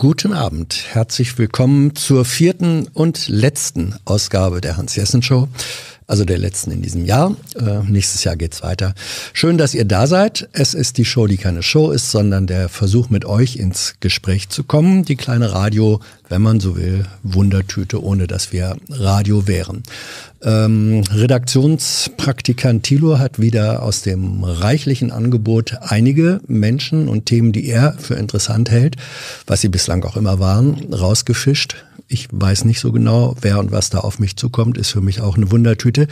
Guten Abend, herzlich willkommen zur vierten und letzten Ausgabe der Hans-Jessen-Show also der letzten in diesem Jahr. Äh, nächstes Jahr geht's weiter. Schön, dass ihr da seid. Es ist die Show, die keine Show ist, sondern der Versuch, mit euch ins Gespräch zu kommen. Die kleine Radio, wenn man so will, Wundertüte, ohne dass wir Radio wären. Ähm, Redaktionspraktikant Thilo hat wieder aus dem reichlichen Angebot einige Menschen und Themen, die er für interessant hält, was sie bislang auch immer waren, rausgefischt. Ich weiß nicht so genau, wer und was da auf mich zukommt, ist für mich auch eine Wundertüte.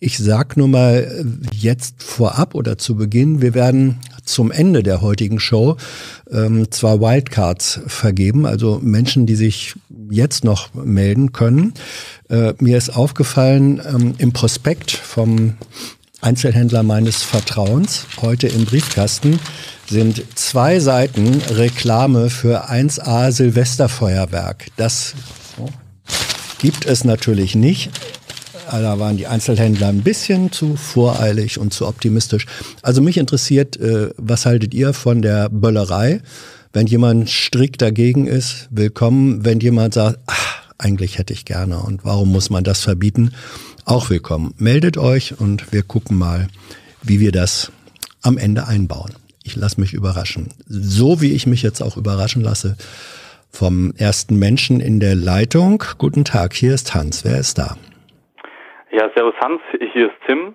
Ich sag nur mal jetzt vorab oder zu Beginn, wir werden zum Ende der heutigen Show ähm, zwei Wildcards vergeben, also Menschen, die sich jetzt noch melden können. Äh, mir ist aufgefallen ähm, im Prospekt vom Einzelhändler meines Vertrauens, heute im Briefkasten, sind zwei Seiten Reklame für 1A Silvesterfeuerwerk. Das gibt es natürlich nicht. Da waren die Einzelhändler ein bisschen zu voreilig und zu optimistisch. Also mich interessiert, äh, was haltet ihr von der Böllerei? Wenn jemand strikt dagegen ist, willkommen. Wenn jemand sagt, ach, eigentlich hätte ich gerne und warum muss man das verbieten, auch willkommen. Meldet euch und wir gucken mal, wie wir das am Ende einbauen. Ich lasse mich überraschen. So wie ich mich jetzt auch überraschen lasse vom ersten Menschen in der Leitung. Guten Tag, hier ist Hans. Wer ist da? Ja, servus Hans, hier ist Tim.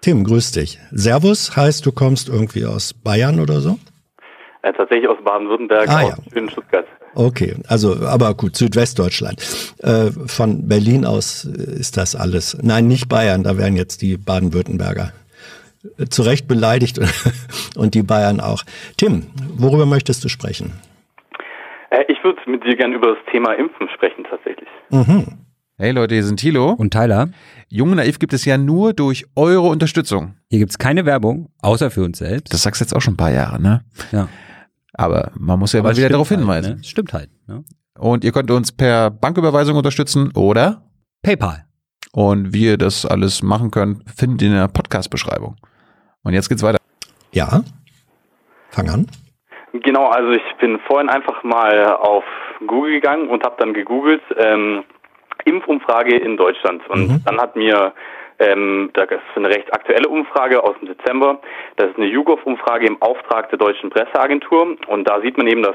Tim, grüß dich. Servus heißt, du kommst irgendwie aus Bayern oder so? Äh, tatsächlich aus Baden-Württemberg, ah, aus ja. Stuttgart. Okay, also aber gut, Südwestdeutschland. Äh, von Berlin aus ist das alles. Nein, nicht Bayern, da wären jetzt die Baden-Württemberger zu Recht beleidigt und die Bayern auch. Tim, worüber möchtest du sprechen? Äh, ich würde mit dir gerne über das Thema Impfen sprechen tatsächlich. Mhm. Hey Leute, hier sind Thilo und Tyler. Jung Naiv gibt es ja nur durch eure Unterstützung. Hier gibt es keine Werbung, außer für uns selbst. Das sagst du jetzt auch schon ein paar Jahre, ne? Ja. Aber man muss ja Aber mal wieder darauf hinweisen. Halt, ne? Stimmt halt. Ne? Und ihr könnt uns per Banküberweisung unterstützen oder PayPal. Und wie ihr das alles machen könnt, findet ihr in der Podcast-Beschreibung. Und jetzt geht's weiter. Ja. Fang an. Genau, also ich bin vorhin einfach mal auf Google gegangen und habe dann gegoogelt ähm, Impfumfrage in Deutschland. Und mhm. dann hat mir ähm, das ist eine recht aktuelle Umfrage aus dem Dezember. Das ist eine YouGov-Umfrage im Auftrag der deutschen Presseagentur. Und da sieht man eben, dass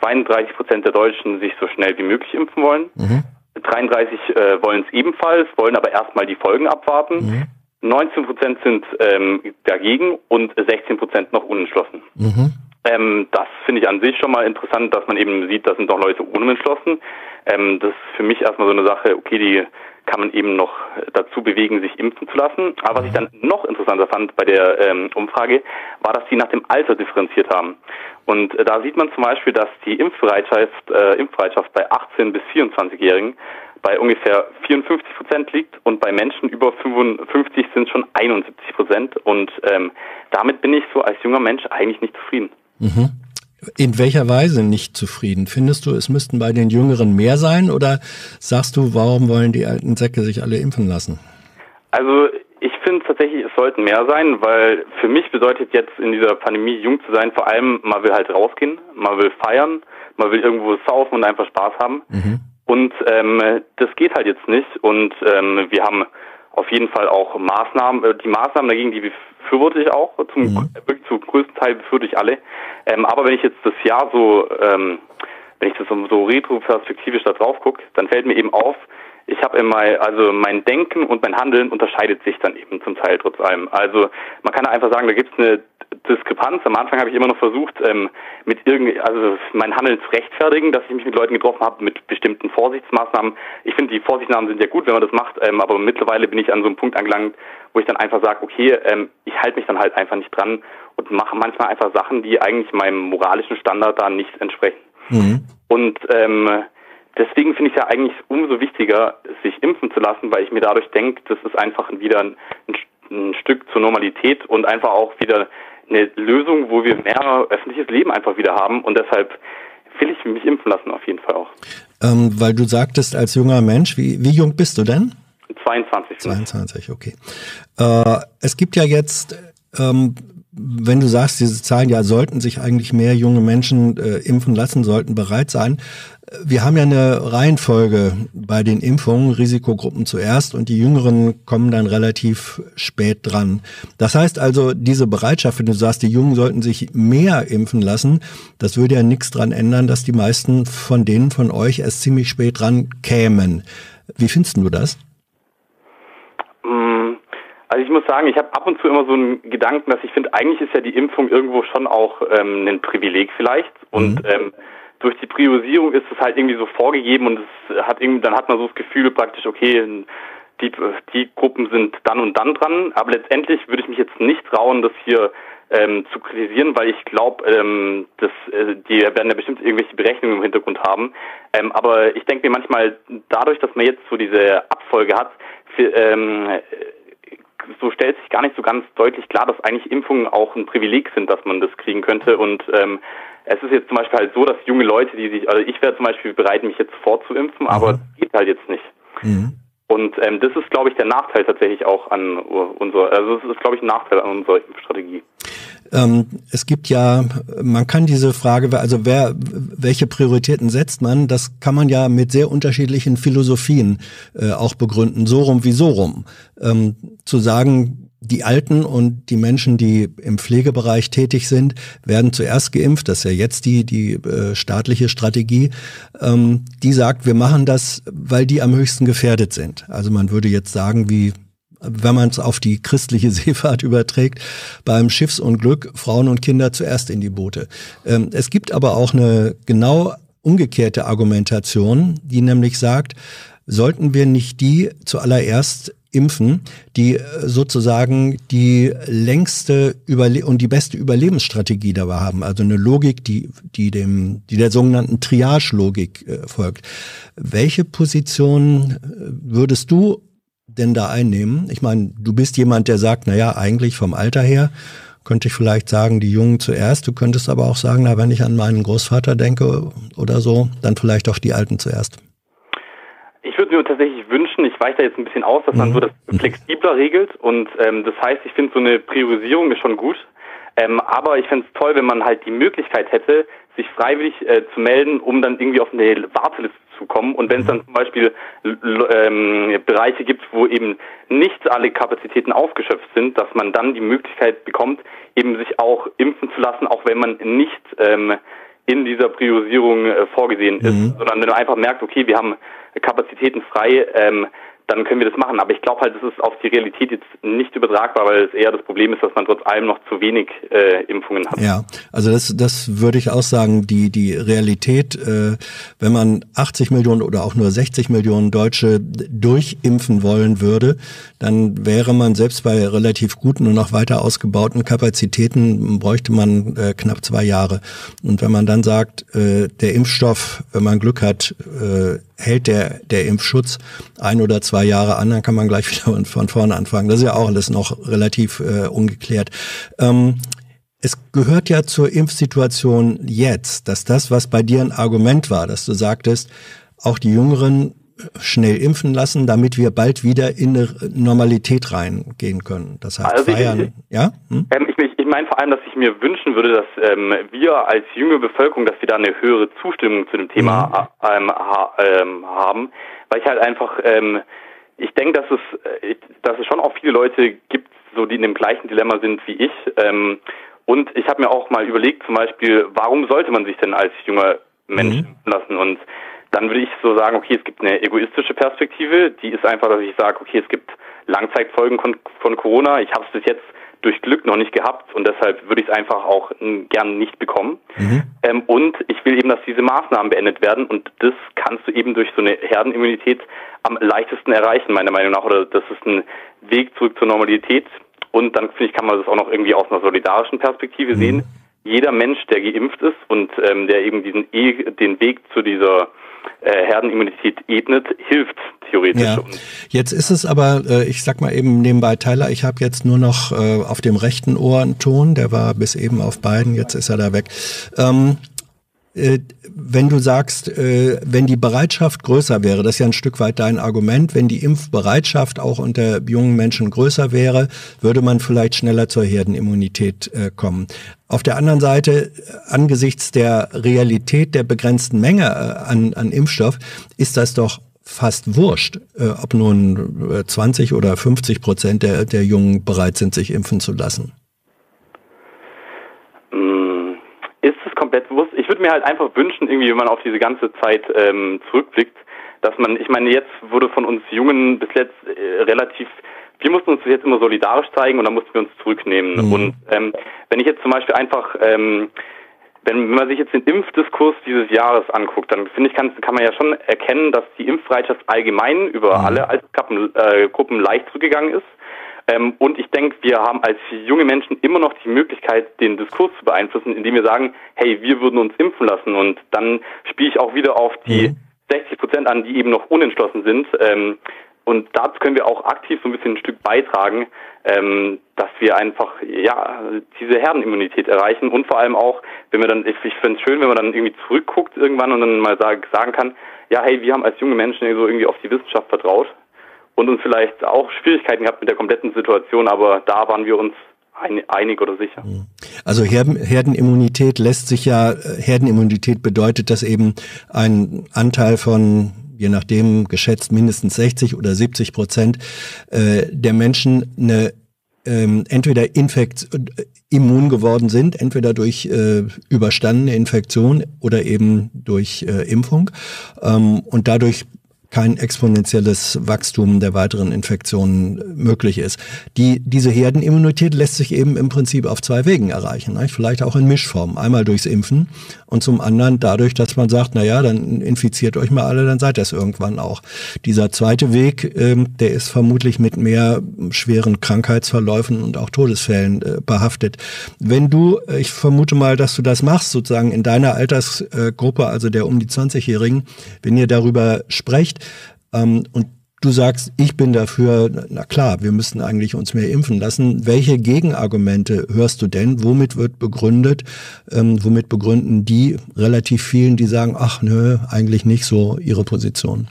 32 Prozent der Deutschen sich so schnell wie möglich impfen wollen. Mhm. 33 äh, wollen es ebenfalls, wollen aber erstmal die Folgen abwarten. Mhm. 19 Prozent sind ähm, dagegen und 16 Prozent noch unentschlossen. Mhm. Ähm, das finde ich an sich schon mal interessant, dass man eben sieht, da sind noch Leute unentschlossen. Ähm, das ist für mich erstmal so eine Sache, okay, die kann man eben noch dazu bewegen, sich impfen zu lassen. Aber was ich dann noch interessanter fand bei der ähm, Umfrage, war, dass sie nach dem Alter differenziert haben. Und äh, da sieht man zum Beispiel, dass die Impfbereitschaft, äh, Impfbereitschaft bei 18 bis 24-Jährigen bei ungefähr 54 Prozent liegt und bei Menschen über 55 sind schon 71 Prozent. Und ähm, damit bin ich so als junger Mensch eigentlich nicht zufrieden. Mhm. In welcher Weise nicht zufrieden? Findest du, es müssten bei den Jüngeren mehr sein oder sagst du, warum wollen die alten Säcke sich alle impfen lassen? Also ich finde tatsächlich, es sollten mehr sein, weil für mich bedeutet jetzt in dieser Pandemie jung zu sein, vor allem, man will halt rausgehen, man will feiern, man will irgendwo saufen und einfach Spaß haben. Mhm. Und ähm, das geht halt jetzt nicht. Und ähm, wir haben auf jeden Fall auch Maßnahmen, äh, die Maßnahmen dagegen, die befürworte ich auch, zum, mhm. wirklich zum größten Teil befürworte ich alle. Ähm, aber wenn ich jetzt das Jahr so, ähm, wenn ich das so retro-perspektivisch da drauf gucke, dann fällt mir eben auf, ich habe immer, also mein Denken und mein Handeln unterscheidet sich dann eben zum Teil trotz allem. Also man kann einfach sagen, da gibt es eine Diskrepanz. Am Anfang habe ich immer noch versucht, ähm, mit irgendwie, also mein Handeln zu rechtfertigen, dass ich mich mit Leuten getroffen habe mit bestimmten Vorsichtsmaßnahmen. Ich finde, die Vorsichtsmaßnahmen sind ja gut, wenn man das macht, ähm, aber mittlerweile bin ich an so einem Punkt angelangt, wo ich dann einfach sage, okay, ähm, ich halte mich dann halt einfach nicht dran und mache manchmal einfach Sachen, die eigentlich meinem moralischen Standard da nicht entsprechen. Mhm. Und ähm, deswegen finde ich es ja eigentlich umso wichtiger, sich impfen zu lassen, weil ich mir dadurch denke, das ist einfach wieder ein, ein Stück zur Normalität und einfach auch wieder eine Lösung, wo wir mehr öffentliches Leben einfach wieder haben und deshalb will ich mich impfen lassen auf jeden Fall auch. Ähm, weil du sagtest als junger Mensch, wie, wie jung bist du denn? 22. 22, okay. Äh, es gibt ja jetzt ähm, wenn du sagst, diese Zahlen ja sollten sich eigentlich mehr junge Menschen äh, impfen lassen, sollten bereit sein. Wir haben ja eine Reihenfolge bei den Impfungen, Risikogruppen zuerst und die Jüngeren kommen dann relativ spät dran. Das heißt also, diese Bereitschaft, wenn du sagst, die Jungen sollten sich mehr impfen lassen, das würde ja nichts dran ändern, dass die meisten von denen von euch erst ziemlich spät dran kämen. Wie findest du das? Also ich muss sagen, ich habe ab und zu immer so einen Gedanken, dass ich finde, eigentlich ist ja die Impfung irgendwo schon auch ähm, ein Privileg vielleicht. Und mhm. ähm, durch die Priorisierung ist es halt irgendwie so vorgegeben und es hat irgendwie, dann hat man so das Gefühl praktisch, okay, die, die Gruppen sind dann und dann dran. Aber letztendlich würde ich mich jetzt nicht trauen, das hier ähm, zu kritisieren, weil ich glaube, ähm, dass äh, die werden ja bestimmt irgendwelche Berechnungen im Hintergrund haben. Ähm, aber ich denke mir manchmal, dadurch, dass man jetzt so diese Abfolge hat, für, ähm, so stellt sich gar nicht so ganz deutlich klar, dass eigentlich Impfungen auch ein Privileg sind, dass man das kriegen könnte. Und ähm, es ist jetzt zum Beispiel halt so, dass junge Leute, die sich, also ich wäre zum Beispiel bereit, mich jetzt vorzuimpfen, aber mhm. das geht halt jetzt nicht. Mhm. Und ähm, das ist, glaube ich, der Nachteil tatsächlich auch an unserer, also das ist, glaube ich, ein Nachteil an unserer Impfstrategie. Ähm, es gibt ja, man kann diese Frage, also wer, welche Prioritäten setzt man, das kann man ja mit sehr unterschiedlichen Philosophien äh, auch begründen, so rum wie so rum. Ähm, zu sagen, die Alten und die Menschen, die im Pflegebereich tätig sind, werden zuerst geimpft. Das ist ja jetzt die, die äh, staatliche Strategie. Ähm, die sagt, wir machen das, weil die am höchsten gefährdet sind. Also man würde jetzt sagen, wie wenn man es auf die christliche Seefahrt überträgt, beim Schiffsunglück Frauen und Kinder zuerst in die Boote. Ähm, es gibt aber auch eine genau umgekehrte Argumentation, die nämlich sagt, sollten wir nicht die zuallererst impfen, die äh, sozusagen die längste Überle und die beste Überlebensstrategie dabei haben. Also eine Logik, die, die dem, die der sogenannten Triage-Logik äh, folgt. Welche Position äh, würdest du denn da einnehmen? Ich meine, du bist jemand, der sagt, na ja, eigentlich vom Alter her könnte ich vielleicht sagen, die Jungen zuerst. Du könntest aber auch sagen, na, wenn ich an meinen Großvater denke oder so, dann vielleicht auch die Alten zuerst. Ich würde mir tatsächlich wünschen, ich weiche da jetzt ein bisschen aus, dass man so das flexibler regelt und ähm, das heißt, ich finde so eine Priorisierung ist schon gut, ähm, aber ich fände es toll, wenn man halt die Möglichkeit hätte, sich freiwillig äh, zu melden, um dann irgendwie auf eine Warteliste zu kommen. Und wenn es dann zum Beispiel ähm, Bereiche gibt, wo eben nicht alle Kapazitäten aufgeschöpft sind, dass man dann die Möglichkeit bekommt, eben sich auch impfen zu lassen, auch wenn man nicht ähm, in dieser Priorisierung äh, vorgesehen ist, mhm. sondern wenn man einfach merkt, okay, wir haben Kapazitäten frei, ähm, dann können wir das machen. Aber ich glaube halt, das ist auf die Realität jetzt nicht übertragbar, weil es eher das Problem ist, dass man trotz allem noch zu wenig äh, Impfungen hat. Ja, also das, das würde ich auch sagen, die, die Realität, äh, wenn man 80 Millionen oder auch nur 60 Millionen Deutsche durchimpfen wollen würde, dann wäre man selbst bei relativ guten und noch weiter ausgebauten Kapazitäten, bräuchte man äh, knapp zwei Jahre. Und wenn man dann sagt, äh, der Impfstoff, wenn man Glück hat, äh, hält der, der Impfschutz ein oder zwei Jahre an, dann kann man gleich wieder von vorne anfangen. Das ist ja auch alles noch relativ äh, ungeklärt. Ähm, es gehört ja zur Impfsituation jetzt, dass das, was bei dir ein Argument war, dass du sagtest, auch die Jüngeren schnell impfen lassen, damit wir bald wieder in eine Normalität reingehen können. Das heißt, also feiern, ich, ja? Hm? Ähm, ich, ich meine vor allem, dass ich mir wünschen würde, dass ähm, wir als junge Bevölkerung, dass wir da eine höhere Zustimmung zu dem Thema mhm. ähm, ha, ähm, haben, weil ich halt einfach, ähm, ich denke, dass es, äh, dass es schon auch viele Leute gibt, so die in dem gleichen Dilemma sind wie ich. Ähm, und ich habe mir auch mal überlegt, zum Beispiel, warum sollte man sich denn als junger Mensch mhm. lassen? Und dann würde ich so sagen, okay, es gibt eine egoistische Perspektive, die ist einfach, dass ich sage, okay, es gibt Langzeitfolgen von, von Corona. Ich habe es bis jetzt durch Glück noch nicht gehabt und deshalb würde ich es einfach auch gern nicht bekommen. Mhm. Ähm, und ich will eben, dass diese Maßnahmen beendet werden und das kannst du eben durch so eine Herdenimmunität am leichtesten erreichen, meiner Meinung nach. Oder das ist ein Weg zurück zur Normalität. Und dann finde ich, kann man das auch noch irgendwie aus einer solidarischen Perspektive mhm. sehen. Jeder Mensch, der geimpft ist und ähm, der eben diesen e den Weg zu dieser äh, Herdenimmunität ebnet, hilft theoretisch. Ja. Jetzt ist es aber, äh, ich sag mal eben nebenbei, Tyler, ich habe jetzt nur noch äh, auf dem rechten Ohr einen Ton, der war bis eben auf beiden, jetzt ist er da weg. Ähm, äh, wenn du sagst, äh, wenn die Bereitschaft größer wäre, das ist ja ein Stück weit dein Argument, wenn die Impfbereitschaft auch unter jungen Menschen größer wäre, würde man vielleicht schneller zur Herdenimmunität äh, kommen. Auf der anderen Seite, angesichts der Realität der begrenzten Menge an, an Impfstoff, ist das doch fast wurscht, ob nun 20 oder 50 Prozent der, der Jungen bereit sind, sich impfen zu lassen. komplett bewusst. Ich würde mir halt einfach wünschen, irgendwie, wenn man auf diese ganze Zeit ähm, zurückblickt, dass man, ich meine, jetzt wurde von uns Jungen bis jetzt äh, relativ wir mussten uns jetzt immer solidarisch zeigen und dann mussten wir uns zurücknehmen. Mhm. Und ähm, wenn ich jetzt zum Beispiel einfach, ähm, wenn man sich jetzt den Impfdiskurs dieses Jahres anguckt, dann finde ich, kann, kann man ja schon erkennen, dass die Impfbereitschaft allgemein über mhm. alle Altersgruppen äh, Gruppen leicht zurückgegangen ist. Ähm, und ich denke, wir haben als junge Menschen immer noch die Möglichkeit, den Diskurs zu beeinflussen, indem wir sagen, hey, wir würden uns impfen lassen. Und dann spiele ich auch wieder auf die mhm. 60 Prozent an, die eben noch unentschlossen sind. Ähm, und dazu können wir auch aktiv so ein bisschen ein Stück beitragen, ähm, dass wir einfach ja diese Herdenimmunität erreichen und vor allem auch, wenn wir dann, ich, ich finde es schön, wenn man dann irgendwie zurückguckt irgendwann und dann mal sag, sagen kann, ja hey, wir haben als junge Menschen so irgendwie auf die Wissenschaft vertraut und uns vielleicht auch Schwierigkeiten gehabt mit der kompletten Situation, aber da waren wir uns einig oder sicher. Mhm. Also Herdenimmunität lässt sich ja, Herdenimmunität bedeutet, dass eben ein Anteil von je nachdem geschätzt mindestens 60 oder 70 Prozent äh, der Menschen eine ähm, entweder infekt immun geworden sind, entweder durch äh, überstandene Infektion oder eben durch äh, Impfung. Ähm, und dadurch kein exponentielles Wachstum der weiteren Infektionen möglich ist. Die, diese Herdenimmunität lässt sich eben im Prinzip auf zwei Wegen erreichen. Ne? Vielleicht auch in Mischform. Einmal durchs Impfen und zum anderen dadurch, dass man sagt, na dann infiziert euch mal alle, dann seid ihr es irgendwann auch. Dieser zweite Weg, ähm, der ist vermutlich mit mehr schweren Krankheitsverläufen und auch Todesfällen äh, behaftet. Wenn du, äh, ich vermute mal, dass du das machst, sozusagen in deiner Altersgruppe, also der um die 20-Jährigen, wenn ihr darüber sprecht, ähm, und du sagst, ich bin dafür, na klar, wir müssen eigentlich uns mehr impfen lassen. Welche Gegenargumente hörst du denn? Womit wird begründet? Ähm, womit begründen die relativ vielen, die sagen, ach nö, eigentlich nicht so ihre Position?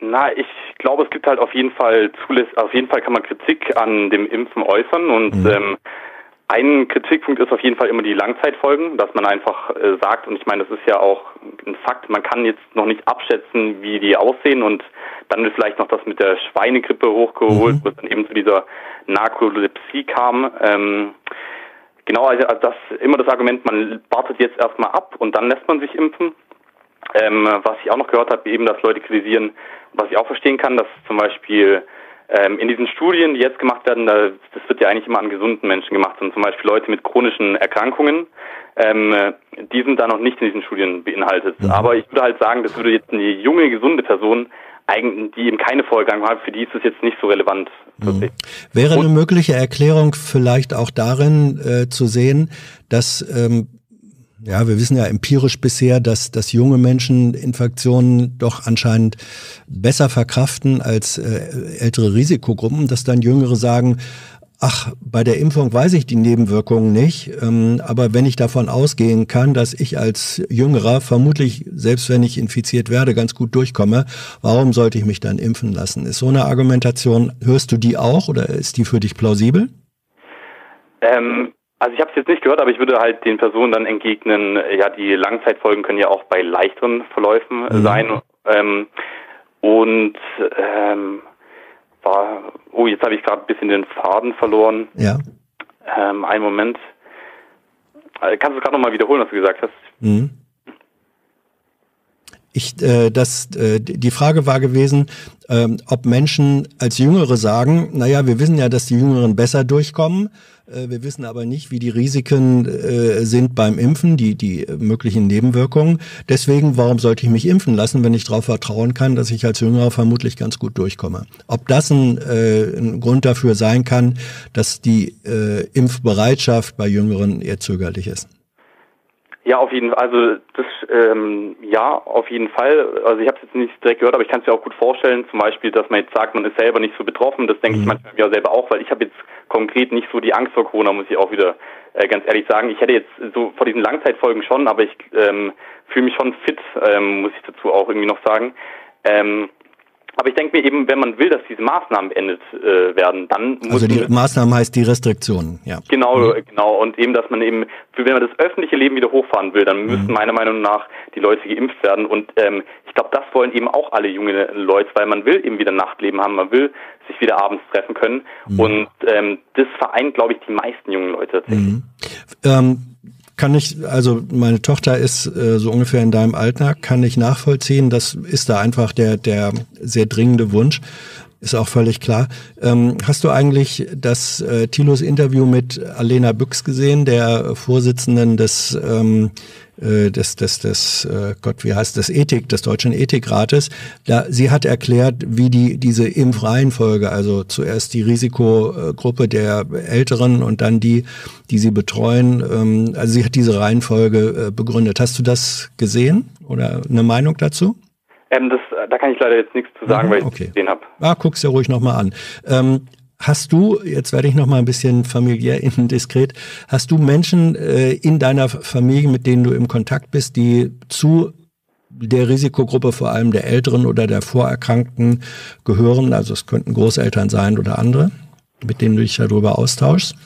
Na, ich glaube, es gibt halt auf jeden Fall Zuläss auf jeden Fall kann man Kritik an dem Impfen äußern und mhm. ähm, ein Kritikpunkt ist auf jeden Fall immer die Langzeitfolgen, dass man einfach äh, sagt, und ich meine, das ist ja auch ein Fakt, man kann jetzt noch nicht abschätzen, wie die aussehen und dann wird vielleicht noch das mit der Schweinegrippe hochgeholt, mhm. was dann eben zu dieser Narkolepsie kam. Ähm, genau, also das immer das Argument, man wartet jetzt erstmal ab und dann lässt man sich impfen. Ähm, was ich auch noch gehört habe, eben, dass Leute kritisieren, was ich auch verstehen kann, dass zum Beispiel ähm, in diesen Studien, die jetzt gemacht werden, da, das wird ja eigentlich immer an gesunden Menschen gemacht, und zum Beispiel Leute mit chronischen Erkrankungen, ähm, die sind da noch nicht in diesen Studien beinhaltet. Mhm. Aber ich würde halt sagen, das würde jetzt eine junge, gesunde Person die eben keine Vorgang hat, für die ist es jetzt nicht so relevant. Mhm. Wäre eine mögliche Erklärung vielleicht auch darin äh, zu sehen, dass ähm, ja, wir wissen ja empirisch bisher, dass, dass junge Menschen Infektionen doch anscheinend besser verkraften als äh, ältere Risikogruppen, dass dann Jüngere sagen, ach, bei der Impfung weiß ich die Nebenwirkungen nicht, ähm, aber wenn ich davon ausgehen kann, dass ich als Jüngerer vermutlich, selbst wenn ich infiziert werde, ganz gut durchkomme, warum sollte ich mich dann impfen lassen? Ist so eine Argumentation, hörst du die auch oder ist die für dich plausibel? Ähm, also ich habe es jetzt nicht gehört, aber ich würde halt den Personen dann entgegnen, ja, die Langzeitfolgen können ja auch bei leichteren Verläufen mhm. sein. Ähm, und ähm, war, oh, jetzt habe ich gerade ein bisschen den Faden verloren. Ja. Ähm, einen Moment. Äh, kannst du gerade nochmal wiederholen, was du gesagt hast? Mhm. Ich, äh, das, äh, die Frage war gewesen, ähm, ob Menschen als Jüngere sagen, naja, wir wissen ja, dass die Jüngeren besser durchkommen. Äh, wir wissen aber nicht, wie die Risiken äh, sind beim Impfen, die, die möglichen Nebenwirkungen. Deswegen, warum sollte ich mich impfen lassen, wenn ich darauf vertrauen kann, dass ich als Jüngerer vermutlich ganz gut durchkomme? Ob das ein, äh, ein Grund dafür sein kann, dass die Impfbereitschaft bei Jüngeren eher zögerlich ist? Ja, auf jeden Fall. Also das ähm, ja, auf jeden Fall. Also ich habe es jetzt nicht direkt gehört, aber ich kann es mir auch gut vorstellen, zum Beispiel, dass man jetzt sagt, man ist selber nicht so betroffen. Das denke mhm. ich manchmal ja selber auch, weil ich habe jetzt konkret nicht so die Angst vor Corona, muss ich auch wieder äh, ganz ehrlich sagen. Ich hätte jetzt so vor diesen Langzeitfolgen schon, aber ich ähm, fühle mich schon fit, ähm, muss ich dazu auch irgendwie noch sagen. Ähm, aber ich denke mir eben, wenn man will, dass diese Maßnahmen beendet äh, werden, dann muss Also die Maßnahmen heißt die Restriktionen, ja. Genau, mhm. genau. Und eben, dass man eben, wenn man das öffentliche Leben wieder hochfahren will, dann müssen mhm. meiner Meinung nach die Leute geimpft werden. Und ähm, ich glaube, das wollen eben auch alle junge Leute, weil man will eben wieder Nachtleben haben, man will sich wieder abends treffen können. Mhm. Und ähm, das vereint, glaube ich, die meisten jungen Leute tatsächlich. Mhm. Ähm kann ich, also meine Tochter ist äh, so ungefähr in deinem Alter, kann ich nachvollziehen. Das ist da einfach der, der sehr dringende Wunsch. Ist auch völlig klar. Ähm, hast du eigentlich das äh, Tilos Interview mit Alena Büchs gesehen, der Vorsitzenden des ähm, äh, des, des, des äh, Gott, wie heißt das, Ethik, des Deutschen Ethikrates. Da, sie hat erklärt, wie die, diese Impfreihenfolge, also zuerst die Risikogruppe der Älteren und dann die, die sie betreuen, ähm, also sie hat diese Reihenfolge äh, begründet. Hast du das gesehen oder eine Meinung dazu? Ähm, das, da kann ich leider jetzt nichts zu sagen, mhm, weil ich okay. gesehen habe. Ah, guck's ja ruhig nochmal an. Ähm, Hast du, jetzt werde ich noch mal ein bisschen familiär indiskret, hast du Menschen äh, in deiner Familie, mit denen du im Kontakt bist, die zu der Risikogruppe vor allem der Älteren oder der Vorerkrankten gehören? Also es könnten Großeltern sein oder andere, mit denen du dich darüber austauschst?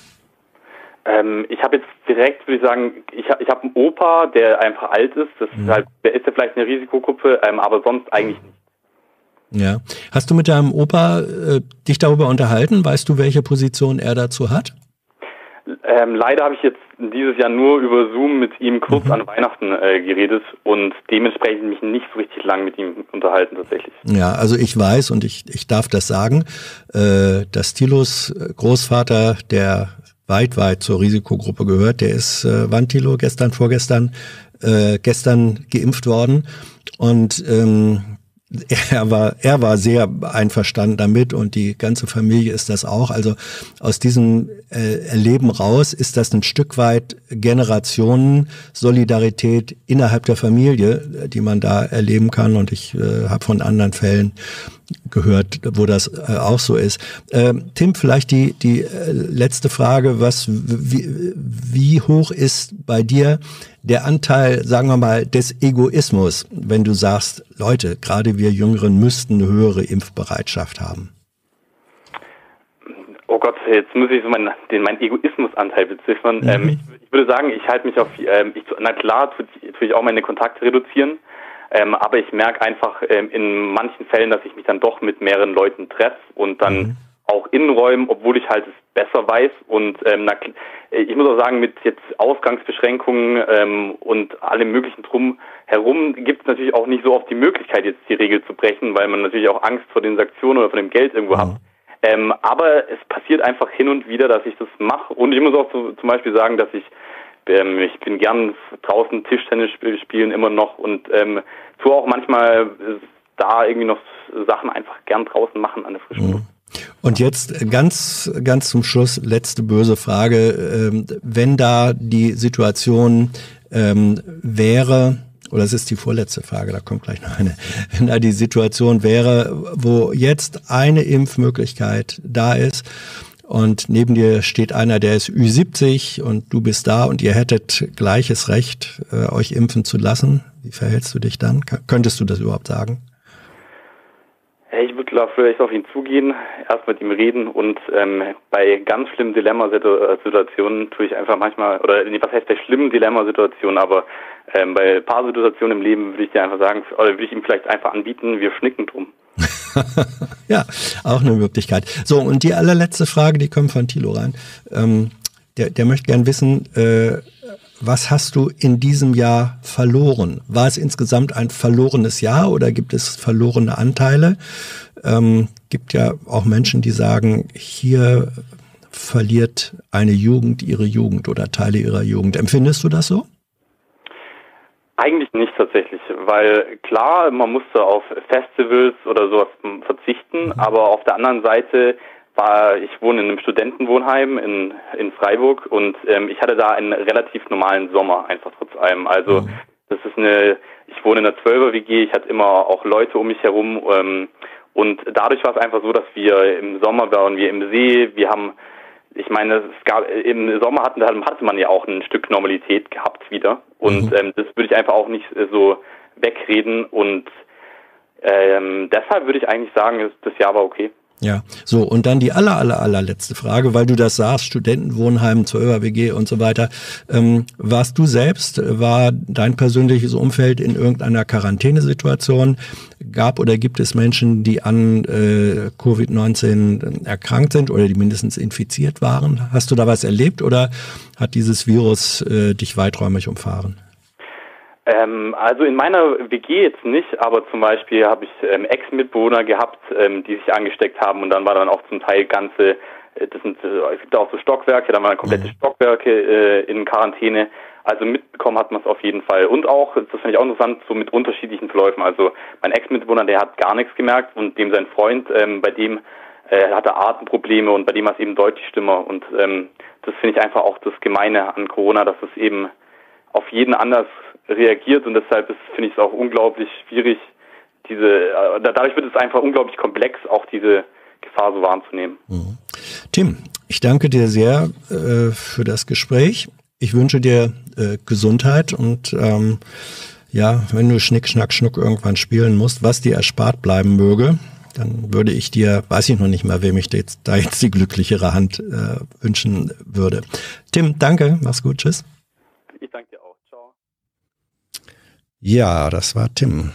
Ähm, ich habe jetzt direkt, würde ich sagen, ich, ich habe einen Opa, der einfach alt ist. Das mhm. ist halt, der ist ja vielleicht eine Risikogruppe, ähm, aber sonst eigentlich nicht. Ja. Hast du mit deinem Opa äh, dich darüber unterhalten? Weißt du, welche Position er dazu hat? Ähm, leider habe ich jetzt dieses Jahr nur über Zoom mit ihm kurz mhm. an Weihnachten äh, geredet und dementsprechend mich nicht so richtig lang mit ihm unterhalten tatsächlich. Ja, also ich weiß und ich, ich darf das sagen, äh, dass Tilos Großvater, der weit, weit zur Risikogruppe gehört, der ist, äh, wann Tilo, gestern, vorgestern, äh, gestern geimpft worden und ähm, er war, er war sehr einverstanden damit und die ganze Familie ist das auch. Also aus diesem äh, Erleben raus ist das ein Stück weit Generationen-Solidarität innerhalb der Familie, die man da erleben kann. Und ich äh, habe von anderen Fällen gehört, wo das äh, auch so ist. Äh, Tim, vielleicht die, die äh, letzte Frage, was, wie, wie hoch ist bei dir der Anteil, sagen wir mal, des Egoismus, wenn du sagst, Leute, gerade wir Jüngeren müssten eine höhere Impfbereitschaft haben? Oh Gott, jetzt muss ich so meinen, den, meinen Egoismusanteil beziffern. Mhm. Ähm, ich, ich, würde sagen, ich halte mich auf, ähm, ich, na klar, tue, tue ich auch meine Kontakte reduzieren, ähm, aber ich merke einfach ähm, in manchen Fällen, dass ich mich dann doch mit mehreren Leuten treffe und dann mhm auch in Räumen, obwohl ich halt es besser weiß. Und ähm, na, ich muss auch sagen, mit jetzt Ausgangsbeschränkungen ähm, und allem möglichen drum herum gibt es natürlich auch nicht so oft die Möglichkeit, jetzt die Regel zu brechen, weil man natürlich auch Angst vor den Sanktionen oder vor dem Geld irgendwo mhm. hat. Ähm, aber es passiert einfach hin und wieder, dass ich das mache. Und ich muss auch so, zum Beispiel sagen, dass ich ähm, ich bin gern draußen Tischtennis spielen immer noch und ähm, tue auch manchmal da irgendwie noch Sachen einfach gern draußen machen an der frischen Luft. Mhm. Und jetzt ganz, ganz zum Schluss, letzte böse Frage. Ähm, wenn da die Situation ähm, wäre, oder es ist die vorletzte Frage, da kommt gleich noch eine, wenn da die Situation wäre, wo jetzt eine Impfmöglichkeit da ist und neben dir steht einer, der ist Ü70 und du bist da und ihr hättet gleiches Recht, äh, euch impfen zu lassen, wie verhältst du dich dann? Könntest du das überhaupt sagen? Ich würde vielleicht auf ihn zugehen, erst mit ihm reden und ähm, bei ganz schlimmen Dilemmasituationen tue ich einfach manchmal, oder was heißt bei schlimmen Dilemmasituationen, aber ähm, bei ein paar Situationen im Leben würde ich dir einfach sagen, oder würde ich ihm vielleicht einfach anbieten, wir schnicken drum. ja, auch eine Möglichkeit. So, und die allerletzte Frage, die kommt von Thilo rein. Ähm, der, der möchte gern wissen, äh, was hast du in diesem Jahr verloren? War es insgesamt ein verlorenes Jahr oder gibt es verlorene Anteile? Ähm, gibt ja auch Menschen, die sagen, hier verliert eine Jugend ihre Jugend oder Teile ihrer Jugend. Empfindest du das so? Eigentlich nicht tatsächlich, weil klar, man musste auf Festivals oder sowas verzichten, mhm. aber auf der anderen Seite war, ich wohne in einem Studentenwohnheim in, in Freiburg und ähm, ich hatte da einen relativ normalen Sommer, einfach trotz allem. Also mhm. das ist eine, ich wohne in einer Zwölfer-WG, ich hatte immer auch Leute um mich herum ähm, und dadurch war es einfach so, dass wir im Sommer waren wir im See, wir haben ich meine, es gab im Sommer hatten, hatte man ja auch ein Stück Normalität gehabt wieder. Und Mhm. ähm, das würde ich einfach auch nicht äh, so wegreden. Und ähm, deshalb würde ich eigentlich sagen, das Jahr war okay. Ja, so und dann die aller aller allerletzte Frage, weil du das sagst, Studentenwohnheim, 12er WG und so weiter. Ähm, warst du selbst, war dein persönliches Umfeld in irgendeiner Quarantänesituation? Gab oder gibt es Menschen, die an äh, Covid-19 erkrankt sind oder die mindestens infiziert waren? Hast du da was erlebt oder hat dieses Virus äh, dich weiträumig umfahren? Ähm, also in meiner WG jetzt nicht, aber zum Beispiel habe ich ähm, Ex-Mitbewohner gehabt, ähm, die sich angesteckt haben und dann war dann auch zum Teil ganze, äh, das sind, äh, es gibt auch so Stockwerke, dann waren komplette Stockwerke äh, in Quarantäne. Also mitbekommen hat man es auf jeden Fall. Und auch, das finde ich auch interessant, so mit unterschiedlichen Verläufen. Also mein Ex-Mitbewohner, der hat gar nichts gemerkt und dem sein Freund, ähm, bei dem äh, hatte Atemprobleme und bei dem war es eben deutlich schlimmer. Und ähm, das finde ich einfach auch das Gemeine an Corona, dass es eben auf jeden anders reagiert und deshalb finde ich es auch unglaublich schwierig, diese, äh, da- dadurch wird es einfach unglaublich komplex, auch diese Gefahr so wahrzunehmen. Tim, ich danke dir sehr äh, für das Gespräch. Ich wünsche dir äh, Gesundheit und ähm, ja, wenn du Schnick, Schnack, Schnuck irgendwann spielen musst, was dir erspart bleiben möge, dann würde ich dir, weiß ich noch nicht mal, wem ich jetzt, da jetzt die glücklichere Hand äh, wünschen würde. Tim, danke, mach's gut, tschüss. Ich danke dir auch. Ciao. Ja, das war Tim.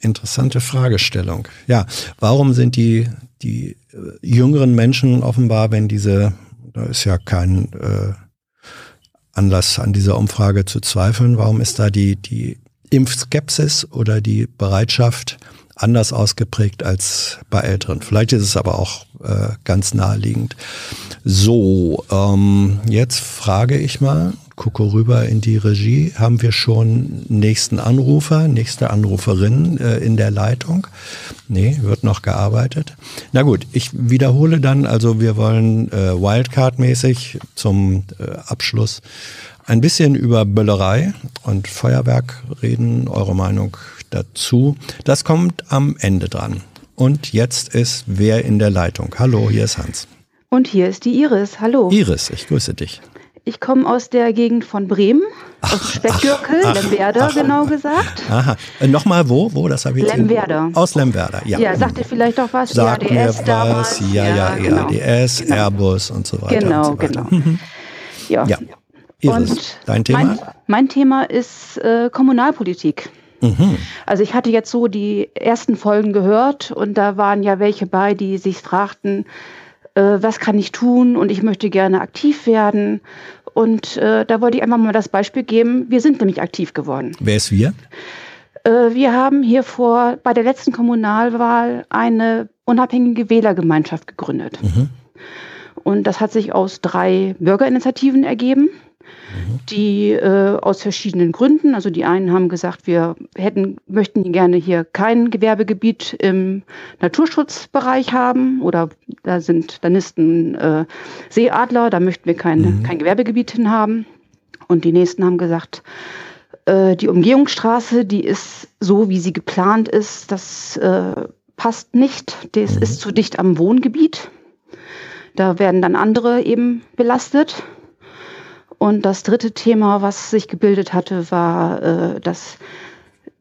Interessante Fragestellung. Ja, warum sind die, die äh, jüngeren Menschen offenbar, wenn diese, da ist ja kein äh, Anlass an dieser Umfrage zu zweifeln, warum ist da die, die Impfskepsis oder die Bereitschaft anders ausgeprägt als bei Älteren? Vielleicht ist es aber auch äh, ganz naheliegend. So, ähm, jetzt frage ich mal, gucke rüber in die Regie. Haben wir schon nächsten Anrufer, nächste Anruferin äh, in der Leitung? Nee, wird noch gearbeitet. Na gut, ich wiederhole dann, also wir wollen äh, Wildcard-mäßig zum äh, Abschluss ein bisschen über Böllerei und Feuerwerk reden, eure Meinung dazu. Das kommt am Ende dran. Und jetzt ist wer in der Leitung? Hallo, hier ist Hans. Und hier ist die Iris. Hallo. Iris, ich grüße dich. Ich komme aus der Gegend von Bremen, aus Speckgürkel, Lemwerder genau gesagt. Aha. Äh, Nochmal wo? Wo? Das habe ich jetzt Lemwerder. Aus Lemwerder, ja. Ja, sagt ihr vielleicht auch was? Sag mir EADS was. damals. Ja, ja, genau. EADS, Genau. Airbus und so weiter. Genau, so weiter. genau. Ja. Ja. Iris, Und dein Thema? Mein, mein Thema ist äh, Kommunalpolitik. Mhm. Also ich hatte jetzt so die ersten Folgen gehört und da waren ja welche bei, die sich fragten, äh, was kann ich tun und ich möchte gerne aktiv werden. Und äh, da wollte ich einfach mal das Beispiel geben, wir sind nämlich aktiv geworden. Wer ist wir? Äh, wir haben hier vor, bei der letzten Kommunalwahl eine unabhängige Wählergemeinschaft gegründet. Und das hat sich aus drei Bürgerinitiativen ergeben, die äh, aus verschiedenen Gründen, also die einen haben gesagt, wir hätten, möchten gerne hier kein Gewerbegebiet im Naturschutzbereich haben oder da sind, da nisten äh, Seeadler, da möchten wir kein, kein Gewerbegebiet hin haben. Und die nächsten haben gesagt, äh, die Umgehungsstraße, die ist so, wie sie geplant ist, das äh, passt nicht. Das ist zu dicht am Wohngebiet. Da werden dann andere eben belastet. Und das dritte Thema, was sich gebildet hatte, war, äh, dass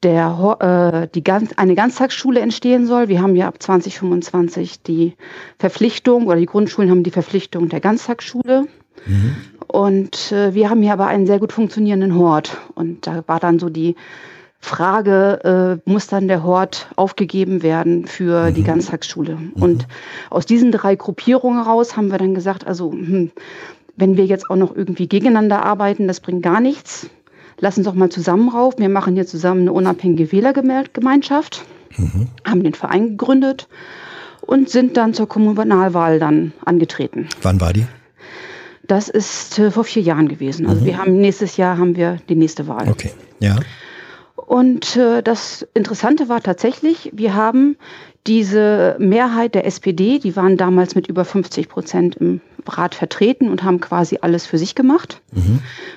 der, äh, die ganz, eine Ganztagsschule entstehen soll. Wir haben ja ab 2025 die Verpflichtung, oder die Grundschulen haben die Verpflichtung der Ganztagsschule. Und äh, wir haben hier aber einen sehr gut funktionierenden Hort. Und da war dann so die Frage, äh, muss dann der Hort aufgegeben werden für die Ganztagsschule? Und aus diesen drei Gruppierungen heraus haben wir dann gesagt, also hm, wenn wir jetzt auch noch irgendwie gegeneinander arbeiten, das bringt gar nichts. Lass uns doch mal zusammen rauf. Wir machen hier zusammen eine unabhängige Wählergemeinschaft, haben den Verein gegründet und sind dann zur Kommunalwahl dann angetreten. Wann war die? Das ist äh, vor vier Jahren gewesen. Also wir haben nächstes Jahr haben wir die nächste Wahl. Okay. Ja. Und äh, das Interessante war tatsächlich, wir haben diese Mehrheit der SPD, die waren damals mit über 50 Prozent im Rat vertreten und haben quasi alles für sich gemacht.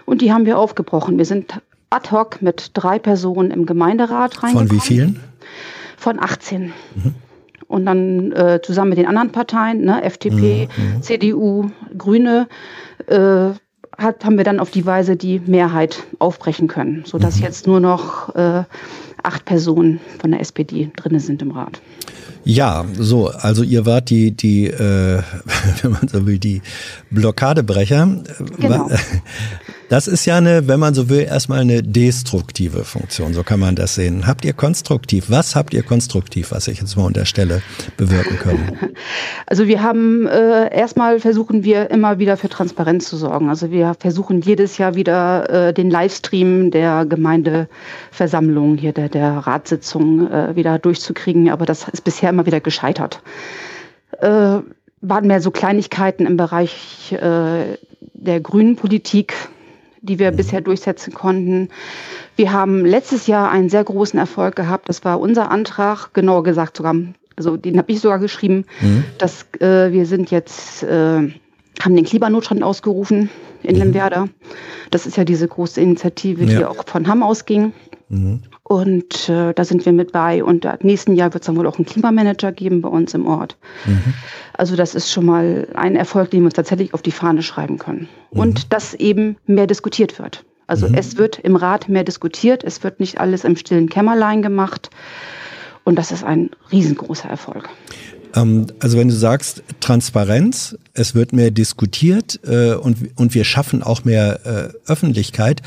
Und die haben wir aufgebrochen. Wir sind ad hoc mit drei Personen im Gemeinderat reingekommen. Von wie vielen? Von 18. und dann äh, zusammen mit den anderen Parteien, ne, FDP, Mhm. CDU, Grüne, äh, hat, haben wir dann auf die Weise die Mehrheit aufbrechen können, sodass jetzt nur noch äh, acht Personen von der SPD drinne sind im Rat. Ja, so, also ihr wart die, die, äh, wenn man so will, die Blockadebrecher. Genau. Das ist ja eine, wenn man so will, erstmal eine destruktive Funktion, so kann man das sehen. Habt ihr konstruktiv, was habt ihr konstruktiv, was ich jetzt mal unterstelle, bewirken können? Also wir haben äh, erstmal versuchen wir immer wieder für Transparenz zu sorgen. Also wir versuchen jedes Jahr wieder äh, den Livestream der Gemeindeversammlung hier der der Ratssitzung äh, wieder durchzukriegen, aber das ist bisher immer wieder gescheitert. Äh, waren mehr so Kleinigkeiten im Bereich äh, der grünen Politik, die wir bisher durchsetzen konnten. Wir haben letztes Jahr einen sehr großen Erfolg gehabt. Das war unser Antrag, genauer gesagt sogar, also den habe ich sogar geschrieben, dass äh, wir sind jetzt, äh, haben den Klimanotstand ausgerufen in Lemwerder. Das ist ja diese große Initiative, die Ja. auch von Hamm ausging. Und äh, da sind wir mit bei. Und ab nächsten Jahr wird es dann wohl auch einen Klimamanager geben bei uns im Ort. Also das ist schon mal ein Erfolg, den wir uns tatsächlich auf die Fahne schreiben können. Und dass eben mehr diskutiert wird. Also es wird im Rat mehr diskutiert, es wird nicht alles im stillen Kämmerlein gemacht. Und das ist ein riesengroßer Erfolg. Ähm, also wenn du sagst Transparenz, es wird mehr diskutiert äh, und, und wir schaffen auch mehr äh, Öffentlichkeit,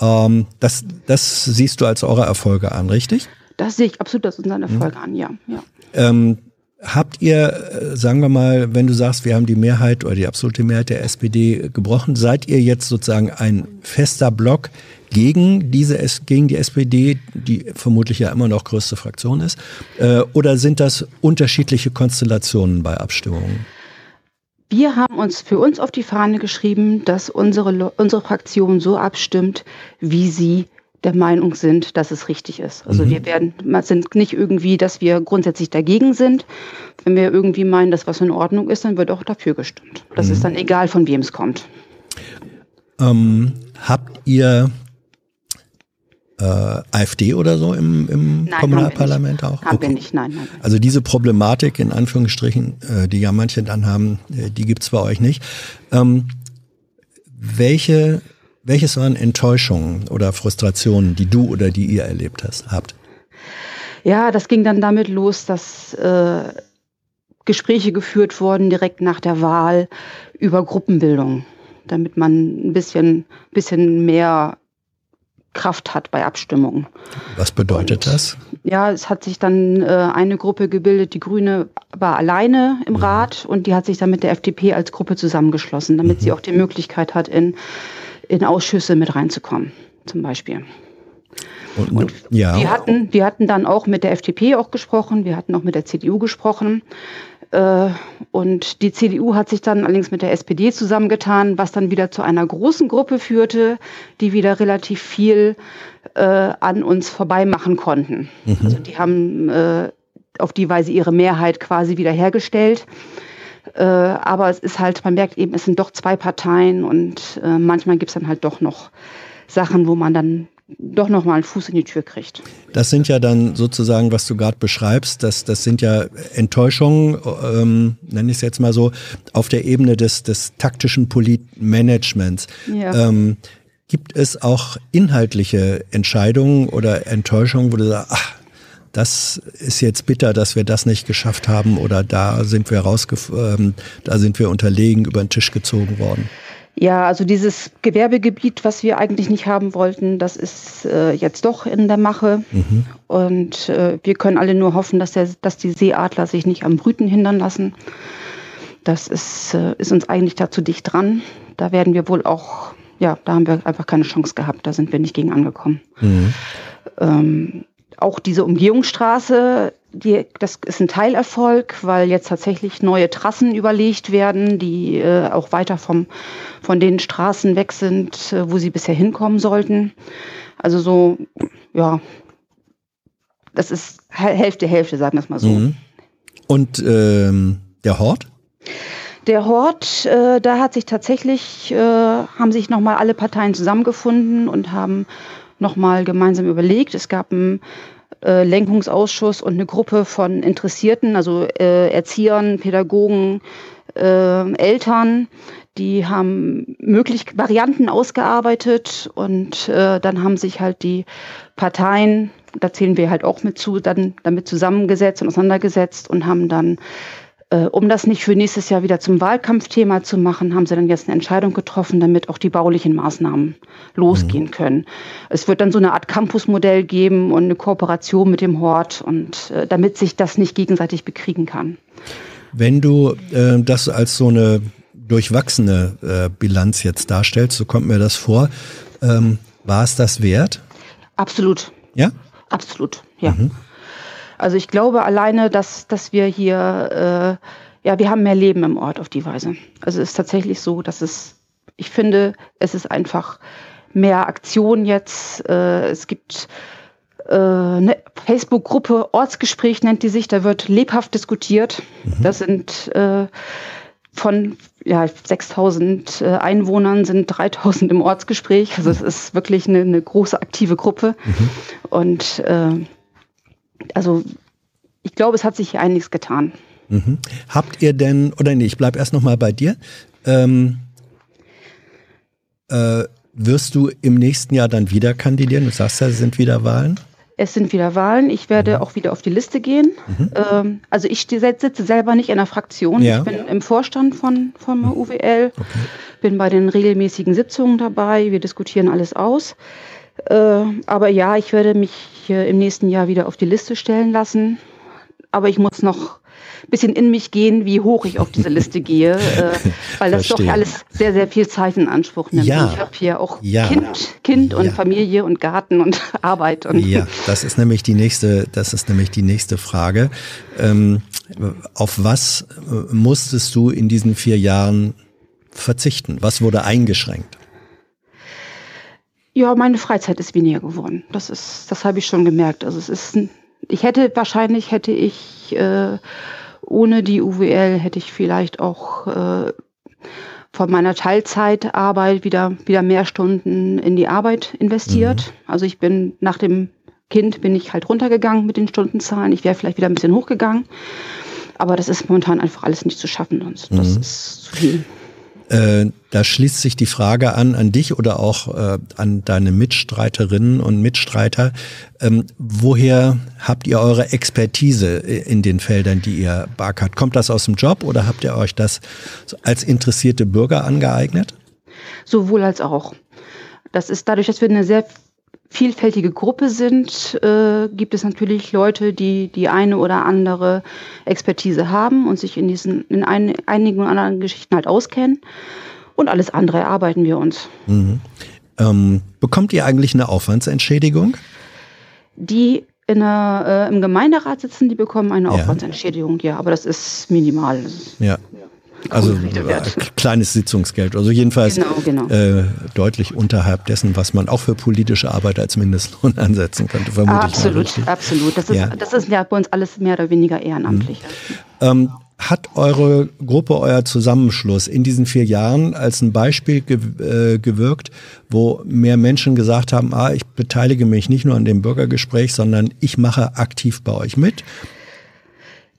ähm, das, das siehst du als eure Erfolge an, richtig? Das sehe ich absolut als unseren Erfolg an, ja. ja. Ähm, habt ihr, äh, sagen wir mal, wenn du sagst, wir haben die Mehrheit oder die absolute Mehrheit der SPD gebrochen, seid ihr jetzt sozusagen ein fester Block gegen diese gegen die SPD, die vermutlich ja immer noch größte Fraktion ist, äh, oder sind das unterschiedliche Konstellationen bei Abstimmungen? Wir haben uns für uns auf die Fahne geschrieben, dass unsere, unsere Fraktion so abstimmt, wie sie der Meinung sind, dass es richtig ist. Also wir werden, sind nicht irgendwie, dass wir grundsätzlich dagegen sind. Wenn wir irgendwie meinen, dass was in Ordnung ist, dann wird auch dafür gestimmt. Das ist dann egal, von wem es kommt. Ähm, habt ihr äh, AfD oder so im, im Nein, Kommunalparlament auch? Haben wir nicht, nein, nein. nein. Also diese Problematik in Anführungsstrichen, äh, die ja manche dann haben, äh, die gibt's bei euch nicht. Ähm, welche, welches waren Enttäuschungen oder Frustrationen, die du oder die ihr erlebt hast, habt? Ja, das ging dann damit los, dass äh, Gespräche geführt wurden direkt nach der Wahl über Gruppenbildung, damit man ein bisschen, bisschen mehr Kraft hat bei Abstimmungen. Was bedeutet Und- das? Ja, es hat sich dann äh, eine Gruppe gebildet, die Grüne war alleine im Rat und die hat sich dann mit der FDP als Gruppe zusammengeschlossen, damit sie auch die Möglichkeit hat, in, in Ausschüsse mit reinzukommen, zum Beispiel. Und, ja, Wir hatten, wir hatten dann auch mit der FDP auch gesprochen, wir hatten auch mit der CDU gesprochen. Äh, und die CDU hat sich dann allerdings mit der SPD zusammengetan, was dann wieder zu einer großen Gruppe führte, die wieder relativ viel äh, an uns vorbei machen konnten. Also die haben äh, auf die Weise ihre Mehrheit quasi wieder hergestellt. Äh, aber es ist halt, man merkt eben, es sind doch zwei Parteien und manchmal gibt es dann halt doch noch Sachen, wo man dann doch noch mal einen Fuß in die Tür kriegt. das sind ja dann sozusagen, was du gerade beschreibst, das, das sind ja Enttäuschungen, ähm, nenne ich es jetzt mal so, auf der Ebene des, des taktischen Politmanagements. Ja. Ähm, gibt es auch inhaltliche Entscheidungen oder Enttäuschungen, wo du sagst, ach, das ist jetzt bitter, dass wir das nicht geschafft haben oder da sind wir rausgef ähm, da sind wir unterlegen über den Tisch gezogen worden. Ja, also dieses Gewerbegebiet, was wir eigentlich nicht haben wollten, das ist äh, jetzt doch in der Mache. Und äh, wir können alle nur hoffen, dass, der, dass die Seeadler sich nicht am Brüten hindern lassen. Das ist, äh, ist uns eigentlich dazu dicht dran. Da werden wir wohl auch, ja, da haben wir einfach keine Chance gehabt. Da sind wir nicht gegen angekommen. Ähm, auch diese Umgehungsstraße, die, das ist ein Teilerfolg, weil jetzt tatsächlich neue Trassen überlegt werden, die äh, auch weiter vom, von den Straßen weg sind, äh, wo sie bisher hinkommen sollten. Also so, ja, das ist Hä- Hälfte, Hälfte, sagen wir es mal so. Mhm. Und ähm, der Hort? Der Hort, äh, da hat sich tatsächlich, äh, haben sich nochmal alle Parteien zusammengefunden und haben nochmal gemeinsam überlegt. Es gab ein äh, Lenkungsausschuss und eine Gruppe von Interessierten, also äh, Erziehern, Pädagogen, äh, Eltern, die haben möglich Varianten ausgearbeitet und äh, dann haben sich halt die Parteien, da zählen wir halt auch mit zu, dann damit zusammengesetzt und auseinandergesetzt und haben dann um das nicht für nächstes Jahr wieder zum Wahlkampfthema zu machen, haben sie dann jetzt eine Entscheidung getroffen, damit auch die baulichen Maßnahmen losgehen mhm. können. Es wird dann so eine Art Campusmodell geben und eine Kooperation mit dem Hort und äh, damit sich das nicht gegenseitig bekriegen kann. Wenn du äh, das als so eine durchwachsene äh, Bilanz jetzt darstellst, so kommt mir das vor, ähm, war es das wert? Absolut. Ja? Absolut, ja. Mhm. Also ich glaube alleine, dass, dass wir hier, äh, ja, wir haben mehr Leben im Ort auf die Weise. Also es ist tatsächlich so, dass es, ich finde, es ist einfach mehr Aktion jetzt. Äh, es gibt äh, eine Facebook-Gruppe Ortsgespräch nennt die sich, da wird lebhaft diskutiert. Mhm. Das sind äh, von ja, 6000 äh, Einwohnern sind 3000 im Ortsgespräch. Also es ist wirklich eine, eine große aktive Gruppe. Mhm. Und äh, also ich glaube, es hat sich hier einiges getan. Mhm. Habt ihr denn, oder nee, ich bleibe erst nochmal bei dir. Ähm, äh, wirst du im nächsten Jahr dann wieder kandidieren? Du sagst ja, es sind wieder Wahlen. Es sind wieder Wahlen. Ich werde mhm. auch wieder auf die Liste gehen. Mhm. Ähm, also ich sitze selber nicht in der Fraktion. Ja. Ich bin im Vorstand von, von mhm. UWL, okay. bin bei den regelmäßigen Sitzungen dabei. Wir diskutieren alles aus. Äh, aber ja, ich werde mich im nächsten Jahr wieder auf die Liste stellen lassen. Aber ich muss noch ein bisschen in mich gehen, wie hoch ich auf diese Liste gehe, äh, weil das Verstehe. doch alles sehr, sehr viel Zeit in Anspruch nimmt. Ja. ich habe hier auch ja. Kind, kind ja. und Familie und Garten und Arbeit. Und ja, das ist nämlich die nächste, das ist nämlich die nächste Frage. Ähm, auf was äh, musstest du in diesen vier Jahren verzichten? Was wurde eingeschränkt? Ja, meine Freizeit ist weniger geworden. Das ist, das habe ich schon gemerkt. Also es ist, ich hätte wahrscheinlich hätte ich äh, ohne die UWL hätte ich vielleicht auch äh, von meiner Teilzeitarbeit wieder wieder mehr Stunden in die Arbeit investiert. Mhm. Also ich bin nach dem Kind bin ich halt runtergegangen mit den Stundenzahlen. Ich wäre vielleicht wieder ein bisschen hochgegangen. Aber das ist momentan einfach alles nicht zu schaffen sonst. Das mhm. ist zu viel. Äh, da schließt sich die Frage an, an dich oder auch äh, an deine Mitstreiterinnen und Mitstreiter. Ähm, woher habt ihr eure Expertise in den Feldern, die ihr beackert? Kommt das aus dem Job oder habt ihr euch das als interessierte Bürger angeeignet? Sowohl als auch. Das ist dadurch, dass wir eine sehr vielfältige Gruppe sind, äh, gibt es natürlich Leute, die die eine oder andere Expertise haben und sich in diesen in ein, einigen anderen Geschichten halt auskennen. Und alles andere erarbeiten wir uns. Mhm. Ähm, bekommt ihr eigentlich eine Aufwandsentschädigung? Die der, äh, im Gemeinderat sitzen, die bekommen eine ja. Aufwandsentschädigung, ja, aber das ist minimal. Ja. Also äh, kleines Sitzungsgeld. Also jedenfalls genau, genau. Äh, deutlich unterhalb dessen, was man auch für politische Arbeit als Mindestlohn ansetzen könnte. Vermutlich absolut, absolut. Das ist, ja. das ist ja bei uns alles mehr oder weniger ehrenamtlich. Mhm. Ähm, hat eure Gruppe, euer Zusammenschluss in diesen vier Jahren als ein Beispiel äh, gewirkt, wo mehr Menschen gesagt haben, ah, ich beteilige mich nicht nur an dem Bürgergespräch, sondern ich mache aktiv bei euch mit?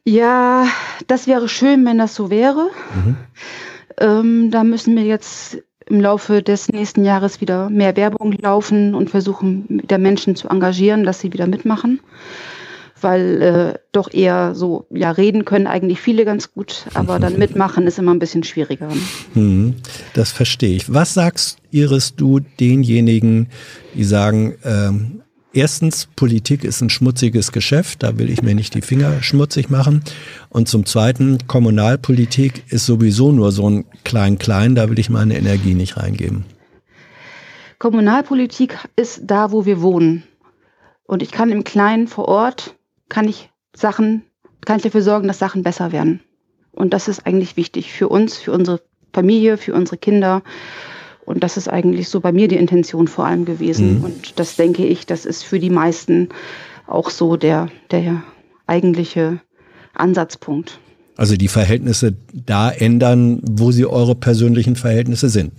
Ja, das wäre schön, wenn das so wäre. Mhm. Ähm, da müssen wir jetzt im Laufe des nächsten Jahres wieder mehr Werbung laufen und versuchen, wieder Menschen zu engagieren, dass sie wieder mitmachen. Weil äh, doch eher so, ja, reden können eigentlich viele ganz gut, aber dann mitmachen ist immer ein bisschen schwieriger. Mhm, das verstehe ich. Was sagst, Iris, du denjenigen, die sagen, ähm, Erstens, Politik ist ein schmutziges Geschäft, da will ich mir nicht die Finger schmutzig machen. Und zum Zweiten, Kommunalpolitik ist sowieso nur so ein Klein-Klein, da will ich meine Energie nicht reingeben. Kommunalpolitik ist da, wo wir wohnen. Und ich kann im Kleinen vor Ort, kann ich Sachen, kann ich dafür sorgen, dass Sachen besser werden. Und das ist eigentlich wichtig für uns, für unsere Familie, für unsere Kinder. Und das ist eigentlich so bei mir die Intention vor allem gewesen. Mhm. Und das denke ich, das ist für die meisten auch so der, der eigentliche Ansatzpunkt. Also die Verhältnisse da ändern, wo sie eure persönlichen Verhältnisse sind.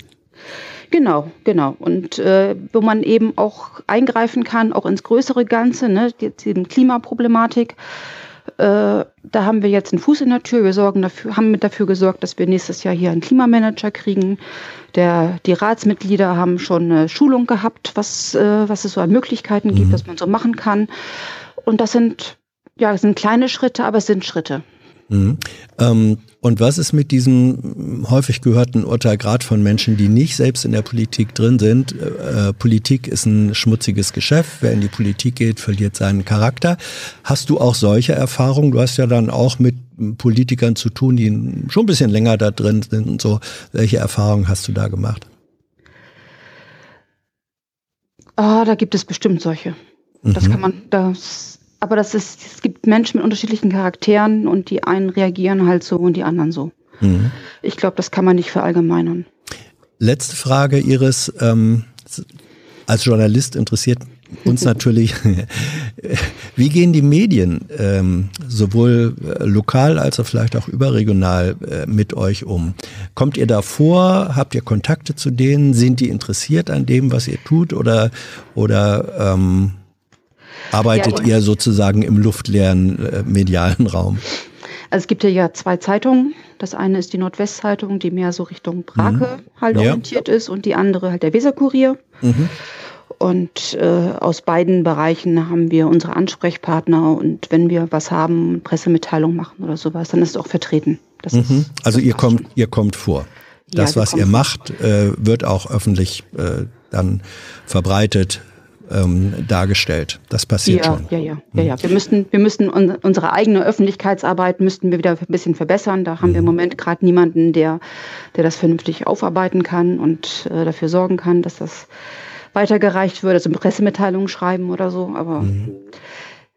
Genau, genau. Und äh, wo man eben auch eingreifen kann, auch ins größere Ganze, ne, die, die Klimaproblematik. Äh, da haben wir jetzt einen Fuß in der Tür. Wir sorgen dafür, haben mit dafür gesorgt, dass wir nächstes Jahr hier einen Klimamanager kriegen. Der, die Ratsmitglieder haben schon eine Schulung gehabt, was, äh, was es so an Möglichkeiten gibt, Mhm. was man so machen kann. Und das sind, ja, das sind kleine Schritte, aber es sind Schritte. Mhm. Ähm, und was ist mit diesem häufig gehörten Urteil gerade von Menschen, die nicht selbst in der Politik drin sind? Äh, Politik ist ein schmutziges Geschäft. Wer in die Politik geht, verliert seinen Charakter. Hast du auch solche Erfahrungen? Du hast ja dann auch mit Politikern zu tun, die schon ein bisschen länger da drin sind und so. Welche Erfahrungen hast du da gemacht? Ah, da gibt es bestimmt solche. Das Mhm. kann man, das, aber das ist, es gibt Menschen mit unterschiedlichen Charakteren und die einen reagieren halt so und die anderen so. Mhm. Ich glaube, das kann man nicht verallgemeinern. Letzte Frage, Iris. Ähm, als Journalist interessiert uns natürlich, wie gehen die Medien ähm, sowohl äh, lokal als auch vielleicht auch überregional äh, mit euch um? Kommt ihr da vor? Habt ihr Kontakte zu denen? Sind die interessiert an dem, was ihr tut? Oder, oder ähm, arbeitet Ja, ihr sozusagen im luftleeren äh, medialen Raum? Also es gibt ja, ja zwei Zeitungen. Das eine ist die Nordwestzeitung, die mehr so Richtung Brake halt Ja. orientiert ist und die andere halt der Weserkurier. Mhm. Und äh, aus beiden Bereichen haben wir unsere Ansprechpartner und wenn wir was haben, Pressemitteilung machen oder sowas, dann ist es auch vertreten. Das Mhm. ist, Also ihr kommt, schon. ihr kommt vor. Ja, Das, wir was ihr macht, äh, wird auch öffentlich äh, dann verbreitet ähm, dargestellt. Das passiert ja, schon. ja, ja, ja, ja. Wir müssten, wir müssten un unsere eigene Öffentlichkeitsarbeit müssten wir wieder ein bisschen verbessern. Da haben wir im Mhm. Moment gerade niemanden, der, der das vernünftig aufarbeiten kann und äh, dafür sorgen kann, dass das weitergereicht wird, also Pressemitteilungen schreiben oder so. Aber Mhm.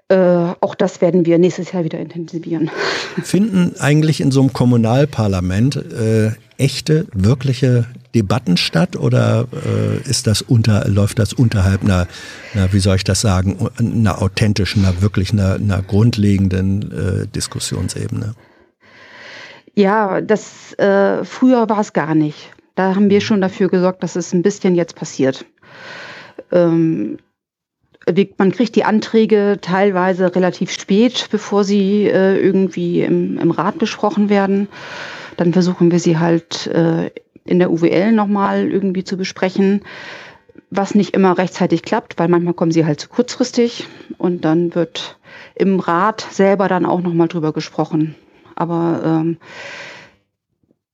Äh, auch das werden wir nächstes Jahr wieder intensivieren. Finden eigentlich in so einem Kommunalparlament äh, echte, wirkliche Debatten statt oder äh, ist das unter, läuft das unterhalb einer, einer, wie soll ich das sagen, einer authentischen, einer wirklich einer, einer grundlegenden äh, Diskussionsebene? Ja, das äh, früher war es gar nicht. Da haben wir schon dafür gesorgt, dass es ein bisschen jetzt passiert. Ähm, man kriegt die Anträge teilweise relativ spät, bevor sie äh, irgendwie im, im Rat besprochen werden. Dann versuchen wir sie halt äh, in der UWL nochmal irgendwie zu besprechen, was nicht immer rechtzeitig klappt, weil manchmal kommen sie halt zu kurzfristig und dann wird im Rat selber dann auch nochmal drüber gesprochen. Aber ähm,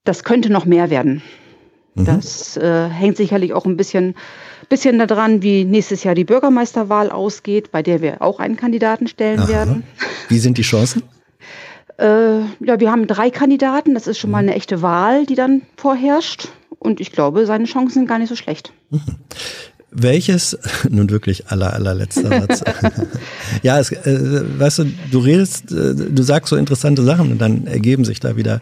das könnte noch mehr werden. Mhm. Das äh, hängt sicherlich auch ein bisschen, bisschen daran, wie nächstes Jahr die Bürgermeisterwahl ausgeht, bei der wir auch einen Kandidaten stellen Aha. werden. Wie sind die Chancen? Äh, ja, wir haben drei Kandidaten. Das ist schon mal eine echte Wahl, die dann vorherrscht. Und ich glaube, seine Chancen sind gar nicht so schlecht. Welches, nun wirklich aller, allerletzter Satz. ja, es, äh, weißt du, du redest, äh, du sagst so interessante Sachen und dann ergeben sich da wieder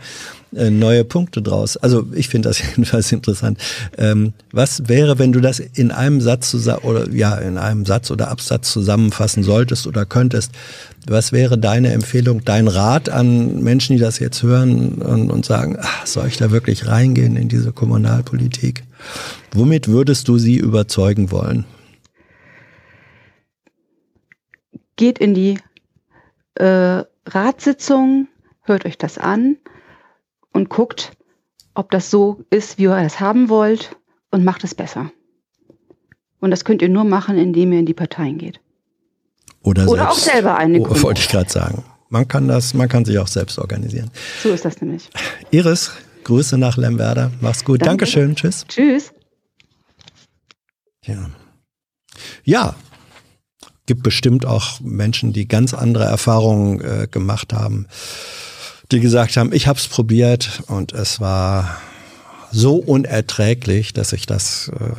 äh, neue Punkte draus. Also ich finde das jedenfalls interessant. Ähm, was wäre, wenn du das in einem Satz oder ja, in einem Satz oder Absatz zusammenfassen solltest oder könntest? Was wäre deine Empfehlung, dein Rat an Menschen, die das jetzt hören und, und sagen, ach, soll ich da wirklich reingehen in diese Kommunalpolitik? Womit würdest du sie überzeugen wollen? Geht in die äh, Ratssitzung, hört euch das an und guckt, ob das so ist, wie ihr es haben wollt und macht es besser. Und das könnt ihr nur machen, indem ihr in die Parteien geht. Oder, Oder selbst, auch selber eine oh. Wollte ich gerade sagen. Man kann das, man kann sich auch selbst organisieren. So ist das nämlich. Iris, Grüße nach Lemwerder. Mach's gut. Danke. Dankeschön. Tschüss. Tschüss. Ja. ja, gibt bestimmt auch Menschen, die ganz andere Erfahrungen äh, gemacht haben, die gesagt haben, ich habe es probiert und es war so unerträglich, dass ich das äh,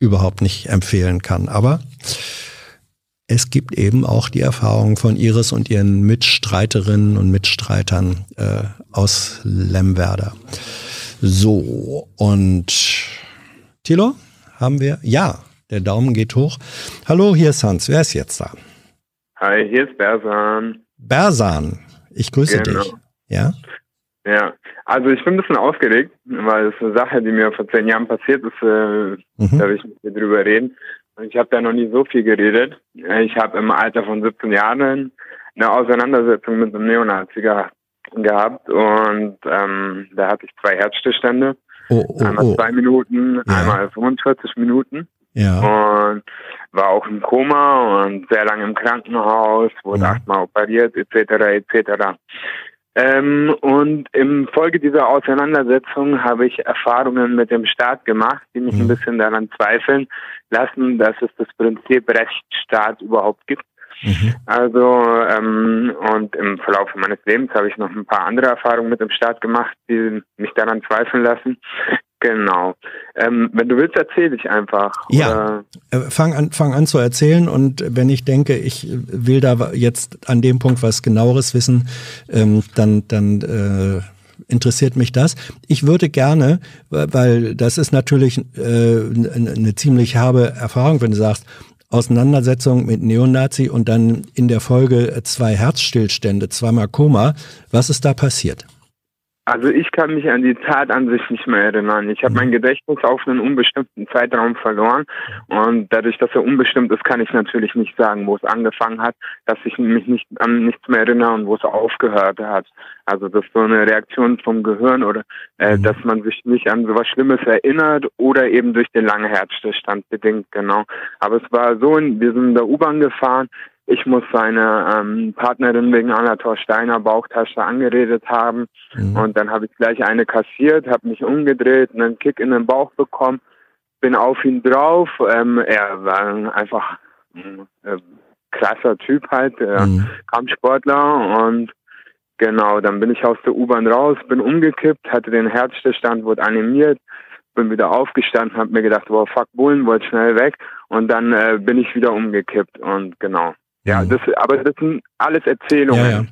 überhaupt nicht empfehlen kann. Aber es gibt eben auch die Erfahrung von Iris und ihren Mitstreiterinnen und Mitstreitern äh, aus Lemwerder. So, und Thilo, haben wir? Ja, der Daumen geht hoch. Hallo, hier ist Hans. Wer ist jetzt da? Hi, hier ist Bersan. Bersan, ich grüße Genau. dich. Ja? Ja, also ich bin ein bisschen aufgeregt, weil es eine Sache, die mir vor zehn Jahren passiert ist, äh, Mhm. da will ich mit dir drüber reden. Und Ich habe da noch nie so viel geredet. Ich habe im Alter von 17 Jahren eine Auseinandersetzung mit einem Neonazi geha gehabt und ähm, da hatte ich zwei Herzstillstände. Oh, oh, einmal oh. zwei Minuten, Ja. einmal 45 Minuten Ja. und war auch im Koma und sehr lange im Krankenhaus, wurde Mhm. achtmal operiert, etc. etc. Ähm, und im Folge dieser Auseinandersetzung habe ich Erfahrungen mit dem Staat gemacht, die mich Mhm. ein bisschen daran zweifeln lassen, dass es das Prinzip Rechtsstaat überhaupt gibt. Mhm. Also ähm, und im Verlauf meines Lebens habe ich noch ein paar andere Erfahrungen mit dem Staat gemacht, die mich daran zweifeln lassen. Genau. Ähm, wenn du willst, erzähle ich einfach. Ja. Äh, Fang an, fang an zu erzählen und wenn ich denke, ich will da jetzt an dem Punkt was genaueres wissen, ähm, dann, dann äh, interessiert mich das. Ich würde gerne, weil das ist natürlich äh, eine ziemlich herbe Erfahrung, wenn du sagst, Auseinandersetzung mit Neonazi und dann in der Folge zwei Herzstillstände, zweimal Koma. Was ist da passiert? Also ich kann mich an die Tat an sich nicht mehr erinnern. Ich habe mein Gedächtnis auf einen unbestimmten Zeitraum verloren und dadurch, dass er unbestimmt ist, kann ich natürlich nicht sagen, wo es angefangen hat, dass ich mich nicht an nichts mehr erinnere und wo es aufgehört hat. Also das ist so eine Reaktion vom Gehirn oder äh, Mhm. dass man sich nicht an sowas Schlimmes erinnert oder eben durch den langen Herzstillstand bedingt, genau. Aber es war so, wir sind in der U-Bahn gefahren, ich muss seine ähm, Partnerin wegen Anatol Steiner Bauchtasche angeredet haben. Mhm. Und dann habe ich gleich eine kassiert, habe mich umgedreht, einen Kick in den Bauch bekommen, bin auf ihn drauf. Ähm, er war einfach ein äh, krasser Typ halt, äh, Mhm. Kampfsportler. Und genau, dann bin ich aus der U-Bahn raus, bin umgekippt, hatte den Herzstillstand, wurde animiert, bin wieder aufgestanden, habe mir gedacht, wow, fuck Bullen, wollte schnell weg. Und dann äh, bin ich wieder umgekippt und genau. Ja, Mhm. das, aber das sind alles Erzählungen. Ja, ja.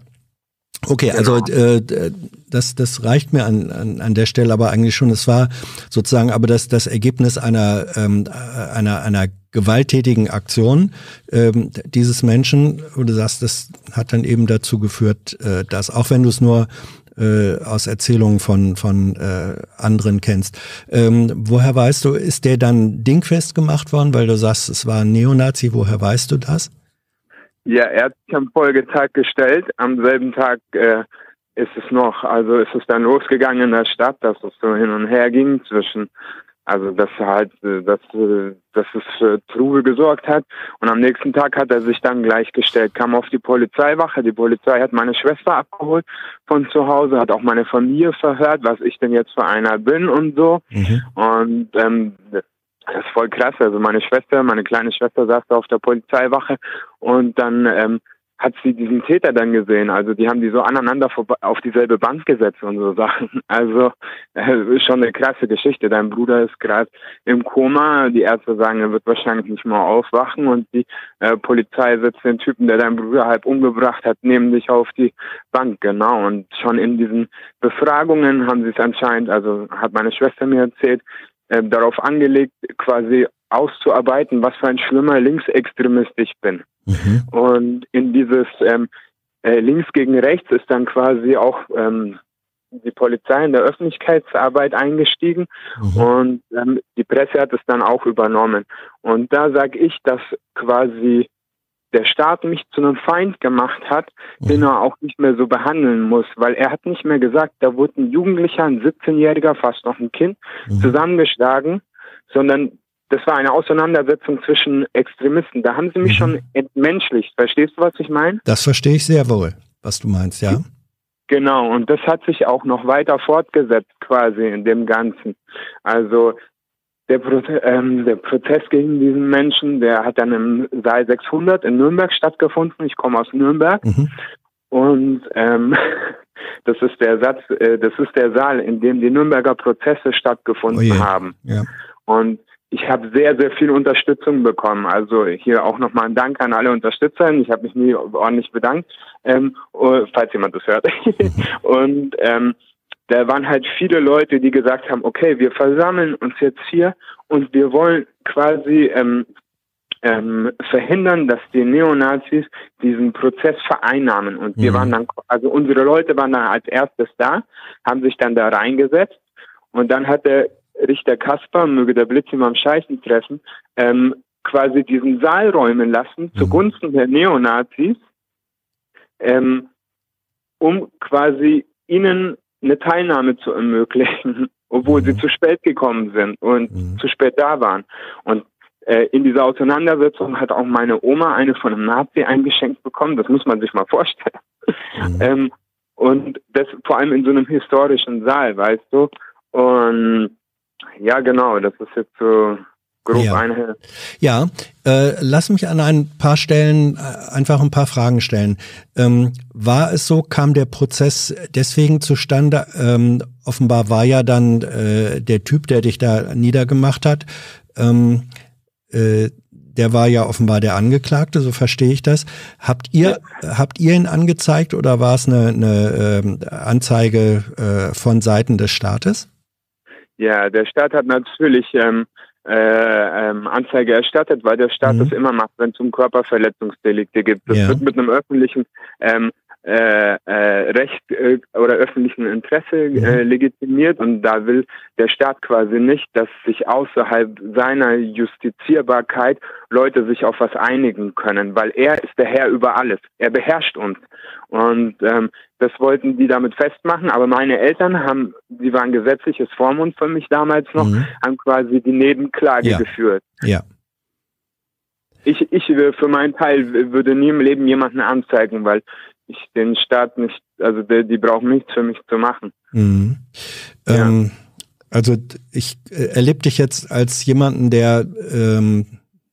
Okay, Genau. also äh, d- das, das reicht mir an, an, an der Stelle aber eigentlich schon. Es war sozusagen aber das, das Ergebnis einer, ähm, äh, einer, einer gewalttätigen Aktion ähm, dieses Menschen, wo du sagst, das hat dann eben dazu geführt, äh, dass, auch wenn du es nur äh, aus Erzählungen von, von äh, anderen kennst. Ähm, woher weißt du, ist der dann dingfest gemacht worden, weil du sagst, es war ein Neonazi, woher weißt du das? Ja, er hat sich am Folgetag gestellt. Am selben Tag äh, ist es noch, also ist es dann losgegangen in der Stadt, dass es so hin und her ging zwischen, also dass halt, äh, dass, äh, dass es für Trubel gesorgt hat. Und am nächsten Tag hat er sich dann gleichgestellt, kam auf die Polizeiwache. Die Polizei hat meine Schwester abgeholt von zu Hause, hat auch meine Familie verhört, was ich denn jetzt für einer bin und so. Mhm. Und ähm, das ist voll krass. Also meine Schwester, meine kleine Schwester saß da auf der Polizeiwache und dann ähm, hat sie diesen Täter dann gesehen. Also die haben die so aneinander auf dieselbe Bank gesetzt und so Sachen. Also äh, schon eine krasse Geschichte. Dein Bruder ist gerade im Koma. Die Ärzte sagen, er wird wahrscheinlich nicht mal aufwachen und die äh, Polizei setzt den Typen, der deinen Bruder halb umgebracht hat, neben dich auf die Bank. Genau. Und schon in diesen Befragungen haben sie es anscheinend, also hat meine Schwester mir erzählt, äh, darauf angelegt, quasi auszuarbeiten, was für ein schlimmer Linksextremist ich bin. Mhm. Und in dieses ähm, äh, Links gegen Rechts ist dann quasi auch ähm, die Polizei in der Öffentlichkeitsarbeit eingestiegen Mhm. und ähm, die Presse hat es dann auch übernommen. Und da sage ich, dass quasi der Staat mich zu einem Feind gemacht hat, den er auch nicht mehr so behandeln muss, weil er hat nicht mehr gesagt, da wurde ein Jugendlicher, ein 17-Jähriger, fast noch ein Kind, Mhm. zusammengeschlagen, sondern das war eine Auseinandersetzung zwischen Extremisten. Da haben sie mich Mhm. schon entmenschlicht. Verstehst du, was ich meine? Das verstehe ich sehr wohl, was du meinst, ja. Genau, und das hat sich auch noch weiter fortgesetzt quasi in dem Ganzen. Also der, Proze ähm, der Prozess gegen diesen Menschen, der hat dann im Saal 600 in Nürnberg stattgefunden. Ich komme aus Nürnberg Mhm. und ähm, das ist der Satz, äh, das ist der Saal, in dem die Nürnberger Prozesse stattgefunden Oh haben. Ja. Und ich habe sehr, sehr viel Unterstützung bekommen. Also hier auch nochmal ein Dank an alle Unterstützer. Ich habe mich nie ordentlich bedankt, ähm, oh, falls jemand das hört. und ähm, da waren halt viele Leute, die gesagt haben, okay, wir versammeln uns jetzt hier und wir wollen quasi ähm, ähm, verhindern, dass die Neonazis diesen Prozess vereinnahmen. Und wir Mhm. waren dann, also unsere Leute waren dann als erstes da, haben sich dann da reingesetzt und dann hat der Richter Kasper, möge der Blitz ihm am Scheißen treffen, ähm, quasi diesen Saal räumen lassen zugunsten der Neonazis, ähm, um quasi ihnen eine Teilnahme zu ermöglichen, obwohl sie zu spät gekommen sind und Mhm. zu spät da waren. Und äh, in dieser Auseinandersetzung hat auch meine Oma eine von einem Nazi eingeschenkt bekommen. Das muss man sich mal vorstellen. Mhm. Ähm, und das vor allem in so einem historischen Saal, weißt du. Und ja, genau, das ist jetzt so grob Ja. eine. Ja, äh, lass mich an ein paar Stellen äh, einfach ein paar Fragen stellen. Ähm, war es so, kam der Prozess deswegen zustande? Ähm, offenbar war ja dann äh, der Typ, der dich da niedergemacht hat, ähm, äh, der war ja offenbar der Angeklagte, so verstehe ich das. Habt ihr, habt ihr ihn angezeigt oder war es eine, eine ähm, Anzeige äh, von Seiten des Staates? Ja, der Staat hat natürlich ähm, äh, ähm, Anzeige erstattet, weil der Staat Mhm. das immer macht, wenn es um Körperverletzungsdelikte gibt. Das Ja. wird mit einem öffentlichen ähm, äh, äh, Recht äh, oder öffentlichen Interesse äh, Mhm. legitimiert und da will der Staat quasi nicht, dass sich außerhalb seiner Justizierbarkeit Leute sich auf was einigen können, weil er ist der Herr über alles. Er beherrscht uns. Und ähm, das wollten die damit festmachen, aber meine Eltern haben, die waren gesetzliches Vormund für mich damals noch, Mhm. haben quasi die Nebenklage Ja. geführt. Ja. Ich, ich äh, für meinen Teil würde nie im Leben jemanden anzeigen, weil ich den Staat nicht, also die, die brauchen nichts für mich zu machen. Mhm. Ja. Ähm, also ich äh, erlebe dich jetzt als jemanden, der ähm,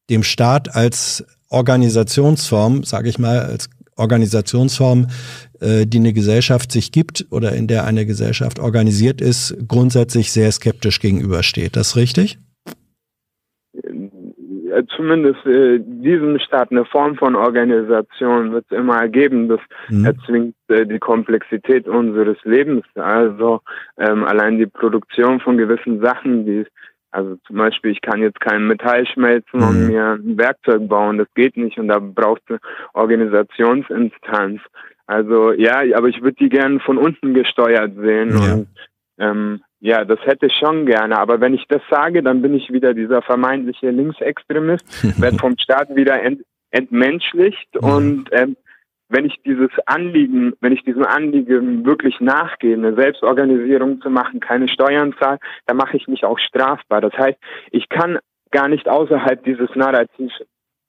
dem Staat als Organisationsform, sage ich mal, als Organisationsform, äh, die eine Gesellschaft sich gibt oder in der eine Gesellschaft organisiert ist, grundsätzlich sehr skeptisch gegenübersteht. Das richtig? Äh, Zumindest äh, diesem Staat eine Form von Organisation wird es immer geben. Das Mhm. erzwingt äh, die Komplexität unseres Lebens. Also ähm, allein die Produktion von gewissen Sachen, die also zum Beispiel, ich kann jetzt kein Metall schmelzen Mhm. und mir ein Werkzeug bauen, das geht nicht und da braucht es eine Organisationsinstanz. Also ja, aber ich würde die gern von unten gesteuert sehen Ja. und ähm, ja, das hätte ich schon gerne. Aber wenn ich das sage, dann bin ich wieder dieser vermeintliche Linksextremist, werde vom Staat wieder ent entmenschlicht Mhm. und ähm, wenn ich dieses Anliegen, wenn ich diesem Anliegen wirklich nachgehe, eine Selbstorganisierung zu machen, keine Steuern zahle, dann mache ich mich auch strafbar. Das heißt, ich kann gar nicht außerhalb dieses Narrativs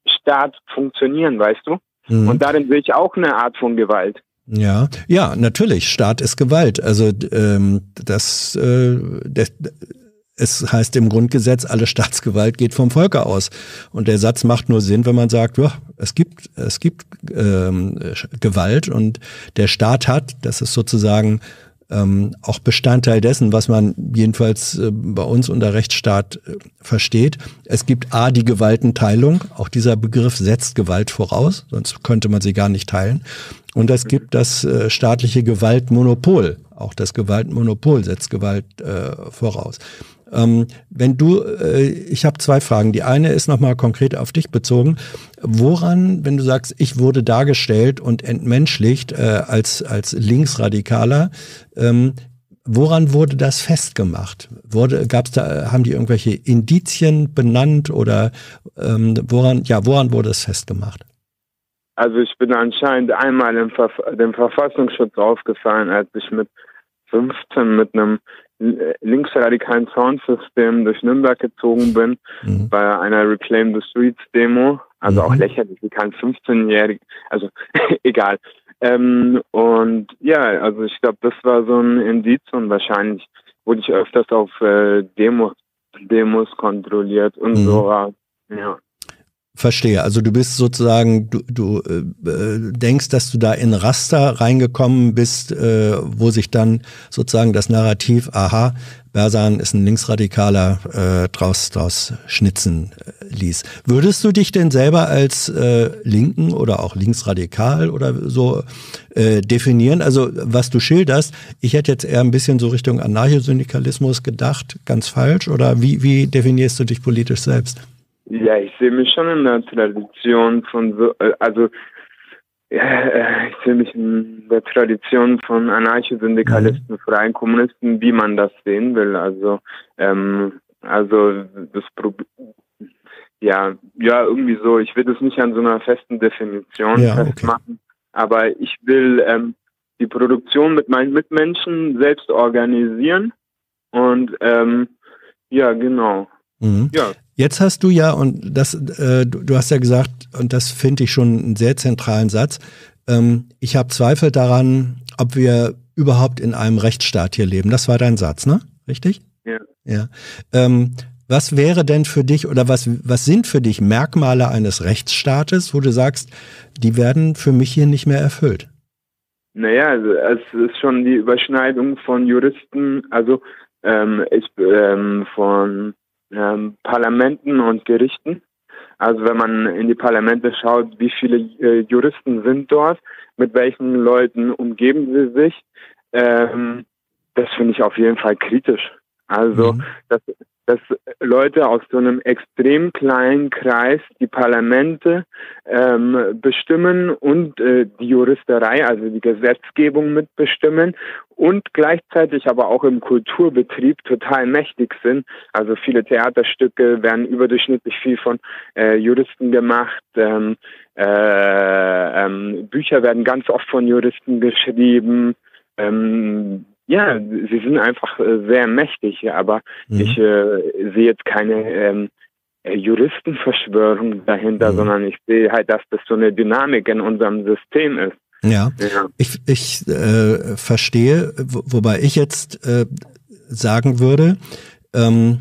Staat funktionieren, weißt du? Mhm. Und darin sehe ich auch eine Art von Gewalt. Ja, ja, natürlich. Staat ist Gewalt. Also ähm, das, äh, der, es heißt im Grundgesetz, alle Staatsgewalt geht vom Volke aus. Und der Satz macht nur Sinn, wenn man sagt, ja, es gibt, es gibt ähm, Gewalt und der Staat hat, das ist sozusagen ähm, auch Bestandteil dessen, was man jedenfalls äh, bei uns unter Rechtsstaat äh, versteht. Es gibt A, die Gewaltenteilung. Auch dieser Begriff setzt Gewalt voraus, sonst könnte man sie gar nicht teilen. Und es gibt das äh, staatliche Gewaltmonopol. Auch das Gewaltmonopol setzt Gewalt äh, voraus. Ähm, wenn du, äh, ich habe zwei Fragen. Die eine ist nochmal konkret auf dich bezogen. Woran, wenn du sagst, ich wurde dargestellt und entmenschlicht äh, als, als Linksradikaler, ähm, woran wurde das festgemacht? Wurde, gab's da, haben die irgendwelche Indizien benannt oder ähm, woran, ja, woran wurde es festgemacht? Also ich bin anscheinend einmal im Verf dem Verfassungsschutz aufgefallen, als ich mit 15 mit einem linksradikalen Soundsystem durch Nürnberg gezogen bin, Mhm. bei einer Reclaim the Streets Demo. Also Mhm. auch lächerlich, wie kann 15-jährig, also egal. Ähm, und ja, also ich glaube, das war so ein Indiz und wahrscheinlich wurde ich öfters auf äh, Demos, Demos kontrolliert und Mhm. so. Ja. Verstehe. Also du bist sozusagen, du, du äh, denkst, dass du da in Raster reingekommen bist, äh, wo sich dann sozusagen das Narrativ, aha, Bersan ist ein Linksradikaler, äh, draus, draus schnitzen äh, ließ. Würdest du dich denn selber als äh, Linken oder auch linksradikal oder so äh, definieren? Also was du schilderst, ich hätte jetzt eher ein bisschen so Richtung Anarchosyndikalismus gedacht, ganz falsch, oder wie, wie definierst du dich politisch selbst? Ja, ich sehe mich schon in der Tradition von so, äh, also äh, ich sehe mich in der Tradition von Anarchosyndikalisten, mhm. freien Kommunisten, wie man das sehen will. Also, ähm, also das ja, ja, irgendwie so. Ich will das nicht an so einer festen Definition Ja, okay. festmachen, aber ich will ähm, die Produktion mit meinen Mitmenschen selbst organisieren und ähm, ja, genau. Mhm. Ja, Jetzt hast du ja, und das, äh, du, hast ja gesagt, und das finde ich schon einen sehr zentralen Satz, ähm, ich habe Zweifel daran, ob wir überhaupt in einem Rechtsstaat hier leben. Das war dein Satz, ne? Richtig? ja. Ja. Ähm, was wäre denn für dich oder was, was sind für dich Merkmale eines Rechtsstaates, wo du sagst, die werden für mich hier nicht mehr erfüllt? Naja, also es ist schon die Überschneidung von Juristen, also ähm, ich, ähm, von ähm, Parlamenten und Gerichten. Also wenn man in die Parlamente schaut, wie viele äh, Juristen sind dort, mit welchen Leuten umgeben sie sich, ähm, das finde ich auf jeden Fall kritisch. Also Mhm. dass, dass Leute aus so einem extrem kleinen Kreis die Parlamente ähm, bestimmen und äh, die Juristerei, also die Gesetzgebung mitbestimmen und gleichzeitig aber auch im Kulturbetrieb total mächtig sind. Also viele Theaterstücke werden überdurchschnittlich viel von äh, Juristen gemacht. Ähm, äh, ähm, Bücher werden ganz oft von Juristen geschrieben. Ähm, ja, sie sind einfach äh, sehr mächtig, aber Mhm. ich äh, sehe jetzt keine ähm, äh, Juristenverschwörung dahinter, Mhm. sondern ich sehe halt, dass das so eine Dynamik in unserem System ist. Ja. Ja. Ich, ich äh, verstehe, wo, wobei ich jetzt äh, sagen würde, ähm,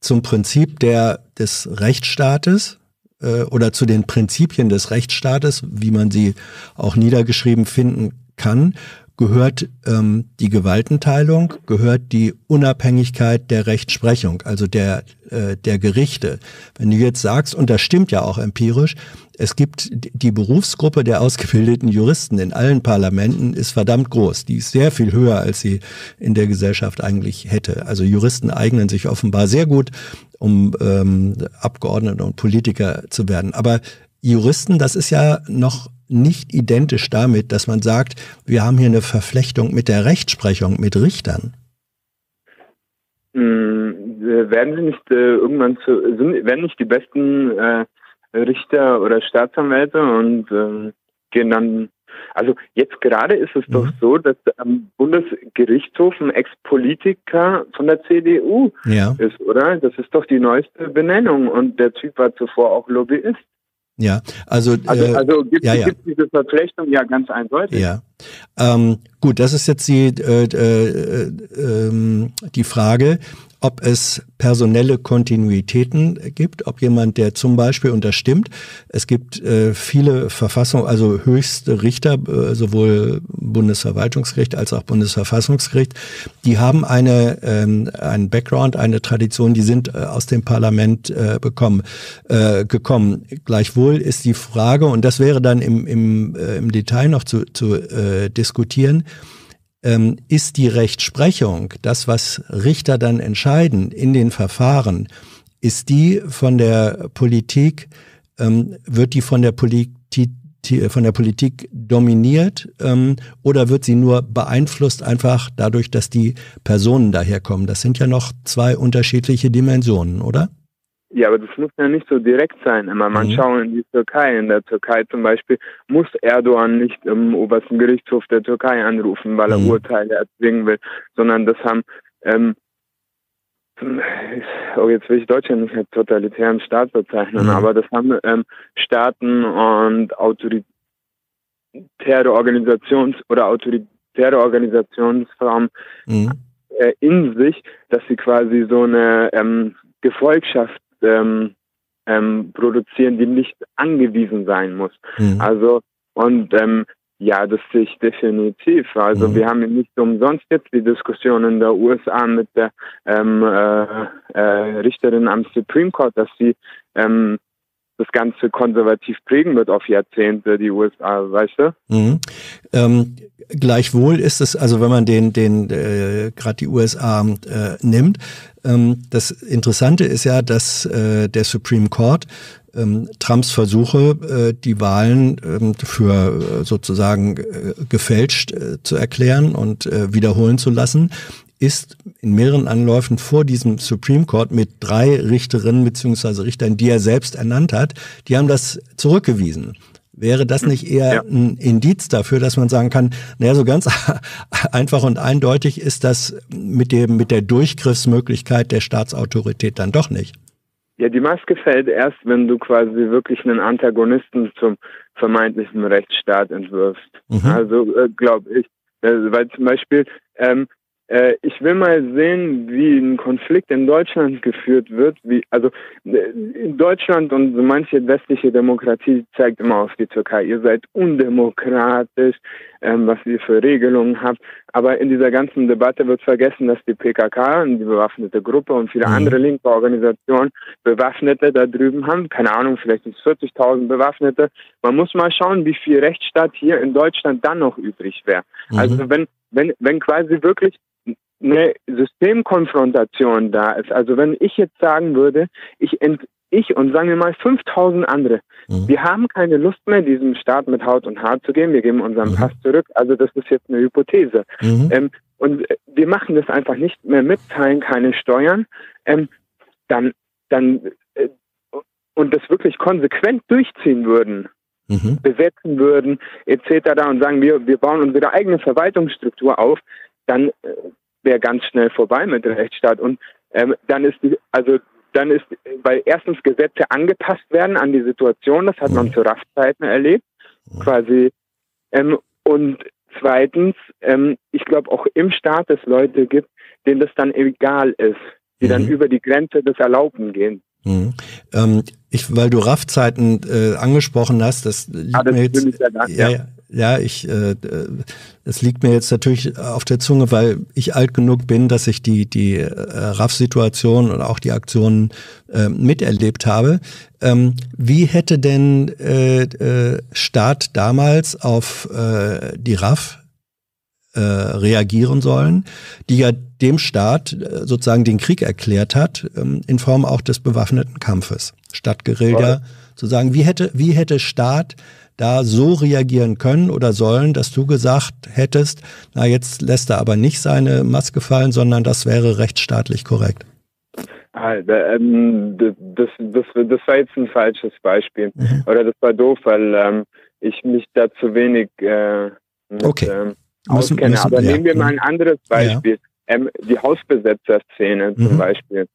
zum Prinzip der, des Rechtsstaates äh, oder zu den Prinzipien des Rechtsstaates, wie man sie auch niedergeschrieben finden kann, gehört ähm, die Gewaltenteilung, gehört die Unabhängigkeit der Rechtsprechung, also der, äh, der Gerichte. Wenn du jetzt sagst, und das stimmt ja auch empirisch, es gibt die Berufsgruppe der ausgebildeten Juristen in allen Parlamenten ist verdammt groß. Die ist sehr viel höher, als sie in der Gesellschaft eigentlich hätte. Also Juristen eignen sich offenbar sehr gut, um ähm, Abgeordnete und Politiker zu werden. Aber Juristen, das ist ja noch nicht identisch damit, dass man sagt, wir haben hier eine Verflechtung mit der Rechtsprechung, mit Richtern. Hm, äh, werden sie nicht äh, irgendwann zu, sind, werden nicht die besten äh, Richter oder Staatsanwälte und ähm, gehen dann, also jetzt gerade ist es doch Mhm. so, dass am Bundesgerichtshof ein Ex-Politiker von der CDU Ja, ist, oder? Das ist doch die neueste Benennung und der Typ war zuvor auch Lobbyist. Ja. Also, Also, äh, also gibt ja, es ja. diese Verflechtung ja ganz eindeutig. Ja. Ähm, gut, das ist jetzt die, äh, äh, ähm, die Frage, ob es personelle Kontinuitäten gibt, ob jemand, der zum Beispiel, und das stimmt, es gibt äh, viele Verfassungen, also höchste Richter, äh, sowohl Bundesverwaltungsgericht als auch Bundesverfassungsgericht, die haben eine, ähm, einen Background, eine Tradition, die sind äh, aus dem Parlament äh, bekommen, äh, gekommen. Gleichwohl ist die Frage, und das wäre dann im, im, äh, im Detail noch zu, zu äh, diskutieren, ähm, ist die Rechtsprechung, das, was Richter dann entscheiden in den Verfahren, ist die von der Politik, ähm, wird die von der Politik die- von der Politik dominiert ähm, oder wird sie nur beeinflusst einfach dadurch, dass die Personen daherkommen? Das sind ja noch zwei unterschiedliche Dimensionen, oder? Ja, aber das muss ja nicht so direkt sein. Immer man Mhm. schaue in die Türkei. In der Türkei zum Beispiel muss Erdogan nicht im obersten Gerichtshof der Türkei anrufen, weil er Mhm. Urteile erzwingen will, sondern das haben ähm, oh, jetzt will ich Deutschland nicht als totalitären Staat bezeichnen, Mhm. aber das haben ähm, Staaten und autoritäre Organisations- oder autoritäre Organisationsformen Mhm. äh, in sich, dass sie quasi so eine ähm, Gefolgschaft ähm, ähm, produzieren, die nicht angewiesen sein muss. Mhm. Also und ähm, ja, das sehe ich definitiv. Also Mhm. wir haben nicht umsonst jetzt die Diskussion in der USA mit der ähm, äh, äh, Richterin am Supreme Court, dass sie ähm, das Ganze konservativ prägen wird auf Jahrzehnte, die USA, weißt du? Mhm. Ähm, gleichwohl ist es, also wenn man den, den äh, gerade die USA äh, nimmt, ähm, das Interessante ist ja, dass äh, der Supreme Court ähm, Trumps Versuche, äh, die Wahlen ähm, für äh, sozusagen äh, gefälscht äh, zu erklären und äh, wiederholen zu lassen, ist in mehreren Anläufen vor diesem Supreme Court mit drei Richterinnen beziehungsweise Richtern, die er selbst ernannt hat, die haben das zurückgewiesen. Wäre das nicht eher ja. ein Indiz dafür, dass man sagen kann, naja, so ganz einfach und eindeutig ist das mit dem, mit der Durchgriffsmöglichkeit der Staatsautorität dann doch nicht? Ja, die Maske fällt erst, wenn du quasi wirklich einen Antagonisten zum vermeintlichen Rechtsstaat entwirfst. Mhm. Also äh, glaube ich, äh, weil zum Beispiel ähm, äh, ich will mal sehen, wie ein Konflikt in Deutschland geführt wird. Wie, also äh, in Deutschland und so manche westliche Demokratie zeigt immer auf die Türkei. Ihr seid undemokratisch, ähm, was ihr für Regelungen habt. Aber in dieser ganzen Debatte wird vergessen, dass die PKK, die bewaffnete Gruppe und viele mhm. andere linke Organisationen Bewaffnete da drüben haben. Keine Ahnung, vielleicht sind es 40.000 Bewaffnete. Man muss mal schauen, wie viel Rechtsstaat hier in Deutschland dann noch übrig wäre. Mhm. Also wenn wenn, wenn quasi wirklich eine Systemkonfrontation da ist. Also wenn ich jetzt sagen würde, ich, ent, ich und sagen wir mal 5000 andere, mhm. wir haben keine Lust mehr, diesem Staat mit Haut und Haar zu geben, wir geben unseren mhm. Pass zurück. Also das ist jetzt eine Hypothese. Mhm. Ähm, und wir machen das einfach nicht mehr mit, zahlen keine Steuern, ähm, dann, dann äh, und das wirklich konsequent durchziehen würden, mhm. besetzen würden, etc. und sagen, wir, wir bauen unsere eigene Verwaltungsstruktur auf, dann äh, wäre ganz schnell vorbei mit dem Rechtsstaat. Und ähm, dann ist die, also dann ist, weil erstens Gesetze angepasst werden an die Situation, das hat man zu RAF-Zeiten erlebt, quasi. Ähm, und zweitens, ähm, ich glaube auch im Staat es Leute gibt, denen das dann egal ist, die mhm. dann über die Grenze des Erlaubten gehen. Mhm. Ähm, ich, weil du RAF-Zeiten äh, angesprochen hast, das liegt ah, das mir jetzt, ja, ja, ja, ja, ich, äh, es liegt mir jetzt natürlich auf der Zunge, weil ich alt genug bin, dass ich die die äh, RAF-Situation und auch die Aktionen äh, miterlebt habe. Ähm, wie hätte denn äh, äh, Staat damals auf äh, die RAF äh, reagieren sollen, die ja dem Staat äh, sozusagen den Krieg erklärt hat, ähm, in Form auch des bewaffneten Kampfes. Statt Guerilla zu sagen, wie hätte, wie hätte Staat da so reagieren können oder sollen, dass du gesagt hättest, na jetzt lässt er aber nicht seine Maske fallen, sondern das wäre rechtsstaatlich korrekt? Ähm, das, das, das war jetzt ein falsches Beispiel. Mhm. Oder das war doof, weil ähm, ich mich da zu wenig äh, mit, okay. ähm, auskenne. Müssen, Aber ja. nehmen wir mal ein anderes Beispiel. Ja. Ähm, die Hausbesetzer-Szene mhm. zum Beispiel.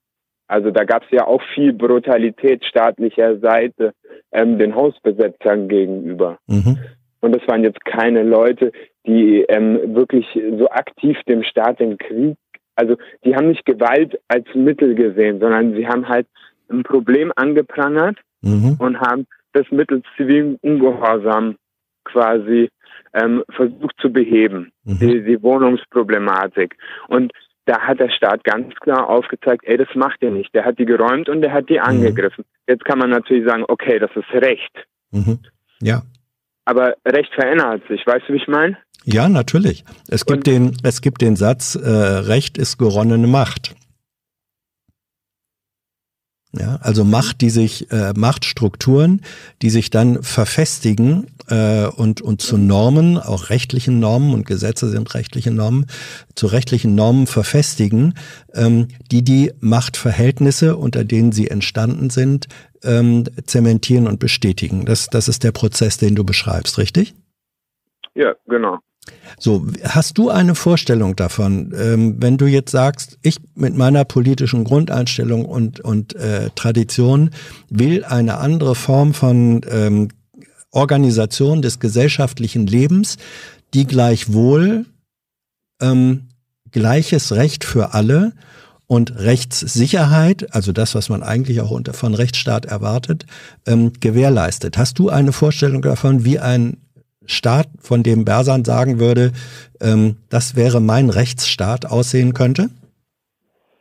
Also da gab es ja auch viel Brutalität staatlicher Seite ähm, den Hausbesetzern gegenüber. Mhm. Und das waren jetzt keine Leute, die ähm, wirklich so aktiv dem Staat den Krieg, also die haben nicht Gewalt als Mittel gesehen, sondern sie haben halt ein Problem angeprangert mhm. und haben das mittels zivilen Ungehorsam quasi ähm, versucht zu beheben, mhm. die, die Wohnungsproblematik. Und da hat der Staat ganz klar aufgezeigt, ey, das macht er nicht. Der hat die geräumt und der hat die mhm. angegriffen. Jetzt kann man natürlich sagen, okay, das ist Recht. Mhm. Ja. Aber Recht verändert sich, weißt du, wie ich meine? Ja, natürlich. Es gibt den, es gibt den Satz, äh, Recht ist geronnene Macht. Ja, also Macht, die sich, äh, Machtstrukturen, die sich dann verfestigen äh, und, und zu Normen, auch rechtlichen Normen und Gesetze sind rechtliche Normen, zu rechtlichen Normen verfestigen, ähm, die die Machtverhältnisse, unter denen sie entstanden sind, ähm, zementieren und bestätigen. Das, das ist der Prozess, den du beschreibst, richtig? Ja, genau. So, hast du eine Vorstellung davon, ähm, wenn du jetzt sagst, ich mit meiner politischen Grundeinstellung und, und äh, Tradition will eine andere Form von ähm, Organisation des gesellschaftlichen Lebens, die gleichwohl ähm, gleiches Recht für alle und Rechtssicherheit, also das, was man eigentlich auch unter, von Rechtsstaat erwartet, ähm, gewährleistet. Hast du eine Vorstellung davon, wie ein Staat, von dem Bersan sagen würde, ähm, das wäre mein Rechtsstaat, aussehen könnte?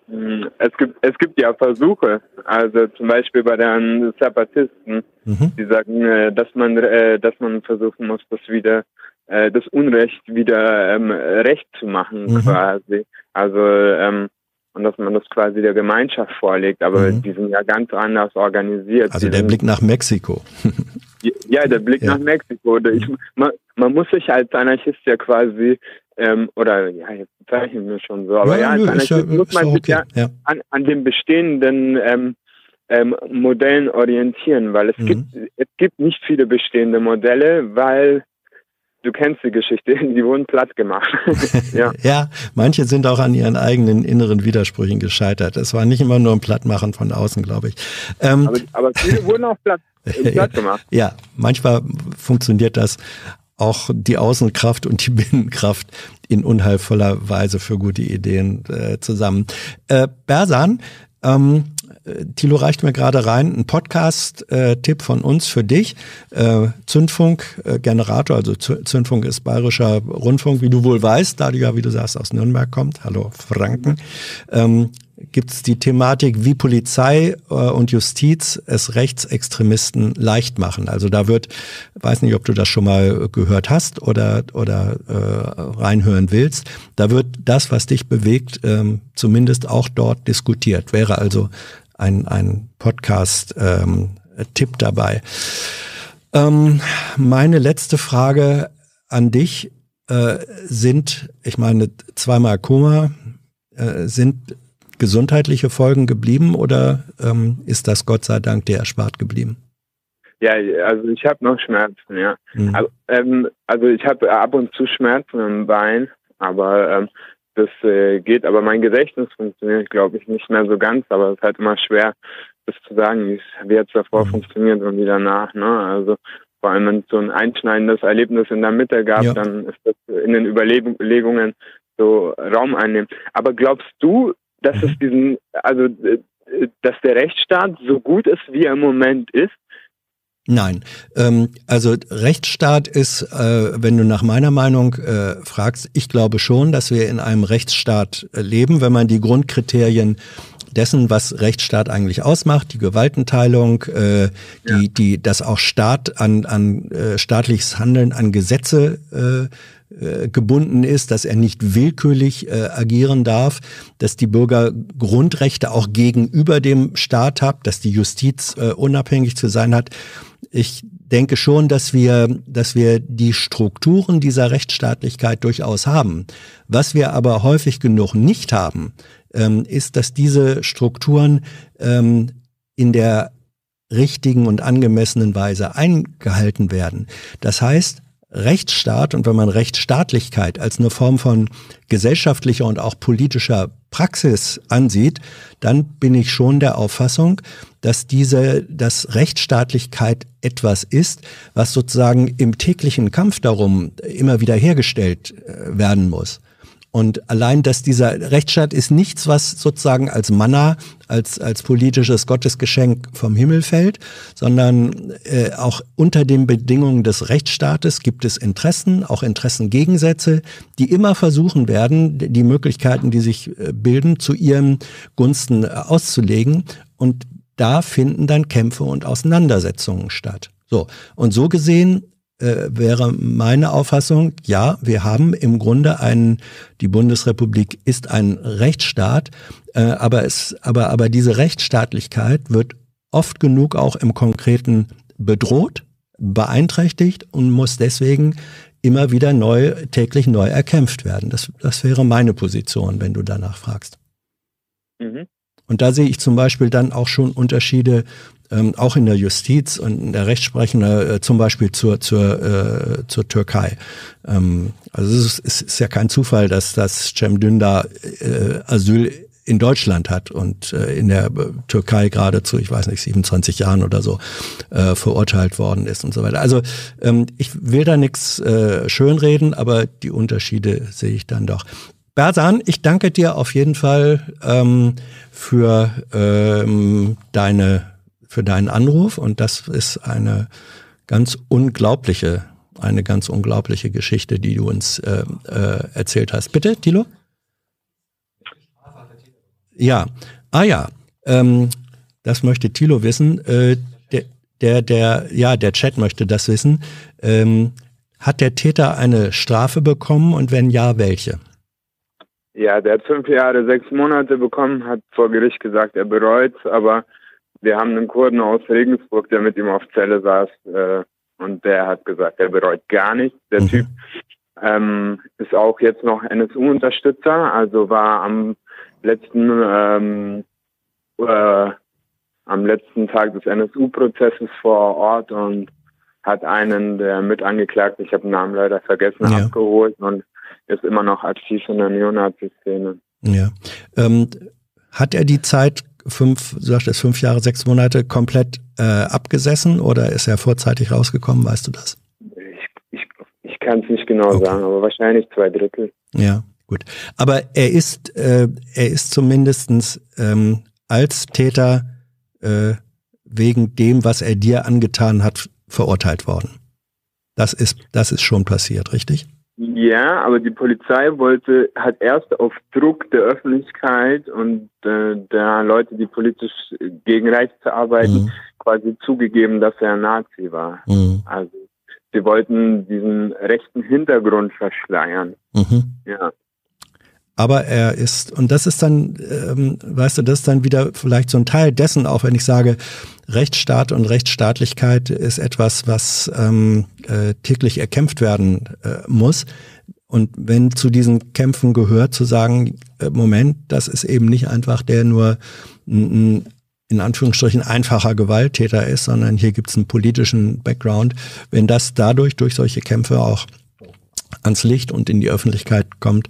Hm, es gibt, es gibt ja Versuche, also zum Beispiel bei den Zapatisten, mhm. die sagen, äh, dass man, äh, dass man versuchen muss, das wieder äh, das Unrecht wieder ähm, recht zu machen Mhm. quasi. Also ähm, und dass man das quasi der Gemeinschaft vorlegt, aber Mhm. die sind ja ganz anders organisiert. Also Die der Blick nach Mexiko. ja, der Blick Ja. nach Mexiko. Ich, man, man muss sich als Anarchist ja quasi, ähm, oder ja, jetzt bezeichnen wir schon so, aber ja, als nö, ist Anarchist ja, muss ja man sich okay. ja Ja. an, an den bestehenden ähm, ähm, Modellen orientieren, weil es Mhm. gibt es gibt nicht viele bestehende Modelle, weil du kennst die Geschichte, die wurden platt gemacht. ja. Ja, manche sind auch an ihren eigenen inneren Widersprüchen gescheitert. Es war nicht immer nur ein Plattmachen von außen, glaube ich. Ähm, Aber, aber viele wurden auch platt, platt gemacht. Ja, manchmal funktioniert das auch die Außenkraft und die Binnenkraft in unheilvoller Weise für gute Ideen äh, zusammen. Äh, Bersan, ähm, äh, Thilo reicht mir gerade rein, ein Podcast-Tipp von uns für dich. Äh, Zündfunk-Generator, also Z- Zündfunk ist bayerischer Rundfunk, wie du wohl weißt, da du ja, wie du sagst, aus Nürnberg kommt. Hallo Franken. Ähm, gibt es die Thematik, wie Polizei äh, und Justiz es Rechtsextremisten leicht machen. Also da wird, weiß nicht, ob du das schon mal gehört hast oder, oder äh, reinhören willst, da wird das, was dich bewegt, ähm, zumindest auch dort diskutiert. Wäre also ein, ein Podcast-Tipp dabei. Ähm, meine letzte Frage an dich äh, sind, ich meine, zweimal Koma, äh, sind gesundheitliche Folgen geblieben oder ähm, ist das Gott sei Dank dir erspart geblieben? Ja, also ich habe noch Schmerzen, ja. Mhm. Aber, ähm, also ich habe ab und zu Schmerzen im Bein, aber ähm, das äh, geht. Aber mein Gedächtnis funktioniert, glaube ich, nicht mehr so ganz. Aber es ist halt immer schwer, das zu sagen, wie es davor Mhm. funktioniert und wie danach. Ne? Also vor allem, wenn es so ein einschneidendes Erlebnis in der Mitte gab, Ja. dann ist das in den Überlegungen so Raum einnimmt. Aber glaubst du, dass Mhm. es diesen, also äh, dass der Rechtsstaat so gut ist, wie er im Moment ist? Nein, ähm, also Rechtsstaat ist, äh, wenn du nach meiner Meinung äh, fragst, ich glaube schon, dass wir in einem Rechtsstaat äh, leben, wenn man die Grundkriterien dessen, was Rechtsstaat eigentlich ausmacht, die Gewaltenteilung, äh, die, die, dass auch Staat an, an äh, staatliches Handeln an Gesetze äh, äh, gebunden ist, dass er nicht willkürlich äh, agieren darf, dass die Bürger Grundrechte auch gegenüber dem Staat haben, dass die Justiz äh, unabhängig zu sein hat. Ich denke schon, dass wir, dass wir die Strukturen dieser Rechtsstaatlichkeit durchaus haben. Was wir aber häufig genug nicht haben, ähm, ist, dass diese Strukturen ähm, in der richtigen und angemessenen Weise eingehalten werden. Das heißt, Rechtsstaat und wenn man Rechtsstaatlichkeit als eine Form von gesellschaftlicher und auch politischer Praxis ansieht, dann bin ich schon der Auffassung, dass diese, dass Rechtsstaatlichkeit etwas ist, was sozusagen im täglichen Kampf darum immer wieder hergestellt äh, werden muss. Und allein, dass dieser Rechtsstaat ist nichts, was sozusagen als Manna, als, als politisches Gottesgeschenk vom Himmel fällt, sondern äh, auch unter den Bedingungen des Rechtsstaates gibt es Interessen, auch Interessengegensätze, die immer versuchen werden, die Möglichkeiten, die sich äh, bilden, zu ihren Gunsten äh, auszulegen. Und da finden dann Kämpfe und Auseinandersetzungen statt. So. Und so gesehen äh, wäre meine Auffassung, ja, wir haben im Grunde einen, die Bundesrepublik ist ein Rechtsstaat, äh, aber es, aber, aber diese Rechtsstaatlichkeit wird oft genug auch im Konkreten bedroht, beeinträchtigt und muss deswegen immer wieder neu, täglich neu erkämpft werden. Das, das wäre meine Position, wenn du danach fragst. Mhm. Und da sehe ich zum Beispiel dann auch schon Unterschiede, ähm, auch in der Justiz und in der Rechtsprechung, äh, zum Beispiel zur, zur, äh, zur Türkei. Ähm, also es ist, ist ja kein Zufall, dass das Cem Dündar äh, Asyl in Deutschland hat und äh, in der Türkei gerade zu, ich weiß nicht, 27 Jahren oder so äh, verurteilt worden ist und so weiter. Also ähm, ich will da nichts äh, schönreden, aber die Unterschiede sehe ich dann doch. Bersan, ich danke dir auf jeden Fall ähm, für ähm, deine für deinen Anruf und das ist eine ganz unglaubliche eine ganz unglaubliche Geschichte, die du uns äh, äh, erzählt hast. Bitte, Tilo? Ja, ah ja, ähm, das möchte Tilo wissen. Äh, der, der, der, ja, der Chat möchte das wissen. Ähm, Hat der Täter eine Strafe bekommen und wenn ja, welche? Ja, der hat fünf Jahre, sechs Monate bekommen, hat vor Gericht gesagt, er bereut aber wir haben einen Kurden aus Regensburg, der mit ihm auf Zelle saß äh, und der hat gesagt, er bereut gar nichts. Der mhm. Typ ähm, ist auch jetzt noch NSU-Unterstützer, also war am letzten ähm, äh, am letzten Tag des NSU-Prozesses vor Ort und hat einen der Mitangeklagten, ich habe den Namen leider vergessen, ja. abgeholt und ist immer noch aktiv in der Neonazi-Szene. Ja. Ähm, hat er die Zeit fünf, du sagtest fünf Jahre, sechs Monate komplett äh, abgesessen oder ist er vorzeitig rausgekommen, weißt du das? Ich, ich, ich kann es nicht genau okay. sagen, aber wahrscheinlich zwei Drittel. Ja, gut. Aber er ist, äh, er ist zumindestens ähm, als Täter äh, wegen dem, was er dir angetan hat, verurteilt worden. Das ist, das ist schon passiert, richtig? Ja, aber die Polizei wollte, hat erst auf Druck der Öffentlichkeit und äh, der Leute, die politisch gegen rechts arbeiten, mhm. quasi zugegeben, dass er ein Nazi war. Mhm. Also sie wollten diesen rechten Hintergrund verschleiern. Mhm. Ja. Aber er ist, und das ist dann, ähm, weißt du, das ist dann wieder vielleicht so ein Teil dessen, auch wenn ich sage, Rechtsstaat und Rechtsstaatlichkeit ist etwas, was ähm, äh, täglich erkämpft werden äh, muss. Und wenn zu diesen Kämpfen gehört, zu sagen, äh, Moment, das ist eben nicht einfach der nur ein, in Anführungsstrichen einfacher Gewalttäter ist, sondern hier gibt es einen politischen Background. Wenn das dadurch, durch solche Kämpfe auch ans Licht und in die Öffentlichkeit kommt,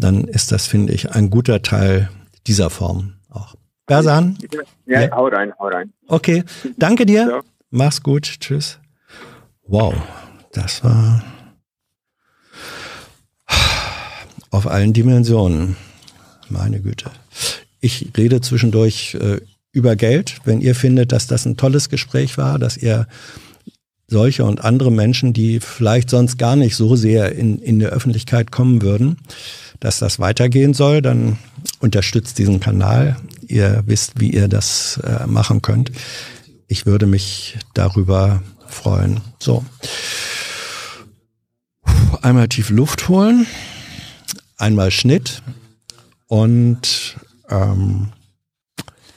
dann ist das, finde ich, ein guter Teil dieser Form auch. Bersan? Ja, ja, hau rein, hau rein. Okay, danke dir. Ja. Mach's gut. Tschüss. Wow, das war auf allen Dimensionen. Meine Güte. Ich rede zwischendurch äh, über Geld. Wenn ihr findet, dass das ein tolles Gespräch war, dass ihr solche und andere Menschen, die vielleicht sonst gar nicht so sehr in, in der Öffentlichkeit kommen würden, dass das weitergehen soll, dann unterstützt diesen Kanal. Ihr wisst, wie ihr das äh, machen könnt. Ich würde mich darüber freuen. So. Einmal tief Luft holen, einmal Schnitt und ähm,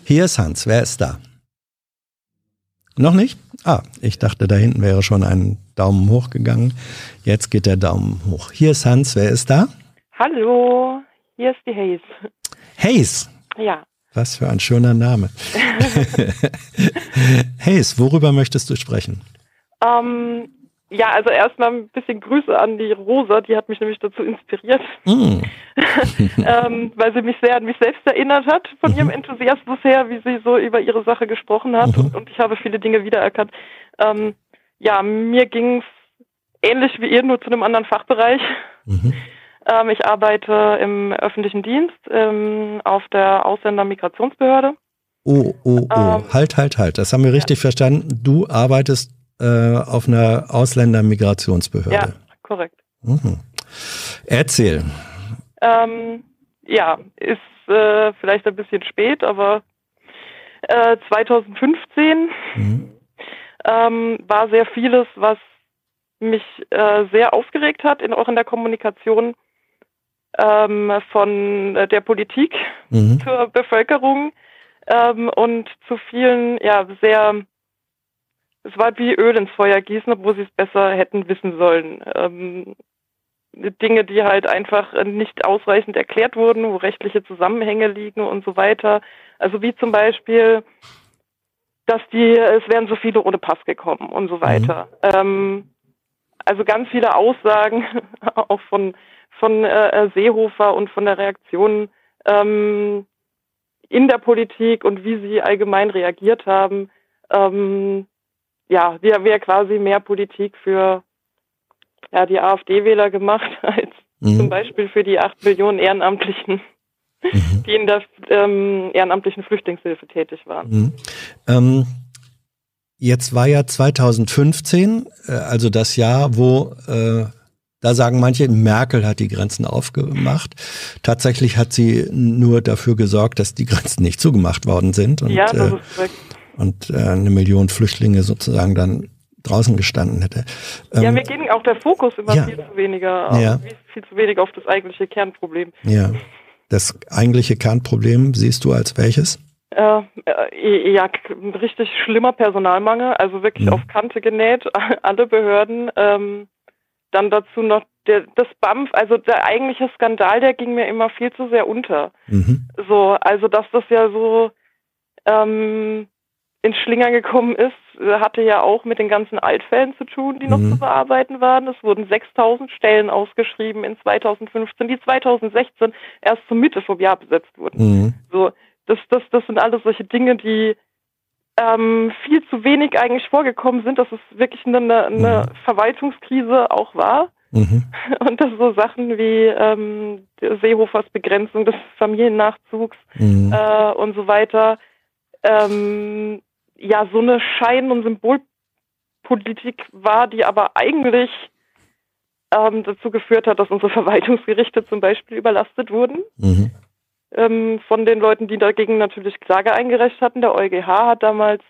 hier ist Hans. Wer ist da? Noch nicht? Ah, ich dachte, da hinten wäre schon ein Daumen hoch gegangen. Jetzt geht der Daumen hoch. Hier ist Hans. Wer ist da? Hallo, hier ist die Hayes. Hayes? Ja. Was für ein schöner Name. Hayes, worüber möchtest du sprechen? Ähm, ja, also erstmal ein bisschen Grüße an die Rosa, die hat mich nämlich dazu inspiriert, mm. ähm, weil sie mich sehr an mich selbst erinnert hat, von mhm. ihrem Enthusiasmus her, wie sie so über ihre Sache gesprochen hat mhm. und, ich habe viele Dinge wiedererkannt. Ähm, ja, mir ging es ähnlich wie ihr, nur zu einem anderen Fachbereich. Mhm. Ähm, ich arbeite im öffentlichen Dienst ähm, auf der Ausländermigrationsbehörde. Oh, oh, oh. Ähm, halt, halt, halt. Das haben wir richtig ja. verstanden. Du arbeitest äh, auf einer Ausländermigrationsbehörde. Ja, korrekt. Mhm. Erzähl. Ähm, ja, ist äh, vielleicht ein bisschen spät, aber äh, 2015 mhm. ähm, war sehr vieles, was mich äh, sehr aufgeregt hat, in, auch in der Kommunikation ähm, von der Politik mhm. zur Bevölkerung ähm, und zu vielen, ja, sehr, es war wie Öl ins Feuer gießen, obwohl sie es besser hätten wissen sollen. Ähm, Dinge, die halt einfach nicht ausreichend erklärt wurden, wo rechtliche Zusammenhänge liegen und so weiter. Also wie zum Beispiel, dass die, es wären so viele ohne Pass gekommen und so weiter. Mhm. Ähm, also ganz viele Aussagen auch von von äh, äh, Seehofer und von der Reaktion ähm, in der Politik und wie sie allgemein reagiert haben. Ähm, ja, wir wir quasi mehr Politik für ja, die AfD-Wähler gemacht als mhm. zum Beispiel für die acht Millionen Ehrenamtlichen, mhm. die in der ähm, ehrenamtlichen Flüchtlingshilfe tätig waren. Mhm. Ähm, jetzt war ja 2015, äh, also das Jahr, wo äh, da sagen manche, Merkel hat die Grenzen aufgemacht. Tatsächlich hat sie nur dafür gesorgt, dass die Grenzen nicht zugemacht worden sind und, ja, das äh, ist und äh, eine Million Flüchtlinge sozusagen dann draußen gestanden hätte. ja, Ähm, mir ging auch der Fokus immer ja. viel zu weniger, Ja. viel zu wenig auf das eigentliche Kernproblem. ja. Das eigentliche Kernproblem siehst du als welches? Äh, äh, ja, richtig schlimmer Personalmangel, also wirklich Mhm. auf Kante genäht, alle Behörden. Ähm, dann dazu noch der, das BAMF, also der eigentliche Skandal, der ging mir immer viel zu sehr unter. Mhm. So, also dass das ja so ähm, ins Schlinger gekommen ist, äh, hatte ja auch mit den ganzen Altfällen zu tun, die noch Mhm. zu bearbeiten waren. Es wurden 6000 Stellen ausgeschrieben in 2015, die 2016 erst zur Mitte vom Jahr besetzt wurden. Mhm. So, das, das, das sind alles solche Dinge, die ähm, viel zu wenig eigentlich vorgekommen sind, dass es wirklich eine, eine, eine Verwaltungskrise auch war. Mhm. Und dass so Sachen wie ähm, Seehofers Begrenzung des Familiennachzugs Mhm. äh, und so weiter, ähm, ja, so eine Schein- und Symbolpolitik war, die aber eigentlich ähm, dazu geführt hat, dass unsere Verwaltungsgerichte zum Beispiel überlastet wurden Mhm. ähm, von den Leuten, die dagegen natürlich Klage eingereicht hatten. Der EuGH hat damals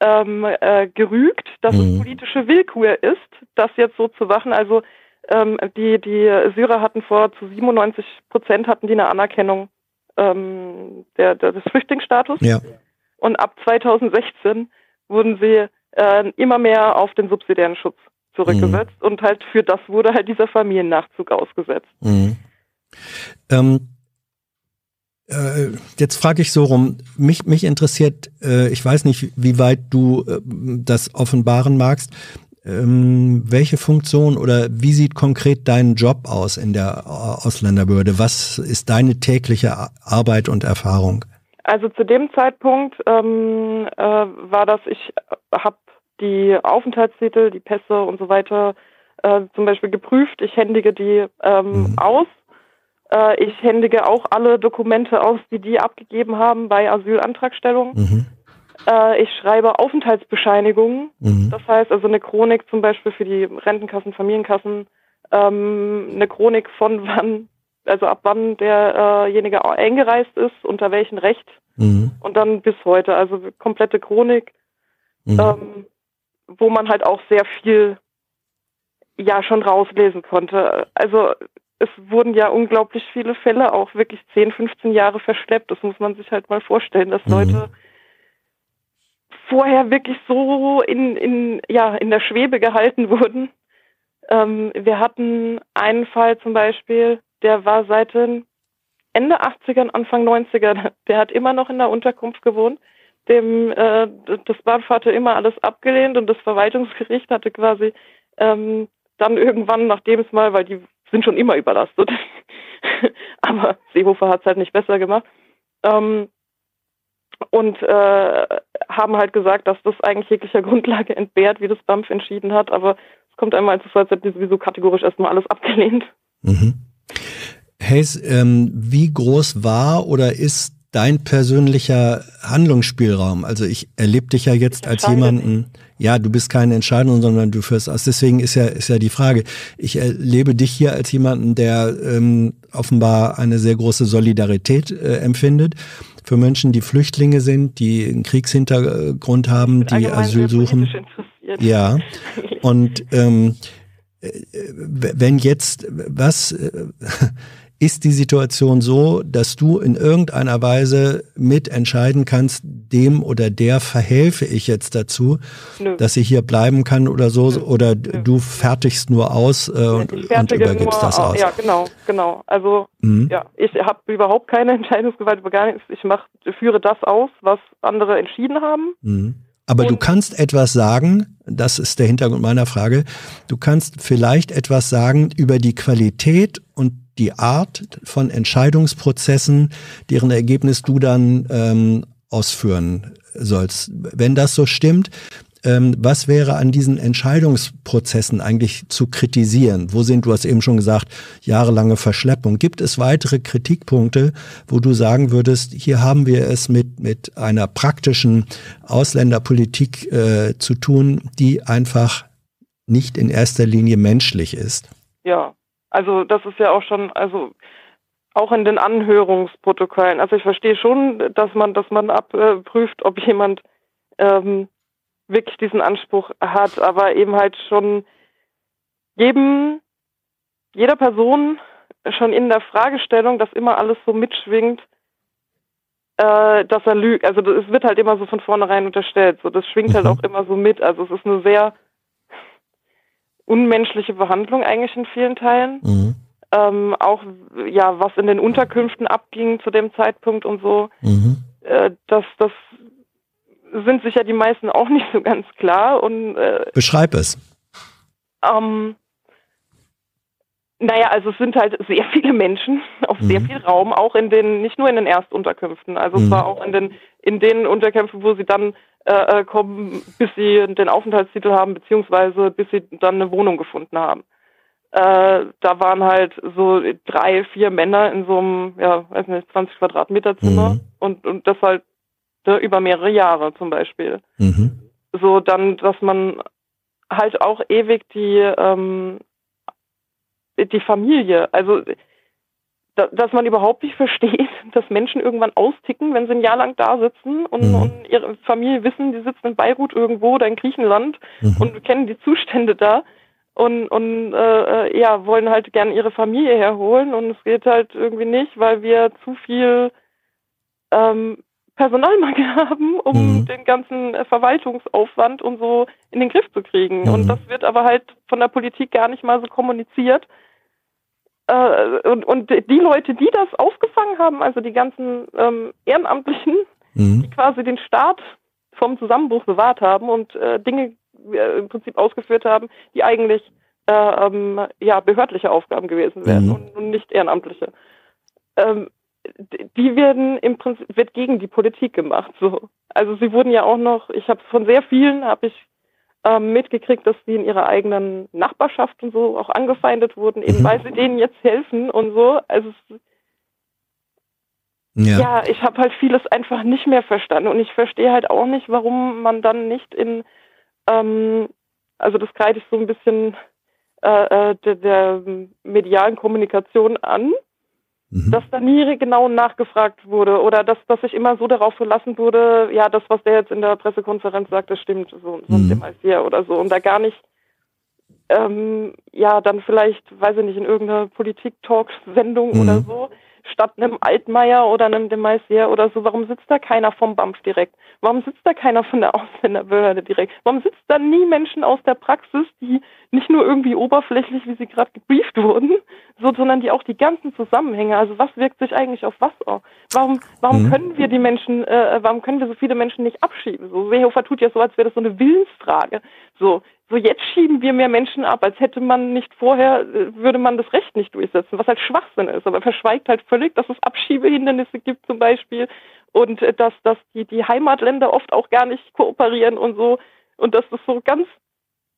ähm, äh, gerügt, dass Mhm. es politische Willkür ist, das jetzt so zu machen. Also ähm, die, die Syrer hatten vor zu 97 Prozent hatten die eine Anerkennung ähm, der, der, des Flüchtlingsstatus. Ja. Und ab 2016 wurden sie äh, immer mehr auf den subsidiären Schutz zurückgesetzt und halt für das wurde halt dieser Familiennachzug ausgesetzt. Mhm. Ähm, äh, jetzt frage ich so rum, mich, mich interessiert, äh, ich weiß nicht, wie weit du äh, das offenbaren magst, ähm, welche Funktion oder wie sieht konkret dein Job aus in der äh, Ausländerbehörde? Was ist deine tägliche Ar- Arbeit und Erfahrung? Also zu dem Zeitpunkt ähm, äh, war das, ich habe die Aufenthaltstitel, die Pässe und so weiter äh, zum Beispiel geprüft. Ich händige die ähm, Mhm. aus. Äh, ich händige auch alle Dokumente aus, die die abgegeben haben bei Asylantragstellung. Mhm. Äh, ich schreibe Aufenthaltsbescheinigungen. Mhm. Das heißt also eine Chronik zum Beispiel für die Rentenkassen, Familienkassen, ähm, eine Chronik von wann, also ab wann derjenige eingereist ist, unter welchem Recht Mhm. und dann bis heute. Also komplette Chronik, Mhm. ähm, wo man halt auch sehr viel ja schon rauslesen konnte. Also es wurden ja unglaublich viele Fälle auch wirklich 10, 15 Jahre verschleppt. Das muss man sich halt mal vorstellen, dass Mhm. Leute vorher wirklich so in, in, ja, in der Schwebe gehalten wurden. Ähm, wir hatten einen Fall zum Beispiel, der war seit den Ende 80er, Anfang 90er, der hat immer noch in der Unterkunft gewohnt. Dem, äh, das BAMF hatte immer alles abgelehnt und das Verwaltungsgericht hatte quasi ähm, dann irgendwann, nachdem es mal, weil die sind schon immer überlastet, aber Seehofer hat es halt nicht besser gemacht, ähm, und äh, haben halt gesagt, dass das eigentlich jeglicher Grundlage entbehrt, wie das BAMF entschieden hat, aber es kommt einmal so vor, als hätten die sowieso kategorisch erstmal alles abgelehnt. Mhm. Hayes, ähm, wie groß war oder ist dein persönlicher Handlungsspielraum? Also ich erlebe dich ja jetzt als jemanden, ja, du bist keine Entscheidung, sondern du führst aus. Deswegen ist ja, ist ja die Frage. Ich erlebe dich hier als jemanden, der ähm, offenbar eine sehr große Solidarität äh, empfindet für Menschen, die Flüchtlinge sind, die einen Kriegshintergrund haben, die Asyl suchen. Ja. Und ähm, äh, wenn jetzt, was äh, ist die Situation so, dass du in irgendeiner Weise mitentscheiden kannst, dem oder der verhelfe ich jetzt dazu, Nö. dass sie hier bleiben kann oder so, Nö. oder Nö. du fertigst nur aus äh, und, und übergibst nur, das aus. Ja, genau, genau. Also Mhm. ja, ich habe überhaupt keine Entscheidungsgewalt über gar nichts. Ich mach, führe das aus, was andere entschieden haben. Mhm. Aber du Und- kannst etwas sagen, das ist der Hintergrund meiner Frage, du kannst vielleicht etwas sagen über die Qualität und die Art von Entscheidungsprozessen, deren Ergebnis du dann ähm, ausführen sollst. Wenn das so stimmt, ähm, was wäre an diesen Entscheidungsprozessen eigentlich zu kritisieren? Wo sind, du hast eben schon gesagt, jahrelange Verschleppung. Gibt es weitere Kritikpunkte, wo du sagen würdest, hier haben wir es mit, mit einer praktischen Ausländerpolitik äh, zu tun, die einfach nicht in erster Linie menschlich ist? Ja, also das ist ja auch schon, also auch in den Anhörungsprotokollen. Also ich verstehe schon, dass man, dass man abprüft, ob jemand ähm, wirklich diesen Anspruch hat, aber eben halt schon jedem, jeder Person schon in der Fragestellung, dass immer alles so mitschwingt, äh, dass er lügt. Also es wird halt immer so von vornherein unterstellt. So, das schwingt halt Mhm. auch immer so mit. Also es ist eine sehr unmenschliche Behandlung eigentlich in vielen Teilen. Mhm. Ähm, auch ja, was in den Unterkünften abging zu dem Zeitpunkt und so, Mhm. äh, das, das sind sich ja die meisten auch nicht so ganz klar. Und äh, Beschreib es. ähm, naja, also es sind halt sehr viele Menschen auf sehr Mhm. viel Raum, auch in den, nicht nur in den Erstunterkünften, also Mhm. es war auch in den, in den Unterkünften, wo sie dann äh, äh, kommen, bis sie den Aufenthaltstitel haben, beziehungsweise bis sie dann eine Wohnung gefunden haben. Äh, da waren halt so drei, vier Männer in so einem, ja, weiß nicht, 20 Quadratmeter Zimmer Mhm. und, und das halt ne, über mehrere Jahre zum Beispiel Mhm. so dann, dass man halt auch ewig die ähm, die Familie, also da, dass man überhaupt nicht versteht, dass Menschen irgendwann austicken, wenn sie ein Jahr lang da sitzen und, Mhm. und ihre Familie wissen, die sitzen in Beirut irgendwo oder in Griechenland Mhm. und kennen die Zustände da und, und äh, ja, wollen halt gern ihre Familie herholen und es geht halt irgendwie nicht, weil wir zu viel ähm, Personalmangel haben, um Mhm. den ganzen Verwaltungsaufwand und so in den Griff zu kriegen. Mhm. Und das wird aber halt von der Politik gar nicht mal so kommuniziert. Äh, und, und die Leute, die das aufgefangen haben, also die ganzen ähm, Ehrenamtlichen, die Mhm. quasi den Staat vom Zusammenbruch bewahrt haben und äh, Dinge äh, im Prinzip ausgeführt haben, die eigentlich äh, ähm, ja behördliche Aufgaben gewesen wären Mhm. und, und nicht ehrenamtliche. Ähm, die werden im Prinzip wird gegen die Politik gemacht. So, also sie wurden ja auch noch. Ich habe von sehr vielen habe ich ähm, mitgekriegt, dass sie in ihrer eigenen Nachbarschaft und so auch angefeindet wurden, eben Mhm. weil sie denen jetzt helfen und so. Also Ja. ja, ich habe halt vieles einfach nicht mehr verstanden und ich verstehe halt auch nicht, warum man dann nicht in, ähm, also das greife ich so ein bisschen äh, äh, der, der medialen Kommunikation an, Mhm. dass da nie genau nachgefragt wurde oder dass, dass sich immer so darauf verlassen wurde, ja, das, was der jetzt in der Pressekonferenz sagt, das stimmt, so, so Mhm. dem hier oder so und da gar nicht ähm, ja, dann vielleicht, weiß ich nicht, in irgendeiner Politik-Talk-Sendung Mhm. oder so, statt einem Altmaier oder einem de Maizière oder so, warum sitzt da keiner vom BAMF direkt? Warum sitzt da keiner von der Ausländerbehörde direkt? Warum sitzt da nie Menschen aus der Praxis, die nicht nur irgendwie oberflächlich, wie sie gerade gebrieft wurden, so, sondern die auch die ganzen Zusammenhänge, also was wirkt sich eigentlich auf was aus? Warum, warum Mhm. können wir die Menschen, äh, warum können wir so viele Menschen nicht abschieben? So, Seehofer tut ja so, als wäre das so eine Willensfrage. So, so jetzt schieben wir mehr Menschen ab, als hätte man nicht vorher, äh, würde man das Recht nicht durchsetzen, was halt Schwachsinn ist. Aber er verschweigt halt völlig, dass es Abschiebehindernisse gibt zum Beispiel und äh, dass, dass die, die Heimatländer oft auch gar nicht kooperieren und so und dass das so ganz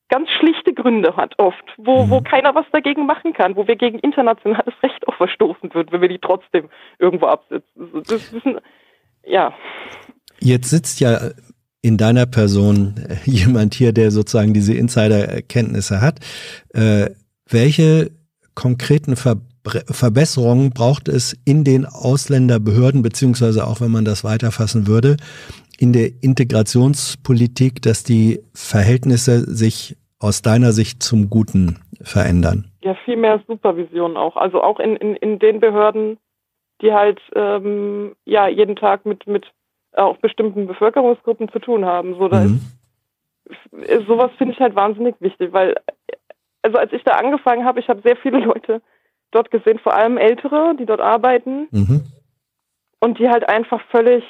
ganz schlichte Gründe hat oft, wo, Mhm. wo keiner was dagegen machen kann, wo wir gegen internationales Recht auch verstoßen würden, wenn wir die trotzdem irgendwo absitzen. Das ist ein, ja. Jetzt sitzt ja in deiner Person äh, jemand hier, der sozusagen diese Insider-Erkenntnisse hat. Äh, welche konkreten Verbre Verbesserungen braucht es in den Ausländerbehörden, beziehungsweise auch wenn man das weiterfassen würde, in der Integrationspolitik, dass die Verhältnisse sich aus deiner Sicht zum Guten verändern? Ja, viel mehr Supervision auch. Also auch in, in, in den Behörden, die halt ähm, ja jeden Tag mit, mit auch bestimmten Bevölkerungsgruppen zu tun haben. So, da Mhm. ist, sowas finde ich halt wahnsinnig wichtig, weil also als ich da angefangen habe, ich habe sehr viele Leute dort gesehen, vor allem Ältere, die dort arbeiten Mhm. und die halt einfach völlig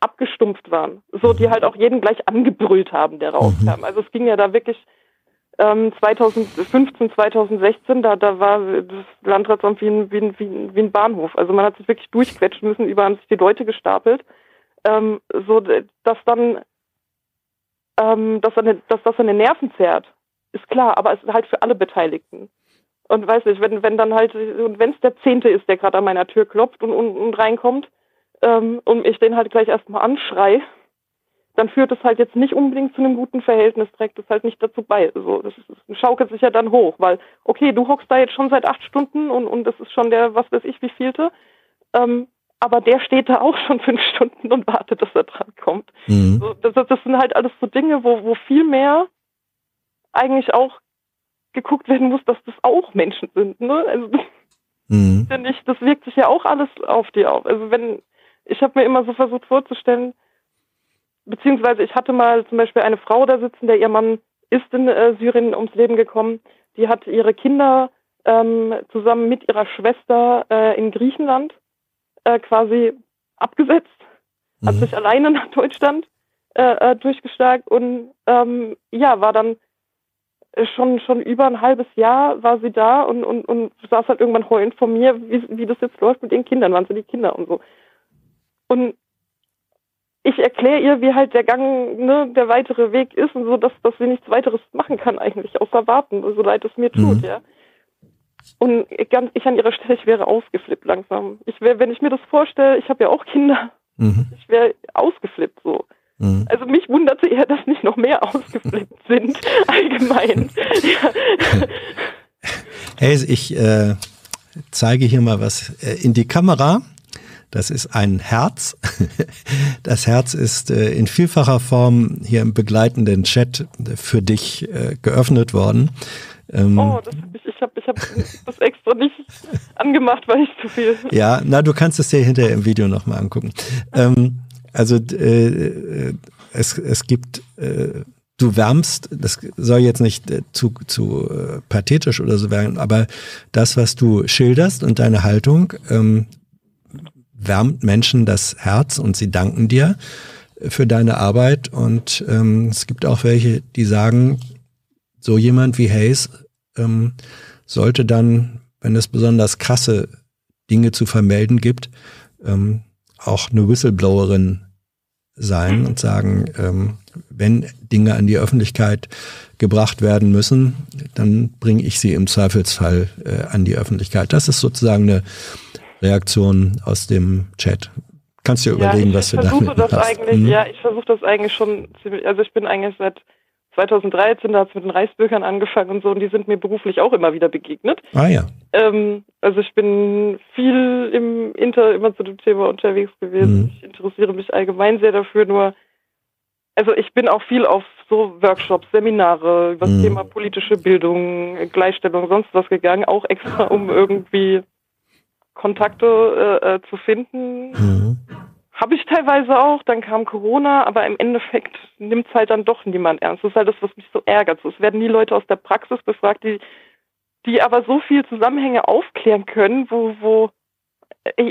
abgestumpft waren. So, die halt auch jeden gleich angebrüllt haben, der rauskam. Also es ging ja da wirklich ähm, 2015, 2016, da, da war das Landratsamt wie ein, wie, ein, wie, ein, wie ein Bahnhof. Also man hat sich wirklich durchquetschen müssen, überall haben sich die Leute gestapelt. Ähm, so, dass dann, ähm, dass, eine, dass das eine Nerven zerrt, ist klar, aber es ist halt für alle Beteiligten. Und weiß nicht, wenn, wenn dann halt, und wenn es der Zehnte ist, der gerade an meiner Tür klopft und, und, reinkommt, ähm, und ich den halt gleich erstmal anschrei, dann führt es halt jetzt nicht unbedingt zu einem guten Verhältnis, trägt es halt nicht dazu bei. So, das, ist, das schaukelt sich ja dann hoch, weil, okay, du hockst da jetzt schon seit acht Stunden und, und das ist schon der, was weiß ich, wie vielte. Ähm, aber der steht da auch schon fünf Stunden und wartet, dass er dran kommt. Mhm. So, das, das sind halt alles so Dinge, wo, wo viel mehr eigentlich auch geguckt werden muss, dass das auch Menschen sind. Ne? Also das Mhm. finde ich, das wirkt sich ja auch alles auf die auf. Also wenn, ich habe mir immer so versucht vorzustellen, beziehungsweise ich hatte mal zum Beispiel eine Frau da sitzen, der ihr Mann ist in äh, Syrien ums Leben gekommen. Die hat ihre Kinder ähm, zusammen mit ihrer Schwester äh, in Griechenland äh, quasi abgesetzt, hat Mhm. sich alleine nach Deutschland äh, äh, durchgeschlagen und ähm, ja, war dann schon schon über ein halbes Jahr war sie da und, und, und saß halt irgendwann heulend vor mir, wie, wie das jetzt läuft mit ihren Kindern, waren sie die Kinder und so. Und ich erkläre ihr, wie halt der Gang, ne, der weitere Weg ist und so, dass, dass sie nichts weiteres machen kann eigentlich, außer warten, so leid es mir tut, Mhm. ja. Und ich, ganz, ich an ihrer Stelle, ich wäre ausgeflippt langsam. Ich wäre, wenn ich mir das vorstelle, ich habe ja auch Kinder, Mhm. ich wäre ausgeflippt so. Mhm. Also mich wunderte eher, dass nicht noch mehr ausgeflippt sind, allgemein. ja. Hey, ich äh, zeige hier mal was äh, in die Kamera. Das ist ein Herz. Das Herz ist äh, in vielfacher Form hier im begleitenden Chat für dich äh, geöffnet worden. Ähm, Oh, das hab ich, ich habe ich hab das extra nicht angemacht, weil ich zu viel. Ja, na, du kannst es dir hinterher im Video nochmal angucken. Ähm, also äh, äh, es, es gibt, äh, du wärmst, das soll jetzt nicht äh, zu, zu äh, pathetisch oder so werden, aber das, was du schilderst und deine Haltung, ähm, wärmt Menschen das Herz und sie danken dir für deine Arbeit. Und ähm, es gibt auch welche, die sagen, so jemand wie Hayes ähm, sollte dann, wenn es besonders krasse Dinge zu vermelden gibt, ähm, auch eine Whistleblowerin sein und sagen, ähm, wenn Dinge an die Öffentlichkeit gebracht werden müssen, dann bringe ich sie im Zweifelsfall äh, an die Öffentlichkeit. Das ist sozusagen eine Reaktion aus dem Chat. Kannst dir überlegen, ich, was ich du damit das machst. eigentlich, Mhm. ja, ich versuche das eigentlich schon ziemlich, also ich bin eigentlich seit 2013, da hat es mit den Reichsbürgern angefangen und so, und die sind mir beruflich auch immer wieder begegnet. Ah ja. Ähm, also ich bin viel im Inter immer zu dem Thema unterwegs gewesen. Mhm. Ich interessiere mich allgemein sehr dafür, nur also ich bin auch viel auf so Workshops, Seminare über das Mhm. Thema politische Bildung, Gleichstellung, sonst was gegangen, auch extra um irgendwie Kontakte äh, äh, zu finden. Mhm. Habe ich teilweise auch, dann kam Corona, aber im Endeffekt nimmt es halt dann doch niemand ernst. Das ist halt das, was mich so ärgert. So, Es werden nie Leute aus der Praxis befragt, die, die aber so viel Zusammenhänge aufklären können, wo, wo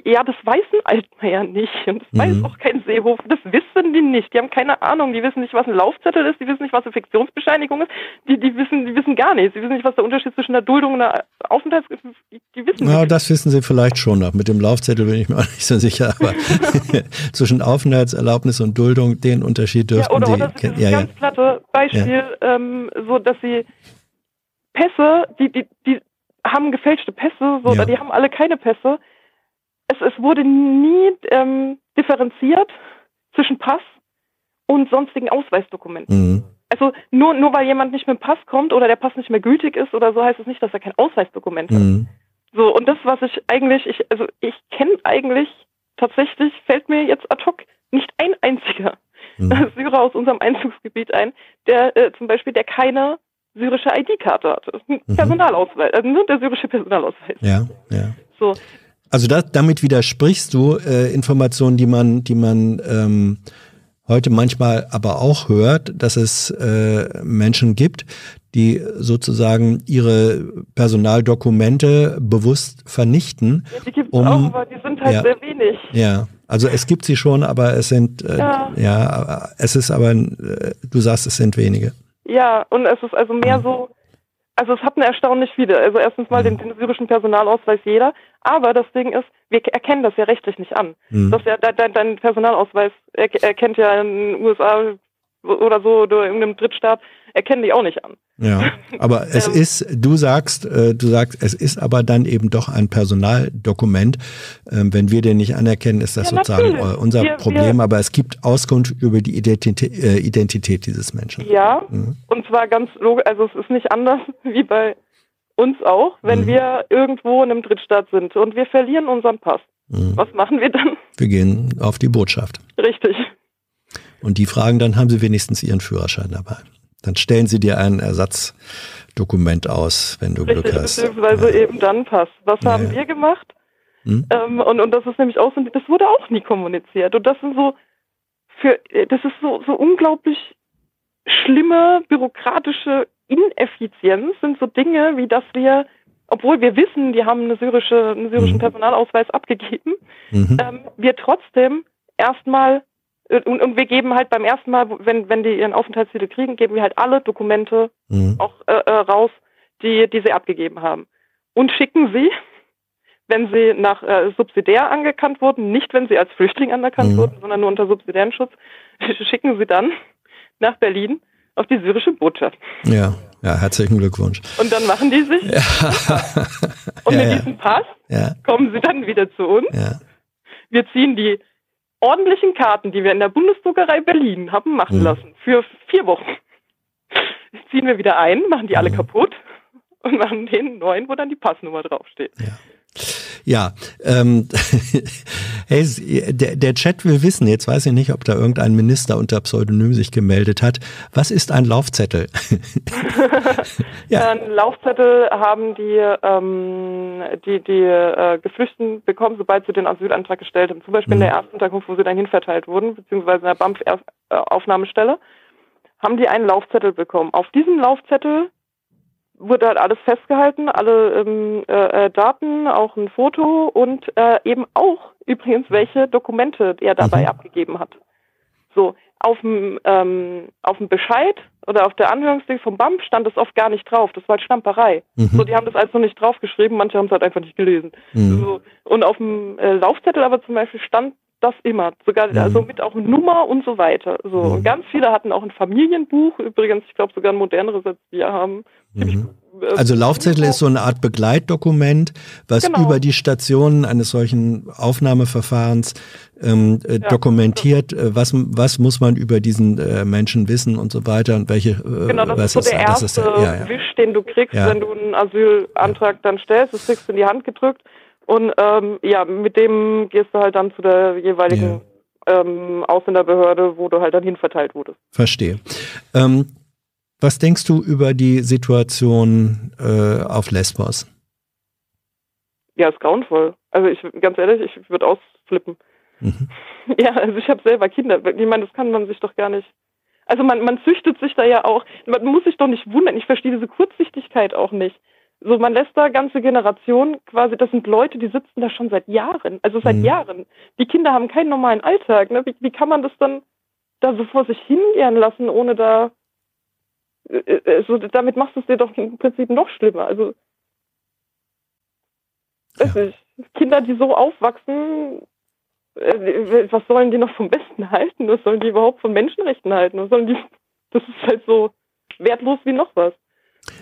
ja, das weiß ein Altmaier nicht und das Mhm. weiß auch kein Seehofer, das wissen die nicht. Die haben keine Ahnung, die wissen nicht, was ein Laufzettel ist, die wissen nicht, was eine Fiktionsbescheinigung ist, die, die wissen, die wissen gar nichts, die wissen nicht, was der Unterschied zwischen einer Duldung und einer Aufenthalts... Die, die wissen Ja, nicht. das wissen sie vielleicht schon noch. Mit dem Laufzettel bin ich mir auch nicht so sicher. Aber zwischen Aufenthaltserlaubnis und Duldung, den Unterschied Ja, dürften oder, sie oder so kennen. dieses Ja, ja. ganz platte Beispiel, ähm, so dass sie Pässe, die, die, die haben gefälschte Pässe, so, Ja. oder die haben alle keine Pässe. Es, es wurde nie ähm, differenziert zwischen Pass und sonstigen Ausweisdokumenten. Mhm. Also nur, nur weil jemand nicht mit dem Pass kommt oder der Pass nicht mehr gültig ist oder so, heißt es nicht, dass er kein Ausweisdokument hat. Mhm. So, und das, was ich eigentlich, ich, also ich kenne eigentlich tatsächlich, fällt mir jetzt ad hoc nicht ein einziger Mhm. Syrer aus unserem Einzugsgebiet ein, der äh, zum Beispiel, der keine syrische ID-Karte hatte. Ein Mhm. Personalausweis, also nur der syrische Personalausweis. Ja, ja. So, Also das, damit widersprichst du äh, Informationen, die man, die man ähm, heute manchmal aber auch hört, dass es äh, Menschen gibt, die sozusagen ihre Personaldokumente bewusst vernichten. ja, die gibt es Um- auch, aber die sind halt ja. sehr wenig. Ja, also es gibt sie schon, aber es sind äh, ja. Ja. es ist aber äh, du sagst, es sind wenige. Ja, und es ist also mehr so, also es hat eine erstaunlich viele. Also erstens mal den, den syrischen Personalausweis jeder, aber das Ding ist, wir erkennen das ja rechtlich nicht an. Mhm. Das ja, dein, dein, Personalausweis er, erkennt ja in den USA oder so oder in irgendeinem Drittstaat, erkennen die auch nicht an. Ja, aber es ist, du sagst, äh, du sagst, es ist aber dann eben doch ein Personaldokument. Ähm, wenn wir den nicht anerkennen, ist das Ja, sozusagen natürlich. äh, unser Wir- Problem. wir- aber es gibt Auskunft über die Identität, äh, Identität dieses Menschen. Ja, Mhm. und zwar ganz logisch, also es ist nicht anders wie bei uns auch, wenn Mhm. wir irgendwo in einem Drittstaat sind und wir verlieren unseren Pass. Mhm. Was machen wir dann? Wir gehen auf die Botschaft. Richtig. Und die fragen dann, haben Sie wenigstens Ihren Führerschein dabei? Dann stellen sie dir ein Ersatzdokument aus, wenn du Richtig, Glück hast. beziehungsweise Ja. eben dann passt. Was Ja, haben wir gemacht? Hm? Ähm, und, und das ist nämlich auch so, das wurde auch nie kommuniziert. Und das sind so, für, das ist so, so unglaublich schlimme bürokratische Ineffizienz sind so Dinge, wie dass wir, obwohl wir wissen, die haben eine syrische, einen syrischen Mhm. Personalausweis abgegeben, Mhm. ähm, wir trotzdem erstmal äh, und, und wir geben halt beim ersten Mal, wenn, wenn die ihren Aufenthaltstitel kriegen, geben wir halt alle Dokumente Mhm. auch äh, äh, raus, die, die sie abgegeben haben. Und schicken sie, wenn sie nach äh, subsidiär anerkannt wurden, nicht wenn sie als Flüchtling anerkannt Mhm. wurden, sondern nur unter subsidiären Schutz, schicken sie dann nach Berlin auf die syrische Botschaft. Ja, ja, herzlichen Glückwunsch. Und dann machen die sich und ja, mit ja, diesem Pass ja, kommen sie dann wieder zu uns. ja. Wir ziehen die ordentlichen Karten, die wir in der Bundesdruckerei Berlin haben machen Mhm. lassen, für vier Wochen. Ziehen wir wieder ein, machen die alle Mhm. kaputt und machen den neuen, wo dann die Passnummer draufsteht. Ja, ähm, hey, der, der Chat will wissen, jetzt weiß ich nicht, ob da irgendein Minister unter Pseudonym sich gemeldet hat. Was ist ein Laufzettel? Ja. Einen Laufzettel haben die, ähm, die, die äh, Geflüchteten bekommen, sobald sie den Asylantrag gestellt haben. Zum Beispiel in Mhm. der ersten Unterkunft, wo sie dann hinverteilt wurden, beziehungsweise in der BAMF-Aufnahmestelle, haben die einen Laufzettel bekommen. Auf diesem Laufzettel wurde halt alles festgehalten, alle ähm, äh, äh, Daten, auch ein Foto und äh, eben auch übrigens, welche Dokumente er dabei Mhm. abgegeben hat. So, auf dem, ähm, auf dem Bescheid oder auf der Anhörungsding vom BAMF stand das oft gar nicht drauf. Das war halt Stamperei. Mhm. So, die haben das also nicht draufgeschrieben, manche haben es halt einfach nicht gelesen. Mhm. So, und auf dem äh, Laufzettel aber zum Beispiel stand das immer, sogar Mhm. also mit auch Nummer und so weiter. So, Mhm. und ganz viele hatten auch ein Familienbuch, übrigens, ich glaube sogar ein moderneres als wir haben. Mhm. Äh, Also Laufzettel ist so eine Art Begleitdokument, was Genau. über die Stationen eines solchen Aufnahmeverfahrens ähm, äh, Ja. dokumentiert, äh, was, was muss man über diesen äh, Menschen wissen und so weiter und welche äh, Genau, das was ist so der das erste ist der- ja, ja. Wisch, den du kriegst, wenn du einen Asylantrag dann stellst. Das kriegst du in die Hand gedrückt. Und ähm, ja, mit dem gehst du halt dann zu der jeweiligen ähm, Ausländerbehörde, wo du halt dann hinverteilt wurdest. Verstehe. Ähm, was denkst du über die Situation äh, auf Lesbos? Ja, ist grauenvoll. Also ich ganz ehrlich, ich würde ausflippen. Mhm. Ja, also ich habe selber Kinder. Ich meine, das kann man sich doch gar nicht. Also man, man züchtet sich da ja auch. Man muss sich doch nicht wundern. Ich verstehe diese Kurzsichtigkeit auch nicht. So, man lässt da ganze Generationen quasi, das sind Leute, die sitzen da schon seit Jahren, also seit Mhm. Jahren. Die Kinder haben keinen normalen Alltag. Ne? Wie, wie kann man das dann da so vor sich hingehen lassen, ohne da, äh, äh, also damit machst du es dir doch im Prinzip noch schlimmer. Also, weiß Ja. nicht, Kinder, die so aufwachsen, äh, was sollen die noch vom Besten halten? Was sollen die überhaupt von Menschenrechten halten? Was sollen die, das ist halt so wertlos wie noch was.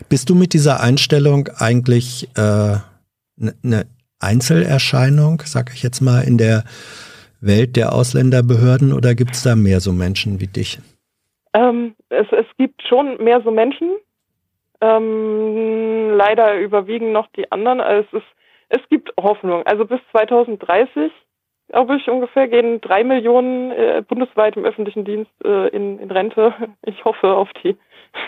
Bist du mit dieser Einstellung eigentlich eine äh, ne Einzelerscheinung, sag ich jetzt mal, in der Welt der Ausländerbehörden oder gibt es da mehr so Menschen wie dich? Ähm, es, es gibt schon mehr so Menschen. Ähm, leider überwiegen noch die anderen. Also Es, ist, es gibt Hoffnung. Also bis 2030, glaube ich, ungefähr gehen drei Millionen äh, bundesweit im öffentlichen Dienst äh, in, in Rente. Ich hoffe auf die,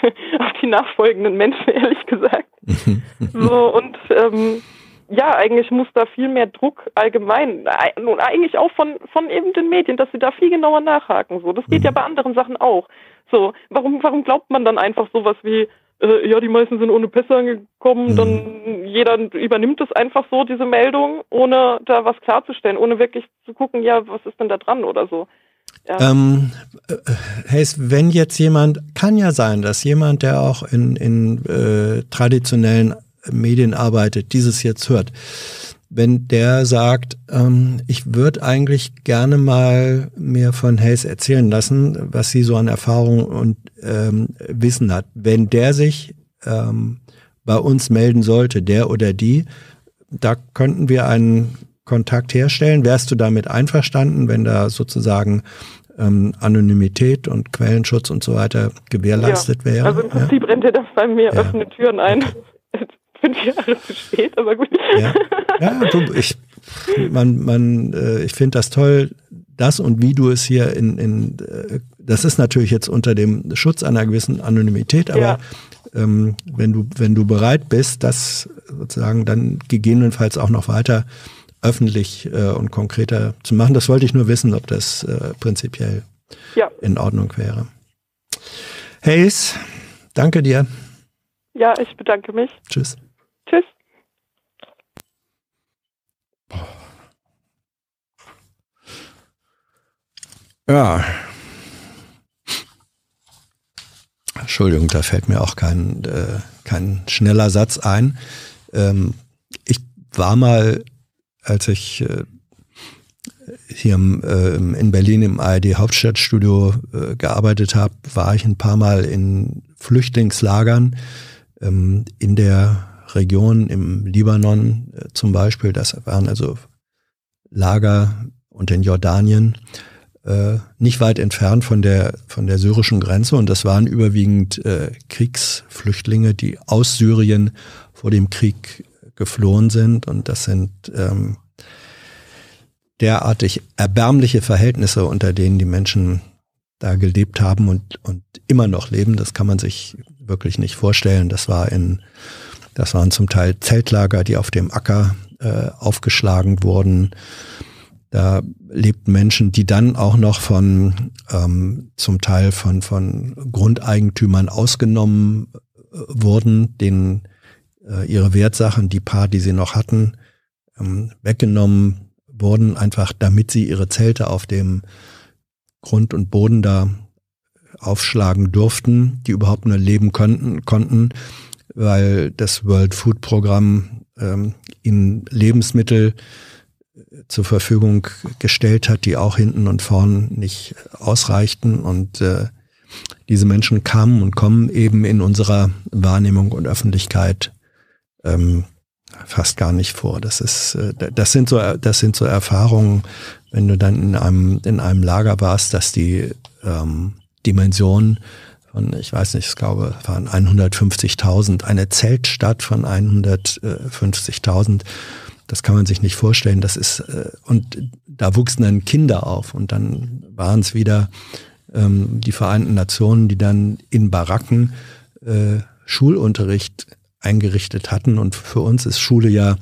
auf die nachfolgenden Menschen, ehrlich gesagt. So, und ähm, ja, eigentlich muss da viel mehr Druck allgemein, äh, nun eigentlich auch von, von eben den Medien, dass sie da viel genauer nachhaken. So, das geht ja bei anderen Sachen auch. So, warum, warum glaubt man dann einfach sowas wie, äh, ja, die meisten sind ohne Pässe angekommen, Mhm. dann jeder übernimmt es einfach so, diese Meldung, ohne da was klarzustellen, ohne wirklich zu gucken, ja, was ist denn da dran oder so. Ja. Ähm, äh, Hayes, wenn jetzt jemand, kann ja sein, dass jemand, der auch in, in äh, traditionellen Medien arbeitet, dieses jetzt hört, wenn der sagt, ähm, ich würde eigentlich gerne mal mir von Hayes erzählen lassen, was sie so an Erfahrung und ähm, Wissen hat. Wenn der sich ähm, bei uns melden sollte, der oder die, da könnten wir einen Kontakt herstellen. Wärst du damit einverstanden, wenn da sozusagen ähm, Anonymität und Quellenschutz und so weiter gewährleistet wäre? Also im Prinzip rennt er das bei mir Ja. offene Türen ein. Fünf Jahre zu spät, aber gut. Ja, ja du, ich man, man, äh, ich finde das toll, das und wie du es hier in, in äh, das ist natürlich jetzt unter dem Schutz einer gewissen Anonymität, aber Ja. ähm, wenn du, wenn du bereit bist, das sozusagen dann gegebenenfalls auch noch weiter öffentlich äh, und konkreter zu machen, das wollte ich nur wissen, ob das äh, prinzipiell Ja, in Ordnung wäre. Hayes, danke dir. ja, ich bedanke mich. Tschüss. Tschüss. Ja. Entschuldigung, da fällt mir auch kein, äh, kein schneller Satz ein. Ähm, ich war mal, als ich äh, hier im, äh, in Berlin im ARD Hauptstadtstudio äh, gearbeitet habe, war ich ein paar Mal in Flüchtlingslagern ähm, in der Region im Libanon äh, zum Beispiel. Das waren also Lager und in Jordanien äh, nicht weit entfernt von der von der syrischen Grenze und das waren überwiegend äh, Kriegsflüchtlinge, die aus Syrien vor dem Krieg geflohen sind und das sind ähm, derartig erbärmliche Verhältnisse, unter denen die Menschen da gelebt haben und und immer noch leben. Das kann man sich wirklich nicht vorstellen. Das war in das waren zum Teil Zeltlager, die auf dem Acker äh, aufgeschlagen wurden. Da lebten Menschen, die dann auch noch von ähm, zum Teil von, von Grundeigentümern ausgenommen äh, wurden, denen äh, ihre Wertsachen, die paar, die sie noch hatten, ähm, weggenommen wurden, einfach damit sie ihre Zelte auf dem Grund und Boden da aufschlagen durften, die überhaupt nur leben konnten, konnten weil das World Food Programm ähm, ihnen Lebensmittel zur Verfügung gestellt hat, die auch hinten und vorn nicht ausreichten. Und äh, diese Menschen kamen und kommen eben in unserer Wahrnehmung und Öffentlichkeit ähm, fast gar nicht vor. Das ist, äh, das sind so, das sind so Erfahrungen, wenn du dann in einem in einem Lager warst, dass die ähm, Dimension von, ich weiß nicht, ich glaube, waren 150.000, eine Zeltstadt von 150.000 das kann man sich nicht vorstellen. Das ist äh, und da wuchsen dann Kinder auf und dann waren es wieder ähm, die Vereinten Nationen, die dann in Baracken äh, Schulunterricht eingerichtet hatten. Und für uns ist Schule ja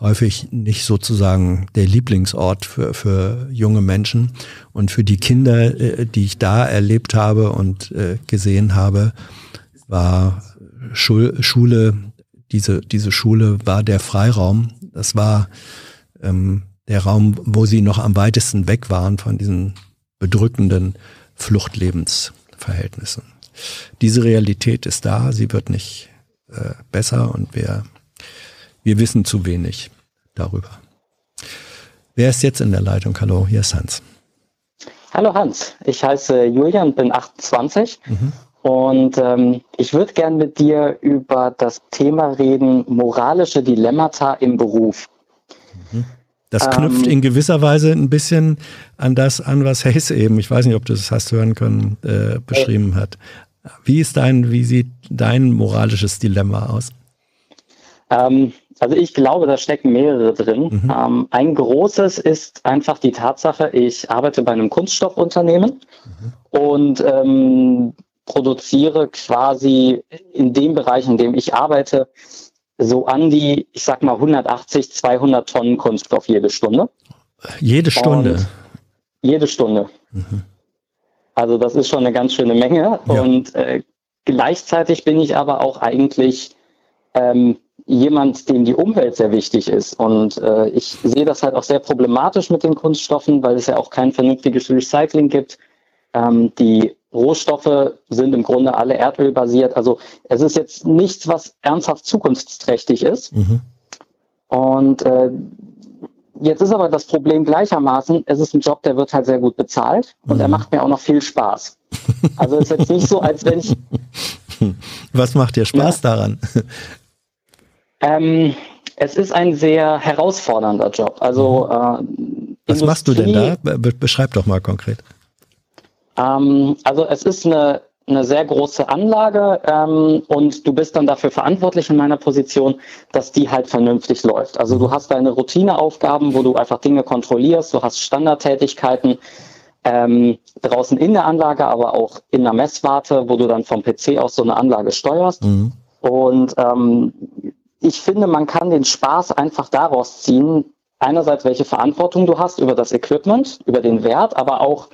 häufig nicht sozusagen der Lieblingsort für, für junge Menschen. Und für die Kinder, äh, die ich da erlebt habe und äh, gesehen habe, war Schul Schule, diese, diese Schule war der Freiraum. Das war ähm, der Raum, wo sie noch am weitesten weg waren von diesen bedrückenden Fluchtlebensverhältnissen. Diese Realität ist da, sie wird nicht äh, besser und wir, wir wissen zu wenig darüber. Wer ist jetzt in der Leitung? Hallo, hier ist Hans. Hallo Hans, ich heiße Julian, bin 28 Mhm. und ähm, ich würde gern mit dir über das Thema reden, moralische Dilemmata im Beruf. Das Ähm, knüpft in gewisser Weise ein bisschen an das an, was Hayes eben, ich weiß nicht, ob du das hast hören können, äh, beschrieben hat. Wie ist dein, wie sieht dein moralisches Dilemma aus? Ähm, also ich glaube, da stecken mehrere drin. Mhm. Ähm, ein großes ist einfach die Tatsache, ich arbeite bei einem Kunststoffunternehmen und ähm, produziere quasi in dem Bereich, in dem ich arbeite, so an die, ich sag mal, 180, 200 Tonnen Kunststoff jede Stunde. Jede Stunde. Und jede Stunde. Also das ist schon eine ganz schöne Menge. Ja. Und äh, gleichzeitig bin ich aber auch eigentlich ähm, jemand, dem die Umwelt sehr wichtig ist. Und äh, ich sehe das halt auch sehr problematisch mit den Kunststoffen, weil es ja auch kein vernünftiges Recycling gibt. Ähm, die Rohstoffe sind im Grunde alle erdölbasiert. Also es ist jetzt nichts, was ernsthaft zukunftsträchtig ist. Mhm. Und äh, jetzt ist aber das Problem gleichermaßen, es ist ein Job, der wird halt sehr gut bezahlt und er Mhm. macht mir auch noch viel Spaß. Also es ist jetzt nicht so, als wenn ich, Was macht dir Spaß daran? ähm, es ist ein sehr herausfordernder Job. Also äh, Mhm. Was machst du denn da? Industrie- Be beschreib doch mal konkret. Ähm, also es ist eine, eine sehr große Anlage ähm, und du bist dann dafür verantwortlich in meiner Position, dass die halt vernünftig läuft. Also du hast deine Routineaufgaben, wo du einfach Dinge kontrollierst, du hast Standardtätigkeiten ähm, draußen in der Anlage, aber auch in der Messwarte, wo du dann vom PC aus so eine Anlage steuerst. Mhm. Und ähm, ich finde, man kann den Spaß einfach daraus ziehen, einerseits welche Verantwortung du hast über das Equipment, über den Wert, aber auch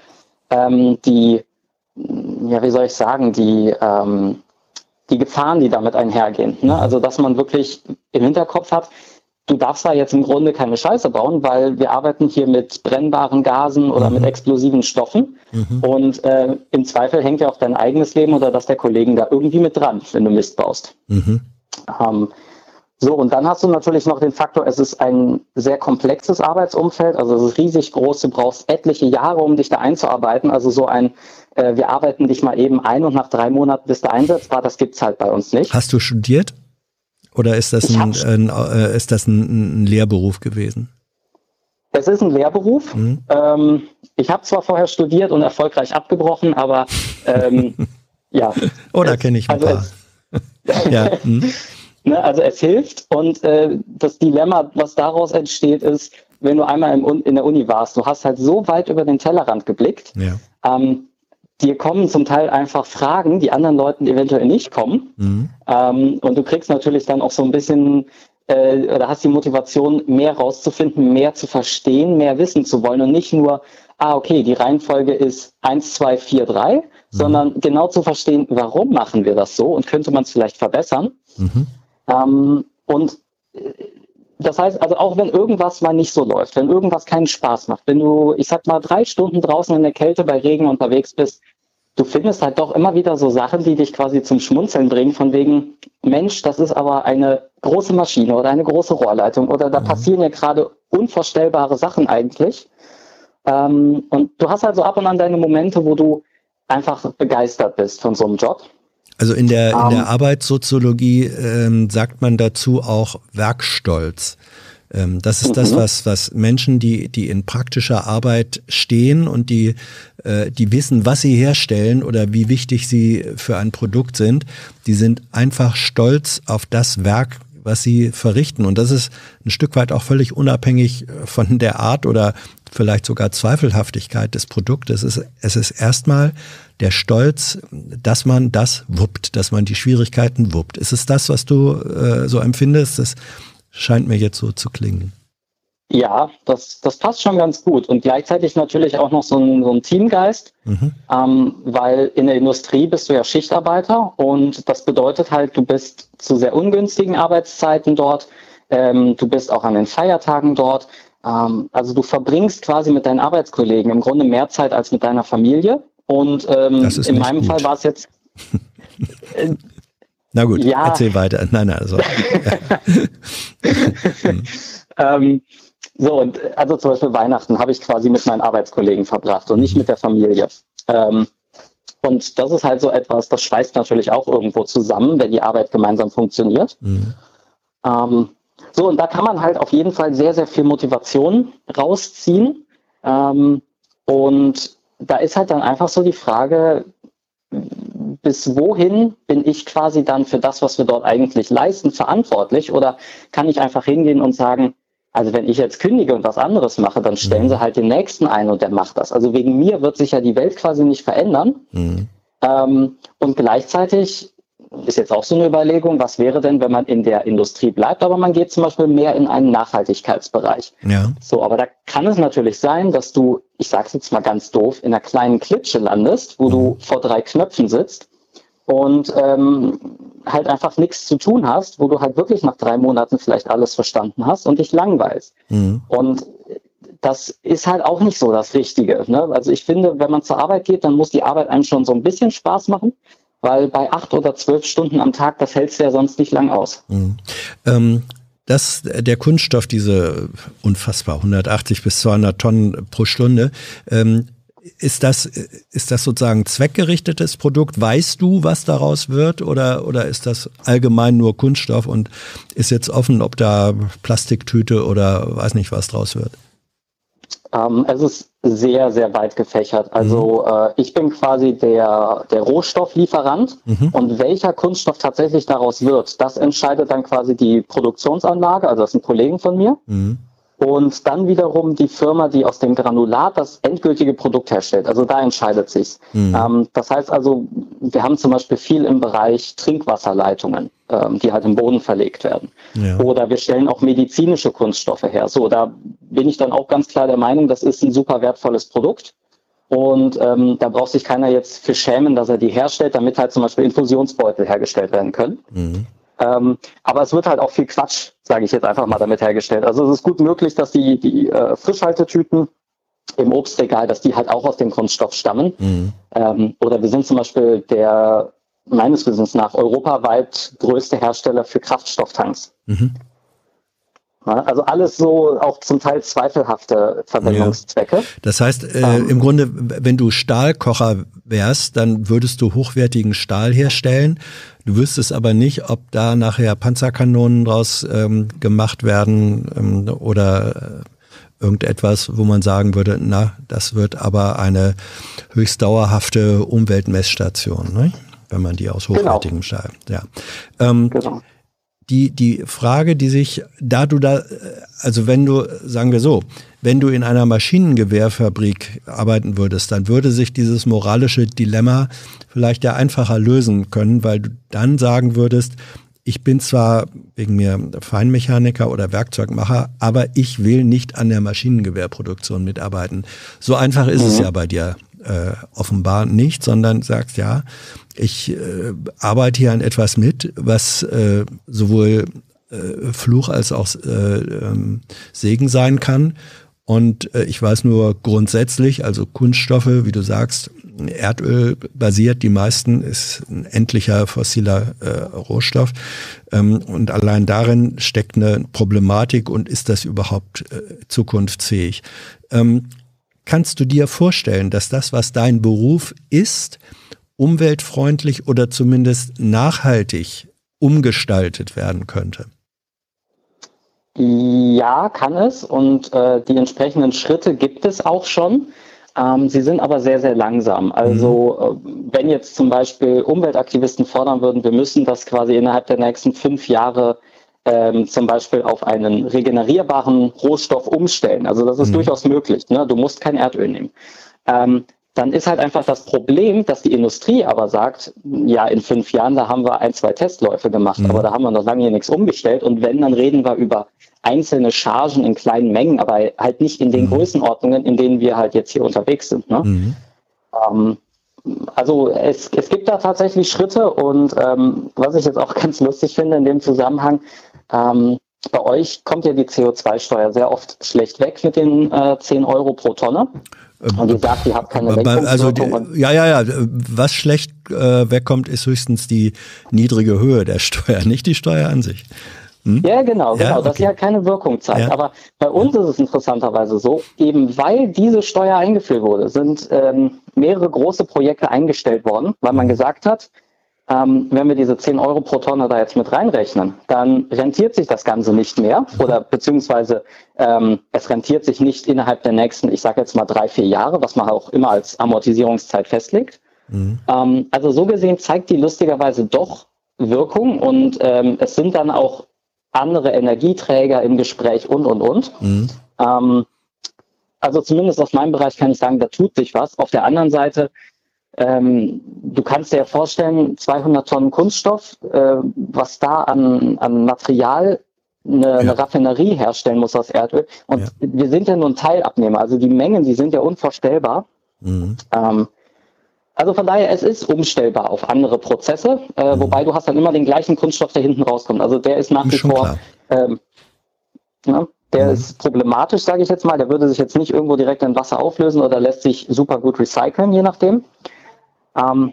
ähm, die, ja, wie soll ich sagen, die, ähm, die Gefahren, die damit einhergehen. Ne? Also, dass man wirklich im Hinterkopf hat, du darfst da jetzt im Grunde keine Scheiße bauen, weil wir arbeiten hier mit brennbaren Gasen oder mit explosiven Stoffen. Und äh, im Zweifel hängt ja auch dein eigenes Leben oder das der Kollegen da irgendwie mit dran, wenn du Mist baust. Mhm. Ähm, so, und dann hast du natürlich noch den Faktor, es ist ein sehr komplexes Arbeitsumfeld, also es ist riesig groß, du brauchst etliche Jahre, um dich da einzuarbeiten. Also so ein, äh, wir arbeiten dich mal eben ein und nach drei Monaten bist du einsetzbar, das gibt's halt bei uns nicht. Hast du studiert? Oder ist das ein, ein, äh, ist das ein, ein Lehrberuf gewesen? Es ist ein Lehrberuf. Mhm. Ähm, ich habe zwar vorher studiert und erfolgreich abgebrochen, aber ähm, ja. Oh, da Es- kenne ich ein also paar. ja. hm. Ne, also es hilft und äh, das Dilemma, was daraus entsteht, ist, wenn du einmal im, in der Uni warst, du hast halt so weit über den Tellerrand geblickt, ja. ähm, dir kommen zum Teil einfach Fragen, die anderen Leuten eventuell nicht kommen. Mhm. Ähm, und du kriegst natürlich dann auch so ein bisschen äh, oder hast die Motivation, mehr rauszufinden, mehr zu verstehen, mehr wissen zu wollen und nicht nur, ah, okay, die Reihenfolge ist 1, 2, 4, 3, sondern genau zu verstehen, warum machen wir das so und könnte man es vielleicht verbessern. Mhm. Ähm, und äh, das heißt, also auch wenn irgendwas mal nicht so läuft, wenn irgendwas keinen Spaß macht, wenn du, ich sag mal, drei Stunden draußen in der Kälte bei Regen unterwegs bist, du findest halt doch immer wieder so Sachen, die dich quasi zum Schmunzeln bringen, von wegen, Mensch, das ist aber eine große Maschine oder eine große Rohrleitung oder da passieren ja gerade unvorstellbare Sachen eigentlich. Ähm, und du hast halt so ab und an deine Momente, wo du einfach begeistert bist von so einem Job. Also in der, in Ähm. der Arbeitssoziologie ähm, sagt man dazu auch Werkstolz. Ähm, das ist das, Mhm. was, was Menschen, die, die in praktischer Arbeit stehen und die, äh, die wissen, was sie herstellen oder wie wichtig sie für ein Produkt sind, die sind einfach stolz auf das Werk, was sie verrichten. Und das ist ein Stück weit auch völlig unabhängig äh, von der Art oder vielleicht sogar Zweifelhaftigkeit des Produktes. Es ist, es ist erstmal der Stolz, dass man das wuppt, dass man die Schwierigkeiten wuppt. Ist es das, was du äh, so empfindest? Das scheint mir jetzt so zu klingen. Ja, das, das passt schon ganz gut. Und gleichzeitig natürlich auch noch so ein, so ein Teamgeist, Mhm. ähm, weil in der Industrie bist du ja Schichtarbeiter und das bedeutet halt, du bist zu sehr ungünstigen Arbeitszeiten dort, ähm, du bist auch an den Feiertagen dort. Ähm, also du verbringst quasi mit deinen Arbeitskollegen im Grunde mehr Zeit als mit deiner Familie. Und ähm, in meinem gut. Fall war es jetzt Na gut, Ja. erzähl weiter. Nein, nein, also. Ähm, so, und äh, also zum Beispiel Weihnachten habe ich quasi mit meinen Arbeitskollegen verbracht und nicht mit der Familie. Ähm, und das ist halt so etwas, das schweißt natürlich auch irgendwo zusammen, wenn die Arbeit gemeinsam funktioniert. Mhm. Ähm, so, und da kann man halt auf jeden Fall sehr, sehr viel Motivation rausziehen. Ähm, und da ist halt dann einfach so die Frage, bis wohin bin ich quasi dann für das, was wir dort eigentlich leisten, verantwortlich? Oder kann ich einfach hingehen und sagen, also wenn ich jetzt kündige und was anderes mache, dann stellen sie halt den nächsten ein und der macht das. Also wegen mir wird sich ja die Welt quasi nicht verändern. Mhm. Ähm, und gleichzeitig ist jetzt auch so eine Überlegung, was wäre denn, wenn man in der Industrie bleibt, aber man geht zum Beispiel mehr in einen Nachhaltigkeitsbereich. Ja. So, aber da kann es natürlich sein, dass du, ich sag's jetzt mal ganz doof, in einer kleinen Klitsche landest, wo du vor drei Knöpfen sitzt und ähm, halt einfach nichts zu tun hast, wo du halt wirklich nach drei Monaten vielleicht alles verstanden hast und dich langweilst. Mhm. Und das ist halt auch nicht so das Richtige. Ne? Also ich finde, wenn man zur Arbeit geht, dann muss die Arbeit einem schon so ein bisschen Spaß machen, weil bei acht oder zwölf Stunden am Tag, das hältst du ja sonst nicht lang aus. Mhm. Ähm, dass der Kunststoff, diese unfassbar 180 bis 200 Tonnen pro Stunde, ähm, ist das, ist das sozusagen zweckgerichtetes Produkt? Weißt du, was daraus wird? Oder, oder ist das allgemein nur Kunststoff und ist jetzt offen, ob da Plastiktüte oder weiß nicht was draus wird? Ähm, es ist sehr, sehr weit gefächert. Also mhm. äh, ich bin quasi der, der Rohstofflieferant mhm. und welcher Kunststoff tatsächlich daraus wird, das entscheidet dann quasi die Produktionsanlage, also das sind Kollegen von mir. Mhm und dann wiederum die Firma, die aus dem Granulat das endgültige Produkt herstellt. Also da entscheidet sich's. Mhm. Ähm, das heißt also, wir haben zum Beispiel viel im Bereich Trinkwasserleitungen, ähm, die halt im Boden verlegt werden. Ja. Oder wir stellen auch medizinische Kunststoffe her. So, da bin ich dann auch ganz klar der Meinung, das ist ein super wertvolles Produkt. Und ähm, da braucht sich keiner jetzt für schämen, dass er die herstellt, damit halt zum Beispiel Infusionsbeutel hergestellt werden können. Mhm. Ähm, aber es wird halt auch viel Quatsch, sage ich jetzt einfach mal, damit hergestellt. Also es ist gut möglich, dass die, die äh, Frischhaltetüten im Obstregal, dass die halt auch aus dem Kunststoff stammen. Mhm. Ähm, oder wir sind zum Beispiel der meines Wissens nach europaweit größte Hersteller für Kraftstofftanks. Mhm. Also alles so auch zum Teil zweifelhafte Verwendungszwecke. Ja. Das heißt, äh, ähm, im Grunde, wenn du Stahlkocher wärst, dann würdest du hochwertigen Stahl herstellen. Du wüsstest aber nicht, ob da nachher Panzerkanonen draus ähm, gemacht werden ähm, oder äh, irgendetwas, wo man sagen würde, na, das wird aber eine höchst dauerhafte Umweltmessstation, ne? wenn man die aus genau. hochwertigem genau. Stahl. Ja. Ähm, genau die, die Frage, die sich, da du da, also wenn du, sagen wir so, wenn du in einer Maschinengewehrfabrik arbeiten würdest, dann würde sich dieses moralische Dilemma vielleicht ja einfacher lösen können, weil du dann sagen würdest, ich bin zwar wegen mir Feinmechaniker oder Werkzeugmacher, aber ich will nicht an der Maschinengewehrproduktion mitarbeiten. So einfach ist mhm. es ja bei dir äh, offenbar nicht, sondern sagst, ja, ich äh, arbeite hier an etwas mit, was äh, sowohl äh, Fluch als auch äh, ähm, Segen sein kann. Und äh, ich weiß nur grundsätzlich, also Kunststoffe, wie du sagst, Erdöl basiert, die meisten ist ein endlicher fossiler äh, Rohstoff. Ähm, und allein darin steckt eine Problematik und ist das überhaupt äh, zukunftsfähig? Ähm, kannst du dir vorstellen, dass das, was dein Beruf ist, umweltfreundlich oder zumindest nachhaltig umgestaltet werden könnte? Ja, kann es und äh, die entsprechenden Schritte gibt es auch schon. Ähm, sie sind aber sehr, sehr langsam. Also mhm. äh, wenn jetzt zum Beispiel Umweltaktivisten fordern würden, wir müssen das quasi innerhalb der nächsten fünf Jahre ähm, zum Beispiel auf einen regenerierbaren Rohstoff umstellen. Also das ist mhm. durchaus möglich. Ne? Du musst kein Erdöl nehmen. Ähm, dann ist halt einfach das Problem, dass die Industrie aber sagt, ja, in fünf Jahren, da haben wir ein, zwei Testläufe gemacht, mhm. aber da haben wir noch lange hier nichts umgestellt. Und wenn, dann reden wir über einzelne Chargen in kleinen Mengen, aber halt nicht in den mhm. Größenordnungen, in denen wir halt jetzt hier unterwegs sind. Ne? Mhm. Ähm, also es, es gibt da tatsächlich Schritte und ähm, was ich jetzt auch ganz lustig finde in dem Zusammenhang, ähm, bei euch kommt ja die CO2-Steuer sehr oft schlecht weg mit den äh, 10 Euro pro Tonne. Und die sagt, ihr habt keine also die, Ja, ja, ja. Was schlecht äh, wegkommt, ist höchstens die niedrige Höhe der Steuer, nicht die Steuer an sich. Hm? Ja, genau, genau, ja, okay. dass sie halt keine Wirkung zeigt. Ja. Aber bei uns ist es interessanterweise so, eben weil diese Steuer eingeführt wurde, sind ähm, mehrere große Projekte eingestellt worden, weil man mhm. gesagt hat, ähm, wenn wir diese 10 Euro pro Tonne da jetzt mit reinrechnen, dann rentiert sich das Ganze nicht mehr oder beziehungsweise ähm, es rentiert sich nicht innerhalb der nächsten, ich sage jetzt mal drei, vier Jahre, was man auch immer als Amortisierungszeit festlegt. Mhm. Ähm, also so gesehen zeigt die lustigerweise doch Wirkung und ähm, es sind dann auch andere Energieträger im Gespräch und, und, und. Mhm. Ähm, also zumindest aus meinem Bereich kann ich sagen, da tut sich was. Auf der anderen Seite ähm, du kannst dir ja vorstellen, 200 Tonnen Kunststoff, äh, was da an, an Material eine, ja. eine Raffinerie herstellen muss aus Erdöl. Und ja. wir sind ja nur ein Teilabnehmer. Also die Mengen, die sind ja unvorstellbar. Mhm. Ähm, also von daher, es ist umstellbar auf andere Prozesse, äh, mhm. wobei du hast dann immer den gleichen Kunststoff, der hinten rauskommt. Also der ist nach wie vor, ähm, ja, der mhm. ist problematisch, sage ich jetzt mal. Der würde sich jetzt nicht irgendwo direkt in Wasser auflösen oder lässt sich super gut recyceln, je nachdem. Ähm,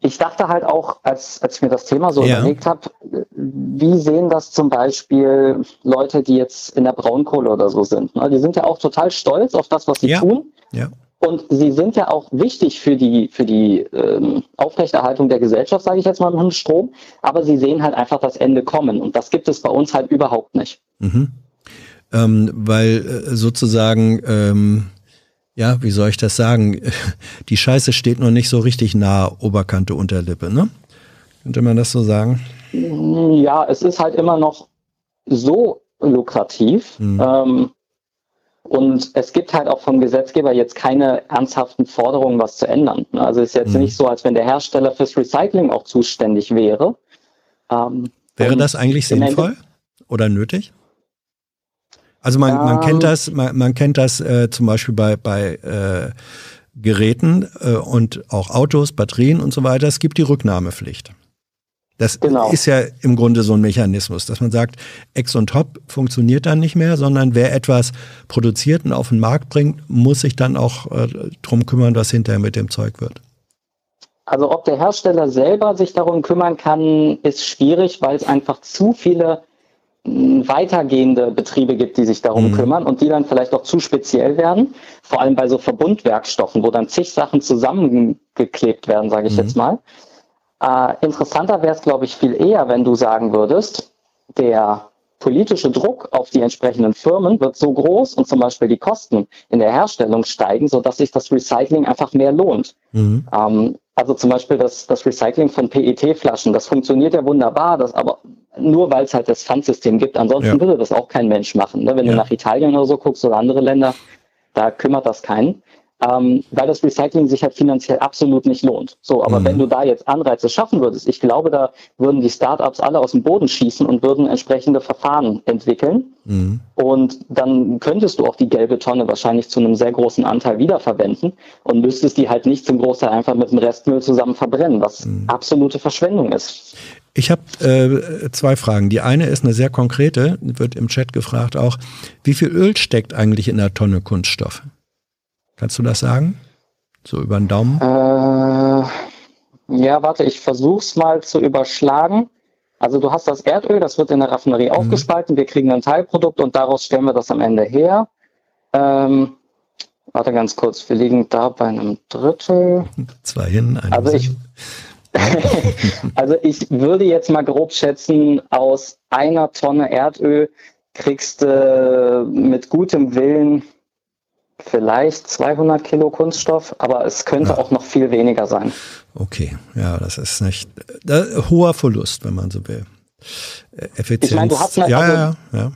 ich dachte halt auch, als, als ich mir das Thema so ja. überlegt habe, wie sehen das zum Beispiel Leute, die jetzt in der Braunkohle oder so sind? Ne? Die sind ja auch total stolz auf das, was sie ja. tun. Ja. Und sie sind ja auch wichtig für die, für die ähm, Aufrechterhaltung der Gesellschaft, sage ich jetzt mal mit dem Strom. Aber sie sehen halt einfach das Ende kommen. Und das gibt es bei uns halt überhaupt nicht. Mhm. ähm, weil äh, sozusagen, ähm, ja, wie soll ich das sagen, die Scheiße steht noch nicht so richtig nah Oberkante, Unterlippe, ne? Könnte man das so sagen? Ja, es ist halt immer noch so lukrativ. Mhm. Ähm, und es gibt halt auch vom Gesetzgeber jetzt keine ernsthaften Forderungen, was zu ändern. Also es ist jetzt Mhm. nicht so, als wenn der Hersteller fürs Recycling auch zuständig wäre. Ähm, Wäre das eigentlich im Ende- sinnvoll oder nötig? Also man, man kennt das, man, man kennt das äh, zum Beispiel bei, bei äh, Geräten äh, und auch Autos, Batterien und so weiter. Es gibt die Rücknahmepflicht. Das Genau. ist ja im Grunde so ein Mechanismus, dass man sagt, Ex und Top funktioniert dann nicht mehr, sondern wer etwas produziert und auf den Markt bringt, muss sich dann auch äh, drum kümmern, was hinterher mit dem Zeug wird. Also ob der Hersteller selber sich darum kümmern kann, ist schwierig, weil es einfach zu viele weitergehende Betriebe gibt, die sich darum Mhm. kümmern und die dann vielleicht auch zu speziell werden. Vor allem bei so Verbundwerkstoffen, wo dann zig Sachen zusammengeklebt werden, sage ich Mhm. jetzt mal. Äh, interessanter wäre es, glaube ich, viel eher, wenn du sagen würdest, der politische Druck auf die entsprechenden Firmen wird so groß und zum Beispiel die Kosten in der Herstellung steigen, sodass sich das Recycling einfach mehr lohnt. Mhm. Ähm, also zum Beispiel das, das Recycling von PET-Flaschen, das funktioniert ja wunderbar, das aber nur weil es halt das Pfandsystem gibt. Ansonsten Ja. würde das auch kein Mensch machen. Ne? Wenn Ja. du nach Italien oder so guckst oder andere Länder, da kümmert das keinen. Ähm, weil das Recycling sich halt finanziell absolut nicht lohnt. So, aber Mhm. wenn du da jetzt Anreize schaffen würdest, ich glaube, da würden die Startups alle aus dem Boden schießen und würden entsprechende Verfahren entwickeln. Mhm. Und dann könntest du auch die gelbe Tonne wahrscheinlich zu einem sehr großen Anteil wiederverwenden und müsstest die halt nicht zum Großteil einfach mit dem Restmüll zusammen verbrennen, was absolute Verschwendung ist. Ich habe äh, zwei Fragen. Die eine ist eine sehr konkrete, wird im Chat gefragt auch, wie viel Öl steckt eigentlich in einer Tonne Kunststoff? Kannst du das sagen? So über den Daumen? Äh, ja, warte, ich versuch's mal zu überschlagen. Also du hast das Erdöl, das wird in der Raffinerie aufgespalten, wir kriegen ein Teilprodukt und daraus stellen wir das am Ende her. Ähm, warte ganz kurz, wir liegen da bei einem Drittel. Zwei hin, ein Also ich, also ich würde jetzt mal grob schätzen, aus einer Tonne Erdöl kriegst du mit gutem Willen vielleicht 200 Kilo Kunststoff, aber es könnte Ja. auch noch viel weniger sein. Okay, ja, das ist nicht äh, hoher Verlust, wenn man so will. Äh, Effizienz. Ich meine, du hast eine- ja, also- ja, ja, ja.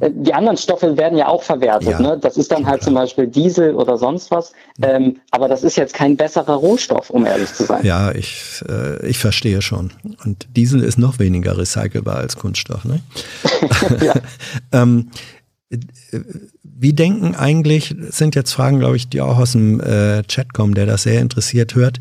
Äh, Die anderen Stoffe werden ja auch verwertet. Ja, ne? Das ist dann halt klar. zum Beispiel Diesel oder sonst was. Ähm, aber das ist jetzt kein besserer Rohstoff, um ehrlich zu sein. Ja, ich, äh, ich verstehe schon. Und Diesel ist noch weniger recycelbar als Kunststoff. Ne? Ähm, äh, wie denken eigentlich, das sind jetzt Fragen, glaube ich, die auch aus dem äh, Chat kommen, der das sehr interessiert hört.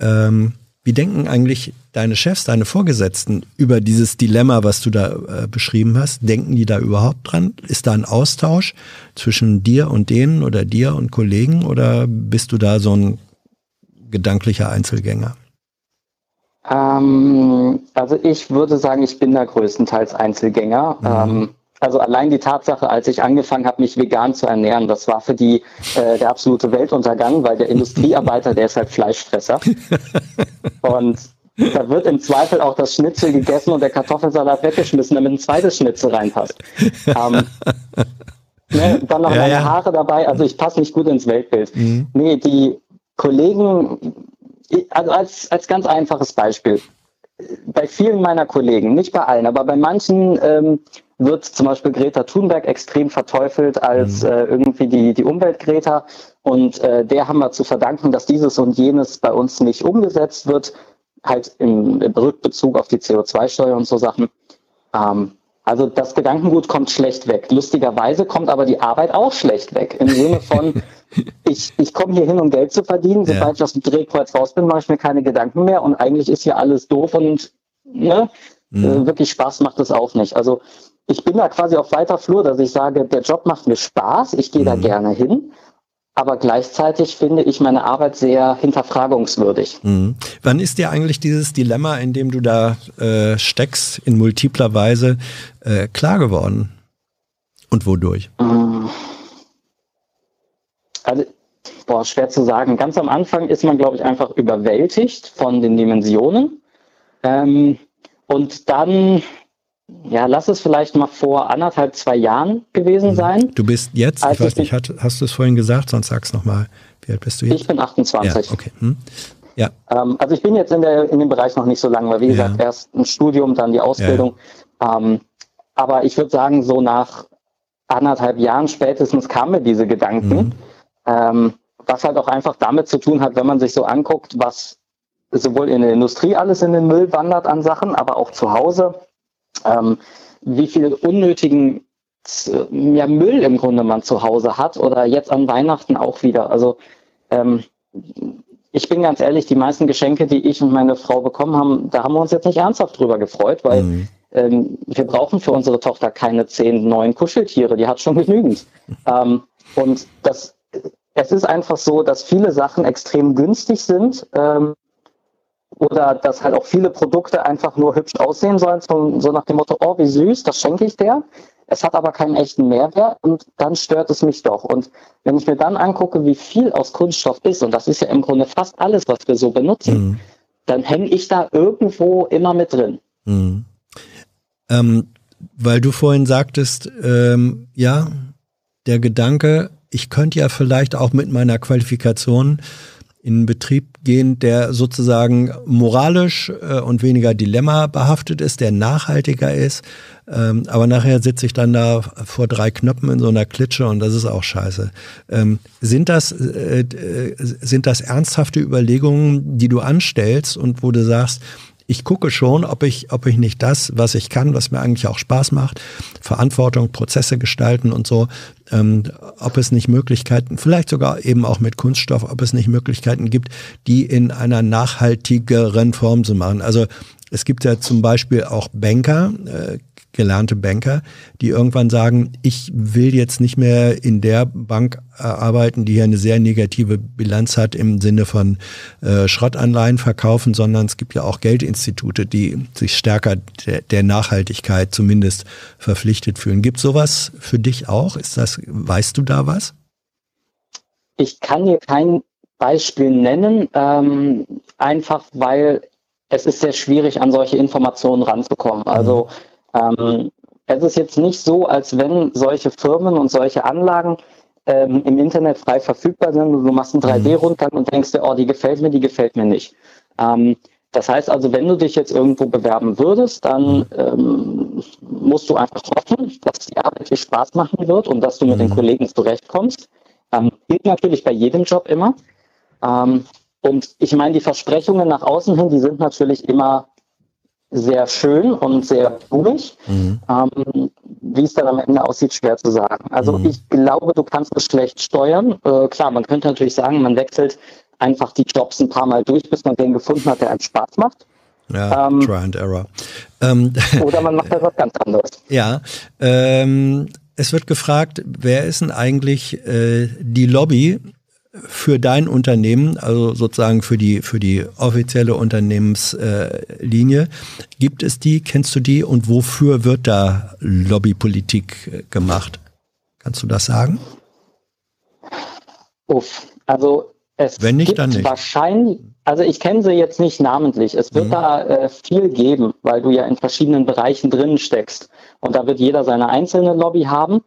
Ähm, wie denken eigentlich deine Chefs, deine Vorgesetzten über dieses Dilemma, was du da äh, beschrieben hast? Denken die da überhaupt dran? Ist da ein Austausch zwischen dir und denen oder dir und Kollegen oder bist du da so ein gedanklicher Einzelgänger? Ähm, also ich würde sagen, ich bin da größtenteils Einzelgänger. Ähm, also allein die Tatsache, als ich angefangen habe, mich vegan zu ernähren, das war für die äh, der absolute Weltuntergang, weil der Industriearbeiter, der ist halt Fleischfresser. Und da wird im Zweifel auch das Schnitzel gegessen und der Kartoffelsalat weggeschmissen, damit ein zweites Schnitzel reinpasst. Ähm, ne, dann noch Ja, meine ja. Haare dabei, also ich passe nicht gut ins Weltbild. Nee, die Kollegen, also als, als ganz einfaches Beispiel, bei vielen meiner Kollegen, nicht bei allen, aber bei manchen ähm, wird zum Beispiel Greta Thunberg extrem verteufelt als äh, irgendwie die, die Umwelt-Greta. Und äh, der haben wir zu verdanken, dass dieses und jenes bei uns nicht umgesetzt wird, halt im, im Rückbezug auf die CO2-Steuer und so Sachen. Ähm, also das Gedankengut kommt schlecht weg. Lustigerweise kommt aber die Arbeit auch schlecht weg. Im Sinne von, ich, ich komme hier hin, um Geld zu verdienen. Ja. Sobald ich aus dem Drehkreuz raus bin, mache ich mir keine Gedanken mehr. Und eigentlich ist hier alles doof und ne, Mhm. äh, wirklich Spaß macht es auch nicht. Also ich bin da quasi auf weiter Flur, dass ich sage, der Job macht mir Spaß, ich gehe da Mhm. gerne hin. Aber gleichzeitig finde ich meine Arbeit sehr hinterfragungswürdig. Mhm. Wann ist dir eigentlich dieses Dilemma, in dem du da äh, steckst, in multipler Weise äh, klar geworden? Und wodurch? Ähm, Also, boah, schwer zu sagen. Ganz am Anfang ist man, glaube ich, einfach überwältigt von den Dimensionen. Ähm, und dann ja, lass es vielleicht mal vor anderthalb, zwei Jahren gewesen Mhm. sein. Du bist jetzt, ich weiß ich nicht, hat, hast du es vorhin gesagt, sonst sag's nochmal. Wie alt bist du jetzt? Ich bin 28. ja, okay. Hm. Ja, Ähm, also ich bin jetzt in, der, in dem Bereich noch nicht so lange, weil wie Ja. gesagt, erst ein Studium, dann die Ausbildung. Ähm, aber ich würde sagen, so nach anderthalb Jahren spätestens kamen mir diese Gedanken, Mhm. ähm, was halt auch einfach damit zu tun hat, wenn man sich so anguckt, was sowohl in der Industrie alles in den Müll wandert an Sachen, aber auch zu Hause, ähm, wie viel unnötigen z- ja, Müll im Grunde man zu Hause hat oder jetzt an Weihnachten auch wieder. Also ähm, ich bin ganz ehrlich, die meisten Geschenke, die ich und meine Frau bekommen haben, da haben wir uns jetzt nicht ernsthaft drüber gefreut, weil Mhm. ähm, wir brauchen für unsere Tochter keine zehn neuen Kuscheltiere, die hat schon genügend. Ähm, und das, es ist einfach so, dass viele Sachen extrem günstig sind ähm, oder dass halt auch viele Produkte einfach nur hübsch aussehen sollen, so, so nach dem Motto, oh, wie süß, das schenke ich der. Es hat aber keinen echten Mehrwert und dann stört es mich doch. Und wenn ich mir dann angucke, wie viel aus Kunststoff ist, und das ist ja im Grunde fast alles, was wir so benutzen, Mhm. dann hänge ich da irgendwo immer mit drin. Mhm. Ähm, weil du vorhin sagtest, ähm, ja, der Gedanke, ich könnte ja vielleicht auch mit meiner Qualifikation in einen Betrieb gehen, der sozusagen moralisch äh, und weniger Dilemma behaftet ist, der nachhaltiger ist. Ähm, aber nachher sitze ich dann da vor drei Knöpfen in so einer Klitsche und das ist auch scheiße. Ähm, sind das äh, äh, sind das ernsthafte Überlegungen, die du anstellst und wo du sagst, ich gucke schon, ob ich, ob ich nicht das, was ich kann, was mir eigentlich auch Spaß macht, Verantwortung, Prozesse gestalten und so, ähm, ob es nicht Möglichkeiten, vielleicht sogar eben auch mit Kunststoff, ob es nicht Möglichkeiten gibt, die in einer nachhaltigeren Form zu machen. Also es gibt ja zum Beispiel auch Banker, äh, gelernte Banker, die irgendwann sagen, ich will jetzt nicht mehr in der Bank äh, arbeiten, die hier eine sehr negative Bilanz hat im Sinne von äh, Schrottanleihen verkaufen, sondern es gibt ja auch Geldinstitute, die sich stärker der, der Nachhaltigkeit zumindest verpflichtet fühlen. Gibt sowas für dich auch? Ist das, weißt du da was? Ich kann hier kein Beispiel nennen, ähm, einfach weil es ist sehr schwierig, an solche Informationen ranzukommen. Also ähm, es ist jetzt nicht so, als wenn solche Firmen und solche Anlagen ähm, im Internet frei verfügbar sind und du machst einen 3D-Rundgang und denkst dir, oh, die gefällt mir, die gefällt mir nicht. Ähm, das heißt also, wenn du dich jetzt irgendwo bewerben würdest, dann ähm, musst du einfach hoffen, dass die Arbeit dir Spaß machen wird und dass du mit den Kollegen zurechtkommst. Ähm, gilt natürlich bei jedem Job immer. Ähm, und ich meine, die Versprechungen nach außen hin, die sind natürlich immer sehr schön und sehr blumig. Mhm. Ähm, wie es dann am Ende aussieht, schwer zu sagen. Also Mhm. ich glaube, du kannst es schlecht steuern. Äh, klar, man könnte natürlich sagen, man wechselt einfach die Jobs ein paar Mal durch, bis man den gefunden hat, der einem Spaß macht. Ja, Ähm, Try and Error. Ähm, Oder man macht etwas ganz anderes. Ja, ähm, es wird gefragt, wer ist denn eigentlich äh, die Lobby für dein Unternehmen, also sozusagen für die für die offizielle Unternehmenslinie? Linie? Gibt es die? Kennst du die? Und wofür wird da Lobbypolitik äh, gemacht? Kannst du das sagen? Uff. Also es Wenn nicht, gibt dann nicht. wahrscheinlich, also ich kenne sie jetzt nicht namentlich. Es wird Mhm. da äh, viel geben, weil du ja in verschiedenen Bereichen drin steckst. Und da wird jeder seine einzelne Lobby haben.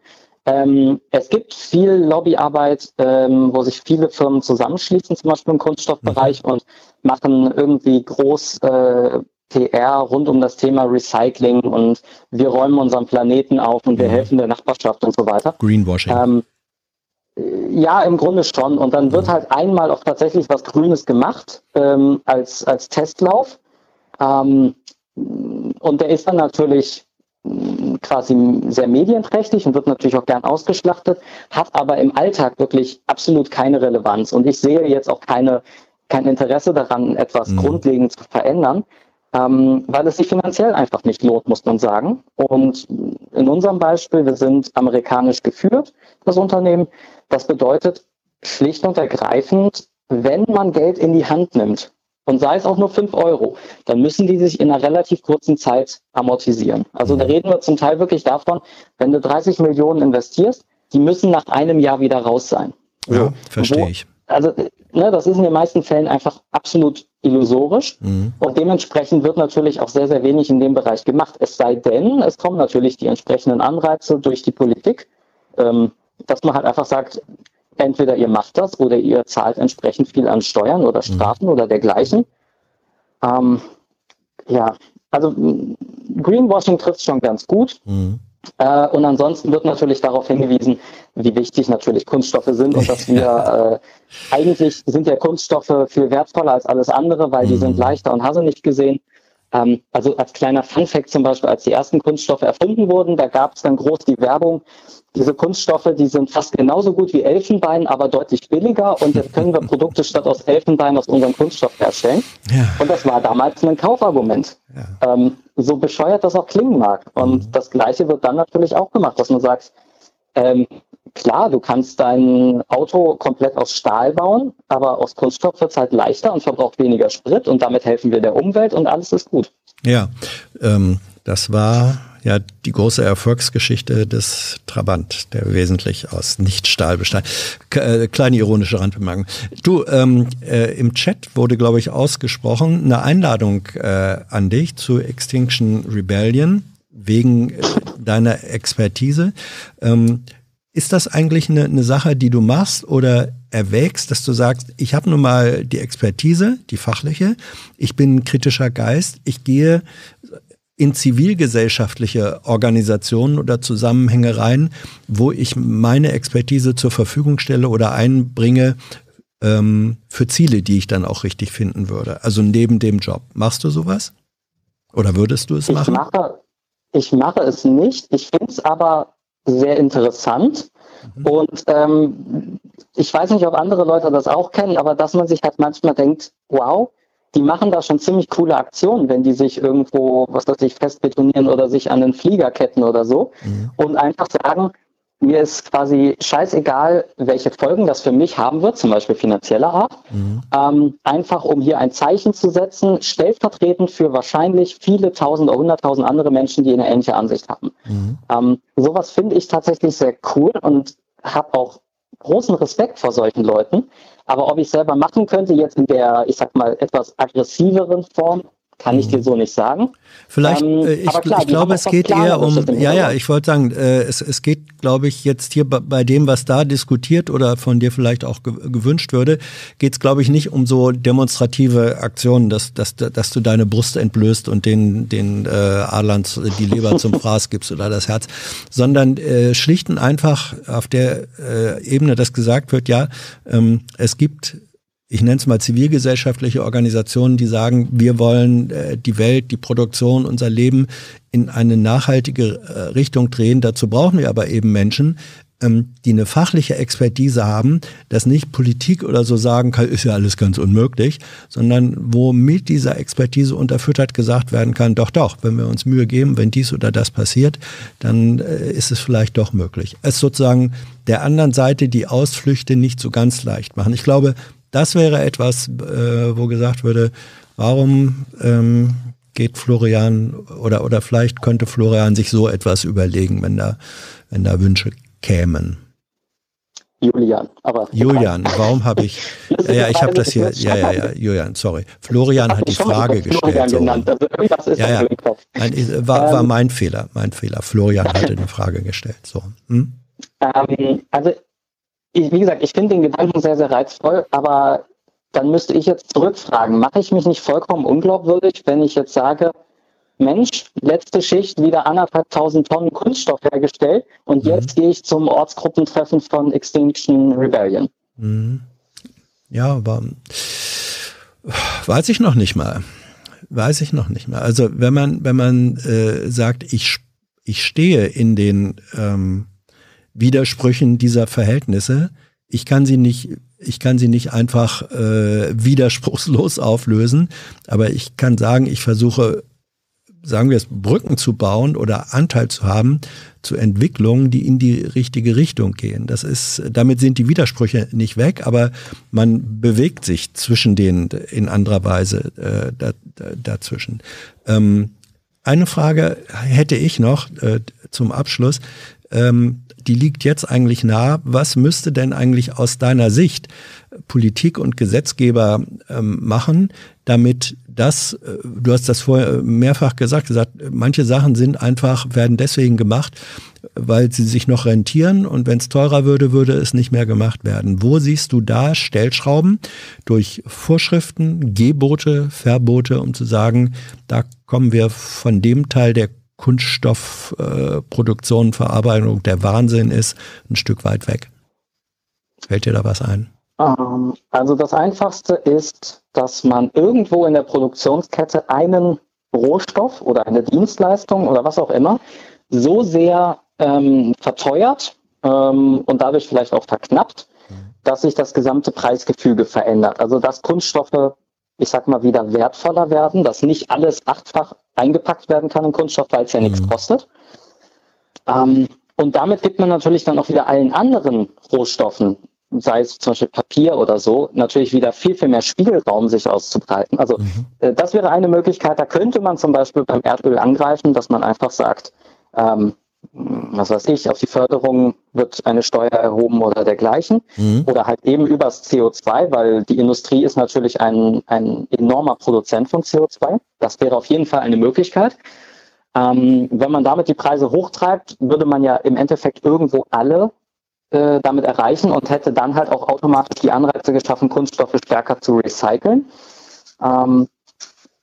Ähm, es gibt viel Lobbyarbeit, ähm, wo sich viele Firmen zusammenschließen, zum Beispiel im Kunststoffbereich Mhm. und machen irgendwie groß äh, PR rund um das Thema Recycling und wir räumen unseren Planeten auf und wir Mhm. helfen der Nachbarschaft und so weiter. Greenwashing. Ähm, ja, im Grunde schon. Und dann wird halt einmal auch tatsächlich was Grünes gemacht ähm, als, als Testlauf. Ähm, und der ist dann natürlich quasi sehr medienträchtig und wird natürlich auch gern ausgeschlachtet, hat aber im Alltag wirklich absolut keine Relevanz. Und ich sehe jetzt auch keine, kein Interesse daran, etwas Mhm. grundlegend zu verändern. Ähm, weil es sich finanziell einfach nicht lohnt, muss man sagen. Und in unserem Beispiel, wir sind amerikanisch geführt, das Unternehmen. Das bedeutet schlicht und ergreifend, wenn man Geld in die Hand nimmt, und sei es auch nur 5 Euro, dann müssen die sich in einer relativ kurzen Zeit amortisieren. Also da reden wir zum Teil wirklich davon, wenn du 30 Millionen investierst, die müssen nach einem Jahr wieder raus sein. ja, verstehe Wo- ich. Also ne, das ist in den meisten Fällen einfach absolut illusorisch Mhm. und dementsprechend wird natürlich auch sehr, sehr wenig in dem Bereich gemacht. Es sei denn, es kommen natürlich die entsprechenden Anreize durch die Politik, ähm, dass man halt einfach sagt, entweder ihr macht das oder ihr zahlt entsprechend viel an Steuern oder Strafen oder dergleichen. Ähm, ja, also Greenwashing trifft schon ganz gut. Mhm. Äh, und ansonsten wird natürlich darauf hingewiesen, wie wichtig natürlich Kunststoffe sind und dass wir äh, eigentlich sind ja Kunststoffe viel wertvoller als alles andere, weil die Mhm. sind leichter und hast du nicht gesehen. Ähm, also als kleiner Funfact zum Beispiel, als die ersten Kunststoffe erfunden wurden, da gab es dann groß die Werbung, diese Kunststoffe, die sind fast genauso gut wie Elfenbein, aber deutlich billiger und jetzt können wir Produkte statt aus Elfenbein aus unserem Kunststoff herstellen. Ja. Und das war damals ein Kaufargument. Ja. Ähm, so bescheuert das auch klingen mag. Und das Gleiche wird dann natürlich auch gemacht, dass man sagt, ähm, klar, du kannst dein Auto komplett aus Stahl bauen, aber aus Kunststoff wird es halt leichter und verbraucht weniger Sprit und damit helfen wir der Umwelt und alles ist gut. Ja, ähm, das war ja die große Erfolgsgeschichte des Trabant, der wesentlich aus Nicht-Stahl bestand. K äh, kleine ironische Randbemerkung. Du, ähm, äh, im Chat wurde, glaube ich, ausgesprochen eine Einladung äh, an dich zu Extinction Rebellion wegen äh, deiner Expertise. Ähm, ist das eigentlich eine, eine Sache, die du machst oder erwägst, dass du sagst, ich habe nun mal die Expertise, die fachliche, ich bin ein kritischer Geist, ich gehe in zivilgesellschaftliche Organisationen oder Zusammenhänge rein, wo ich meine Expertise zur Verfügung stelle oder einbringe ähm, für Ziele, die ich dann auch richtig finden würde. Also neben dem Job. Machst du sowas? Oder würdest du es Ich machen? mache, ich mache es nicht. Ich finde es aber sehr interessant. Mhm. Und ähm, ich weiß nicht, ob andere Leute das auch kennen, aber dass man sich halt manchmal denkt, wow, die machen da schon ziemlich coole Aktionen, wenn die sich irgendwo, was weiß ich, festbetonieren oder sich an den Flieger ketten oder so. Mhm. Und einfach sagen, mir ist quasi scheißegal, welche Folgen das für mich haben wird, zum Beispiel finanzieller Art. Mhm. Ähm, einfach um hier ein Zeichen zu setzen, stellvertretend für wahrscheinlich viele tausend oder hunderttausend andere Menschen, die eine ähnliche Ansicht haben. Mhm. Ähm, sowas finde ich tatsächlich sehr cool und habe auch großen Respekt vor solchen Leuten. Aber ob ich selber machen könnte, jetzt in der, ich sag mal, etwas aggressiveren Form, kann ich dir so nicht sagen. Vielleicht, Ähm, äh, ich, klar, ich glaube, es geht eher um, ja, ja, ich wollte sagen, äh, es, es geht, glaube ich, jetzt hier bei, bei dem, was da diskutiert oder von dir vielleicht auch ge gewünscht würde, geht es, glaube ich, nicht um so demonstrative Aktionen, dass, dass, dass du deine Brust entblößt und den, den äh, Adlern zu- die Leber zum Fraß gibst oder das Herz, sondern äh, schlicht und einfach auf der äh, Ebene, dass gesagt wird, ja, ähm, es gibt ich nenne es mal zivilgesellschaftliche Organisationen, die sagen, wir wollen äh, die Welt, die Produktion, unser Leben in eine nachhaltige äh, Richtung drehen. Dazu brauchen wir aber eben Menschen, ähm, die eine fachliche Expertise haben, dass nicht Politik oder so sagen kann, ist ja alles ganz unmöglich, sondern wo mit dieser Expertise unterfüttert gesagt werden kann, doch, doch, wenn wir uns Mühe geben, wenn dies oder das passiert, dann äh, ist es vielleicht doch möglich. Es sozusagen der anderen Seite die Ausflüchte nicht so ganz leicht machen. Ich glaube, das wäre etwas, äh, wo gesagt würde, warum ähm, geht Florian oder, oder vielleicht könnte Florian sich so etwas überlegen, wenn da, wenn da Wünsche kämen. Julian, aber Julian, warum habe ich, ja, ja, ich habe das hier, ja, ja, ja, Julian, sorry. Florian hat die Frage gestellt. So. Also Ja, ja. Nein, war, war Ähm. mein Fehler, mein Fehler. Florian hatte eine Frage gestellt. So. Hm? Ähm, also, ich, wie gesagt, ich finde den Gedanken sehr, sehr reizvoll, aber dann müsste ich jetzt zurückfragen, mache ich mich nicht vollkommen unglaubwürdig, wenn ich jetzt sage, Mensch, letzte Schicht wieder anderthalb tausend Tonnen Kunststoff hergestellt und Mhm. jetzt gehe ich zum Ortsgruppentreffen von Extinction Rebellion. Mhm. Ja, aber weiß ich noch nicht mal. Weiß ich noch nicht mal. Also wenn man, wenn man äh, sagt, ich, ich stehe in den ähm, Widersprüchen dieser Verhältnisse, ich kann sie nicht, ich kann sie nicht einfach äh, widerspruchslos auflösen, aber ich kann sagen, ich versuche sagen wir es, Brücken zu bauen oder Anteil zu haben zu Entwicklungen, die in die richtige Richtung gehen. Das ist, damit sind die Widersprüche nicht weg, aber man bewegt sich zwischen denen in anderer Weise äh, da, da, dazwischen. Ähm, eine Frage hätte ich noch äh, zum Abschluss. Ähm, die liegt jetzt eigentlich nah. Was müsste denn eigentlich aus deiner Sicht Politik und Gesetzgeber ähm, machen, damit das, äh, du hast das vorher mehrfach gesagt, gesagt, manche Sachen sind einfach, werden deswegen gemacht, weil sie sich noch rentieren und wenn es teurer würde, würde es nicht mehr gemacht werden. Wo siehst du da Stellschrauben durch Vorschriften, Gebote, Verbote, um zu sagen, da kommen wir von dem Teil der Kunststoffproduktion, äh, Verarbeitung, der Wahnsinn ist, ein Stück weit weg. Fällt dir da was ein? Ähm, also das Einfachste ist, dass man irgendwo in der Produktionskette einen Rohstoff oder eine Dienstleistung oder was auch immer so sehr ähm, verteuert ähm, und dadurch vielleicht auch verknappt, dass sich das gesamte Preisgefüge verändert. Also dass Kunststoffe, ich sag mal, wieder wertvoller werden, dass nicht alles achtfach eingepackt werden kann in Kunststoff, weil es ja mhm. nichts kostet. Ähm, und damit gibt man natürlich dann auch wieder allen anderen Rohstoffen sei es zum Beispiel Papier oder so, natürlich wieder viel, viel mehr Spielraum sich auszubreiten. Also mhm. äh, das wäre eine Möglichkeit, da könnte man zum Beispiel beim Erdöl angreifen, dass man einfach sagt, ähm, was weiß ich, auf die Förderung wird eine Steuer erhoben oder dergleichen. Mhm. Oder halt eben übers CO2, weil die Industrie ist natürlich ein, ein enormer Produzent von CO2. Das wäre auf jeden Fall eine Möglichkeit. Ähm, wenn man damit die Preise hochtreibt, würde man ja im Endeffekt irgendwo alle äh, damit erreichen und hätte dann halt auch automatisch die Anreize geschaffen, Kunststoffe stärker zu recyceln. Ähm,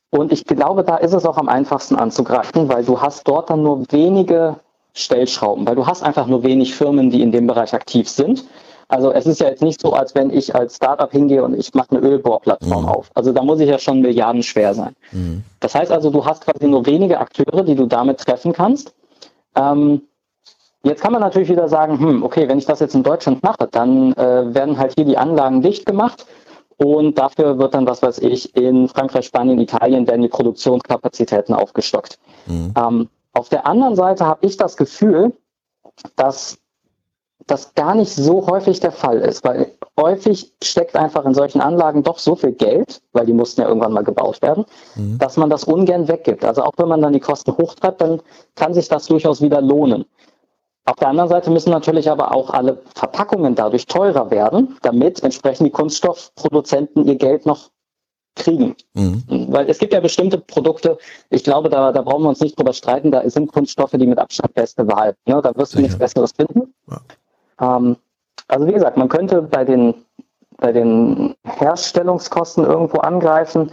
und ich glaube, da ist es auch am einfachsten anzugreifen, weil du hast dort dann nur wenige Stellschrauben, weil du hast einfach nur wenig Firmen, die in dem Bereich aktiv sind. Also es ist ja jetzt nicht so, als wenn ich als Startup hingehe und ich mache eine Ölbohrplattform mhm. auf. Also da muss ich ja schon Milliarden schwer sein. Mhm. Das heißt also, du hast quasi nur wenige Akteure, die du damit treffen kannst. Ähm, Jetzt kann man natürlich wieder sagen, hm, okay, wenn ich das jetzt in Deutschland mache, dann äh, werden halt hier die Anlagen dicht gemacht und dafür wird dann, was weiß ich, in Frankreich, Spanien, Italien werden die Produktionskapazitäten aufgestockt. Mhm. Ähm, auf der anderen Seite habe ich das Gefühl, dass das gar nicht so häufig der Fall ist, weil häufig steckt einfach in solchen Anlagen doch so viel Geld, weil die mussten ja irgendwann mal gebaut werden, mhm. dass man das ungern weggibt. Also auch wenn man dann die Kosten hochtreibt, dann kann sich das durchaus wieder lohnen. Auf der anderen Seite müssen natürlich aber auch alle Verpackungen dadurch teurer werden, damit entsprechend die Kunststoffproduzenten ihr Geld noch kriegen. Mhm. Weil es gibt ja bestimmte Produkte, ich glaube, da, da brauchen wir uns nicht drüber streiten, da sind Kunststoffe, die mit Abstand beste Wahl. Ne? Da wirst du nichts Besseres finden. Ja. Ähm, also wie gesagt, man könnte bei den, bei den Herstellungskosten irgendwo angreifen.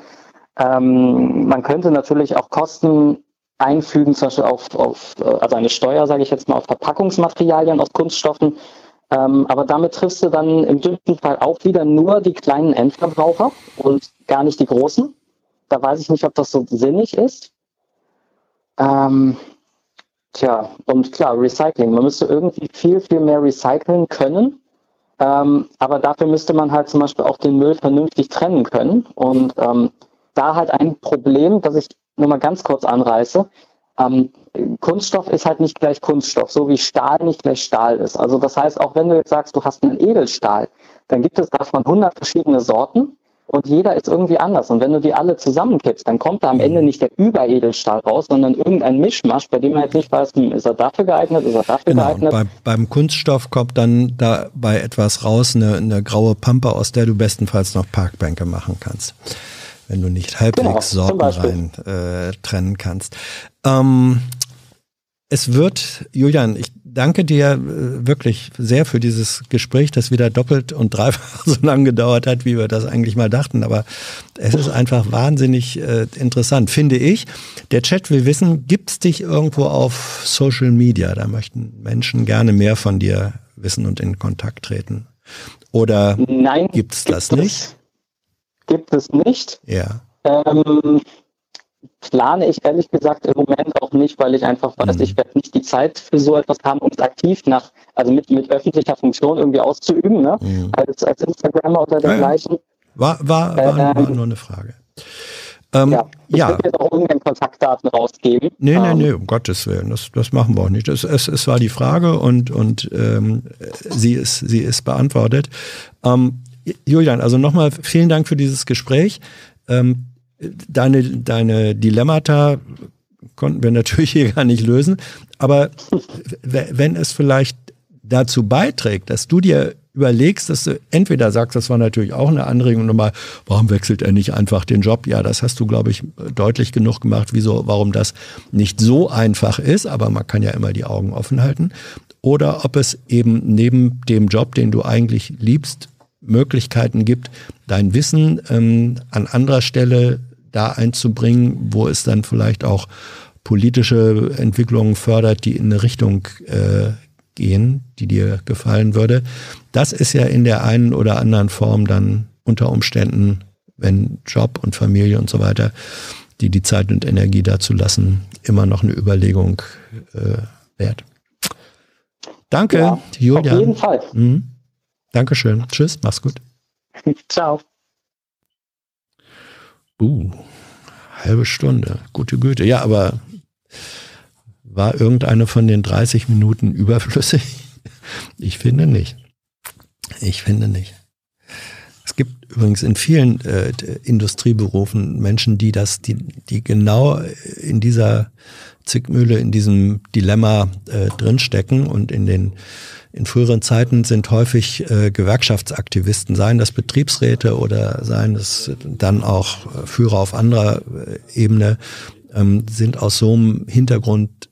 Ähm, man könnte natürlich auch Kosten einfügen, zum Beispiel auf, auf äh, also eine Steuer, sage ich jetzt mal, auf Verpackungsmaterialien aus Kunststoffen. Ähm, aber damit triffst du dann im dümmsten Fall auch wieder nur die kleinen Endverbraucher und gar nicht die großen. Da weiß ich nicht, ob das so sinnig ist. Ähm, tja, und klar, Recycling. Man müsste irgendwie viel, viel mehr recyceln können. Ähm, aber dafür müsste man halt zum Beispiel auch den Müll vernünftig trennen können. Und ähm, da halt ein Problem, das ich nur mal ganz kurz anreiße. Ähm, Kunststoff ist halt nicht gleich Kunststoff, so wie Stahl nicht gleich Stahl ist. Also das heißt, auch wenn du jetzt sagst, du hast einen Edelstahl, dann gibt es davon 100 verschiedene Sorten und jeder ist irgendwie anders. Und wenn du die alle zusammenkippst, dann kommt da am Ende nicht der Überedelstahl raus, sondern irgendein Mischmasch, bei dem man jetzt nicht weiß, hm, ist er dafür geeignet, ist er dafür genau, geeignet. Bei, beim Kunststoff kommt dann dabei etwas raus, eine, eine graue Pampe, aus der du bestenfalls noch Parkbänke machen kannst wenn du nicht halbwegs genau, Sorten rein äh, trennen kannst. Ähm, es wird, Julian, ich danke dir äh, wirklich sehr für dieses Gespräch, das wieder doppelt und dreifach so lang gedauert hat, wie wir das eigentlich mal dachten. Aber es ist einfach wahnsinnig äh, interessant, finde ich. Der Chat will wissen, gibt's dich irgendwo auf Social Media? Da möchten Menschen gerne mehr von dir wissen und in Kontakt treten. Oder Nein, gibt's das gibt nicht? Gibt es nicht. Ja. Ähm, plane ich ehrlich gesagt im Moment auch nicht, weil ich einfach weiß, mhm. ich werde nicht die Zeit für so etwas haben, um es aktiv nach, also mit, mit öffentlicher Funktion irgendwie auszuüben, ne? Mhm. Als, als Instagrammer oder dergleichen. War, war, war, ähm, war nur eine Frage. Ähm, ja, ich ja. jetzt auch irgendeine Kontaktdaten rausgeben. Nee, nee, ähm, nee, um Gottes Willen, das, das machen wir auch nicht. Es, es, es war die Frage und, und ähm, sie, ist, sie ist beantwortet. Ähm, Julian, also nochmal vielen Dank für dieses Gespräch. Ähm, deine, deine Dilemmata konnten wir natürlich hier gar nicht lösen, aber wenn es vielleicht dazu beiträgt, dass du dir überlegst, dass du entweder sagst, das war natürlich auch eine Anregung nochmal, warum wechselt er nicht einfach den Job? Ja, das hast du, glaube ich, deutlich genug gemacht, wieso, warum das nicht so einfach ist, aber man kann ja immer die Augen offen halten. Oder ob es eben neben dem Job, den du eigentlich liebst, Möglichkeiten gibt, dein Wissen ähm, an anderer Stelle da einzubringen, wo es dann vielleicht auch politische Entwicklungen fördert, die in eine Richtung äh, gehen, die dir gefallen würde. Das ist ja in der einen oder anderen Form dann unter Umständen, wenn Job und Familie und so weiter, die die Zeit und Energie dazu lassen, immer noch eine Überlegung äh, wert. Danke, ja, Julian. Auf jeden Fall. Mhm. Dankeschön. Tschüss, mach's gut. Ciao. Uh, halbe Stunde. Gute Güte. Ja, aber war irgendeine von den 30 Minuten überflüssig? Ich finde nicht. Ich finde nicht. Es gibt übrigens in vielen äh, Industrieberufen Menschen, die das, die, die genau in dieser Zickmühle, in diesem Dilemma äh, drinstecken und in den in früheren Zeiten sind häufig äh, Gewerkschaftsaktivisten, seien das Betriebsräte oder seien es dann auch Führer auf anderer äh, Ebene, ähm, sind aus so einem Hintergrund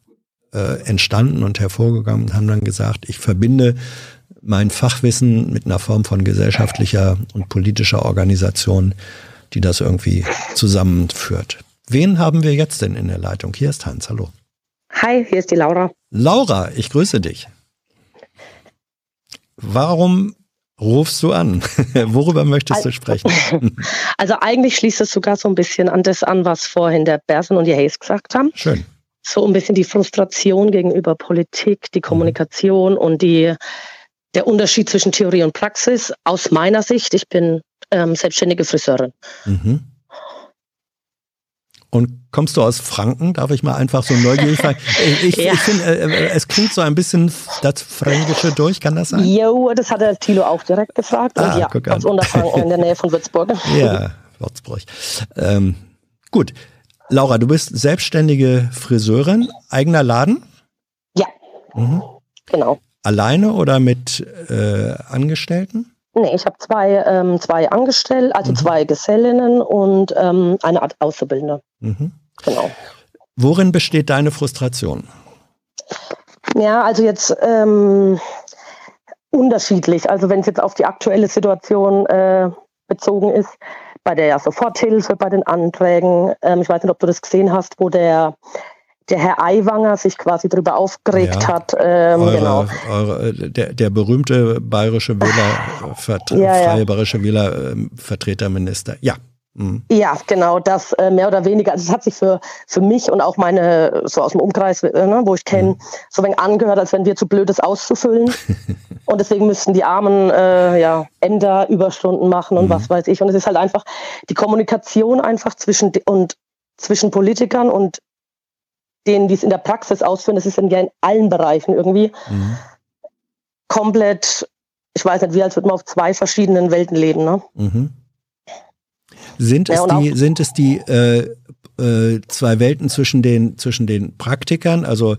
äh, entstanden und hervorgegangen und haben dann gesagt, ich verbinde mein Fachwissen mit einer Form von gesellschaftlicher und politischer Organisation, die das irgendwie zusammenführt. Wen haben wir jetzt denn in der Leitung? Hier ist Hans, hallo. Hi, hier ist die Laura. Laura, ich grüße dich. Warum rufst du an? Worüber möchtest du sprechen? Also eigentlich schließt es sogar so ein bisschen an das an, was vorhin der Bersen und die Hayes gesagt haben. Schön. So ein bisschen die Frustration gegenüber Politik, die Kommunikation mhm. und die, der Unterschied zwischen Theorie und Praxis. Aus meiner Sicht, ich bin ähm, selbstständige Friseurin. Mhm. Und kommst du aus Franken? Darf ich mal einfach so neugierig fragen? Ich, ja. ich finde, äh, es klingt so ein bisschen das Fränkische durch, kann das sein? Jo, das hat der Thilo auch direkt gefragt. Ah, und ja, aus Unterfranken in der Nähe von Würzburg. Ja, Würzburg. Ähm, gut. Laura, du bist selbstständige Friseurin, eigener Laden? Ja, mhm. genau. Alleine oder mit äh, Angestellten? Nee, ich habe zwei, ähm, zwei Angestellte, also mhm. zwei Gesellinnen und ähm, eine Art Auszubildende. Mhm. Genau. Worin besteht deine Frustration? Ja, also jetzt ähm, unterschiedlich. Also wenn es jetzt auf die aktuelle Situation äh, bezogen ist, bei der Soforthilfe, bei den Anträgen. Ähm, ich weiß nicht, ob du das gesehen hast, wo der der Herr Aiwanger sich quasi darüber aufgeregt ja. hat. Ähm, eure, genau. Eure, äh, der, der berühmte bayerische Wähler, Vert, ja, freie ja. bayerische Wählervertreterminister. Ja. Mhm. Ja, genau, das äh, mehr oder weniger. Also es hat sich für, für mich und auch meine, so aus dem Umkreis, äh, ne, wo ich kenne, mhm. so wenig angehört, als wenn wir zu blöd ist auszufüllen. und deswegen müssten die armen äh, ja, Ämter Überstunden machen und mhm. was weiß ich. Und es ist halt einfach die Kommunikation einfach zwischen und zwischen Politikern und denen, die es in der Praxis ausführen, das ist ja in allen Bereichen irgendwie mhm. komplett, ich weiß nicht, wie als würde man auf zwei verschiedenen Welten leben. Ne? Mhm. Sind es ja, die, sind es die äh, äh, zwei Welten zwischen den, zwischen den Praktikern? Also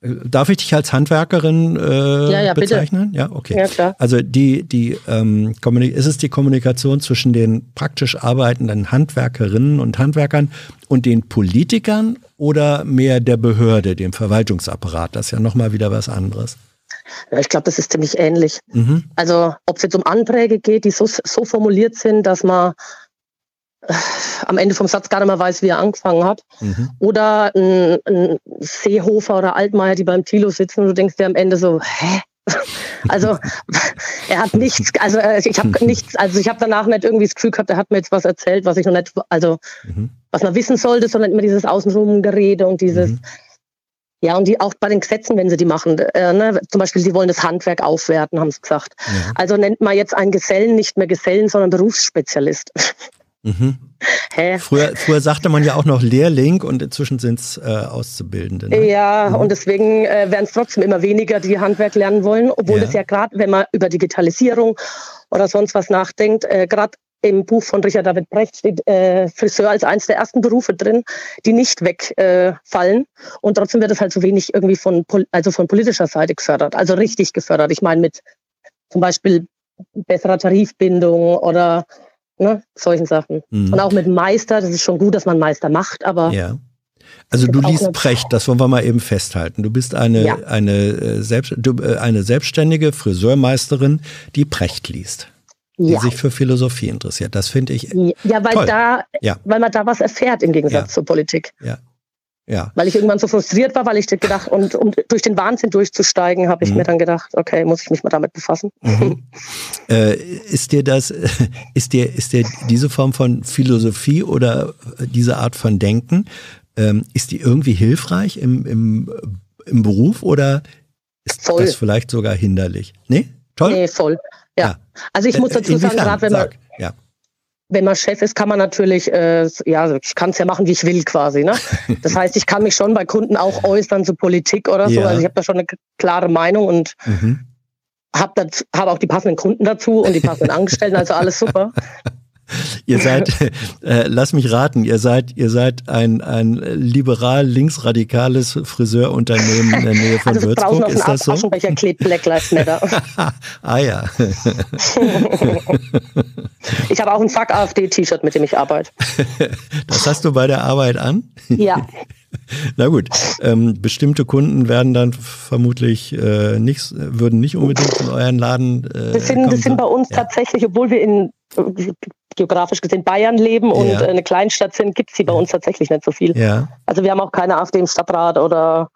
darf ich dich als Handwerkerin äh, ja, ja, bezeichnen? Bitte. Ja, okay. Ja, klar. Also die, die ähm, ist es die Kommunikation zwischen den praktisch arbeitenden Handwerkerinnen und Handwerkern und den Politikern oder mehr der Behörde, dem Verwaltungsapparat? Das ist ja nochmal wieder was anderes. Ja, ich glaube, das ist ziemlich ähnlich. Mhm. Also ob es jetzt um Anträge geht, die so, so formuliert sind, dass man am Ende vom Satz gar nicht mehr weiß, wie er angefangen hat. Mhm. Oder ein, ein, Seehofer oder Altmaier, die beim Tilo sitzen und du denkst dir am Ende so, hä? Also er hat nichts, also äh, ich habe nichts, also ich habe danach nicht irgendwie das Gefühl gehabt, er hat mir jetzt was erzählt, was ich noch nicht, also mhm. was man wissen sollte, sondern immer dieses Außenrum-Gerede und dieses, mhm. ja, und die auch bei den Gesetzen, wenn sie die machen, äh, ne, zum Beispiel, sie wollen das Handwerk aufwerten, haben sie gesagt. Ja. Also nennt man jetzt einen Gesellen nicht mehr Gesellen, sondern Berufsspezialist. Mhm. Hä? Früher, früher sagte man ja auch noch Lehrling und inzwischen sind es äh, Auszubildende. Ne? Ja, mhm. und deswegen äh, werden es trotzdem immer weniger, die Handwerk lernen wollen, obwohl ja. es ja gerade, wenn man über Digitalisierung oder sonst was nachdenkt, äh, gerade im Buch von Richard David Brecht steht äh, Friseur als eines der ersten Berufe drin, die nicht wegfallen. Äh, und trotzdem wird es halt so wenig irgendwie von, also von politischer Seite gefördert, also richtig gefördert. Ich meine mit zum Beispiel besserer Tarifbindung oder ne, solchen Sachen. Mhm. Und auch mit Meister, das ist schon gut, dass man Meister macht, aber ja. Also du liest Precht, das wollen wir mal eben festhalten. Du bist eine, ja. eine, äh, selbst, du, äh, eine selbstständige Friseurmeisterin, die Precht liest. Die ja. sich für Philosophie interessiert. Das finde ich. Ja, weil toll. da, ja. weil man da was erfährt im Gegensatz zur Politik. Ja. Ja. Weil ich irgendwann so frustriert war, weil ich gedacht, und um durch den Wahnsinn durchzusteigen, habe ich mhm. mir dann gedacht, okay, muss ich mich mal damit befassen. Mhm. äh, ist dir das, ist dir, ist dir diese Form von Philosophie oder diese Art von Denken, ähm, ist die irgendwie hilfreich im, im, im Beruf oder ist voll. das vielleicht sogar hinderlich? Nee? Toll? Nee, voll. Ja. ja. Also ich muss dazu sagen, gerade wenn man, ja wenn man Chef ist, kann man natürlich, äh, ja, ich kann es ja machen, wie ich will quasi. Ne? Das heißt, ich kann mich schon bei Kunden auch äußern zur Politik oder so. Ja. Also ich habe da schon eine klare Meinung und mhm. habe hab auch die passenden Kunden dazu und die passenden Angestellten, also alles super. Ihr seid, äh, lass mich raten, ihr seid, ihr seid ein, ein liberal linksradikales Friseurunternehmen in der Nähe von also Würzburg. Ist das so? Aschenbecher klebt Black Lives Matter. ah ja. ich habe auch ein Fuck AfD-T-Shirt, mit dem ich arbeite. das hast du bei der Arbeit an? Ja. Na gut, ähm, bestimmte Kunden werden dann vermutlich äh, nicht, würden nicht unbedingt in euren Laden. Äh, das, sind, das sind bei uns ja. tatsächlich, obwohl wir in geografisch gesehen Bayern leben und ja. eine Kleinstadt sind, gibt es sie bei uns tatsächlich nicht so viel. Ja. Also wir haben auch keine AfD im Stadtrat oder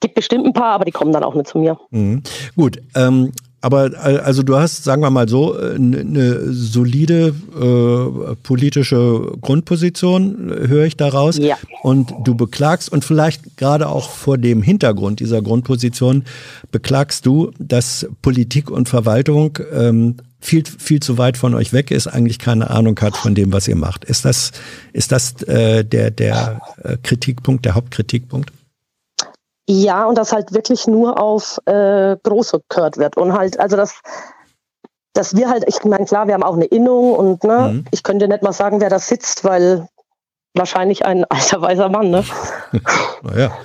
gibt bestimmt ein paar, aber die kommen dann auch nicht zu mir. Mhm. Gut, ähm, aber also du hast, sagen wir mal so, eine solide äh, politische Grundposition, höre ich daraus. Ja. Und du beklagst, und vielleicht gerade auch vor dem Hintergrund dieser Grundposition, beklagst du, dass Politik und Verwaltung ähm, viel, viel zu weit von euch weg ist, eigentlich keine Ahnung hat von dem, was ihr macht. Ist das, ist das äh, der, der äh, Kritikpunkt, der Hauptkritikpunkt? Ja, und das halt wirklich nur auf äh, Große gehört wird. Und halt, also das, dass wir halt, ich meine, klar, wir haben auch eine Innung und ne, mhm. ich könnte nicht mal sagen, wer da sitzt, weil wahrscheinlich ein alter weiser Mann, ne? naja.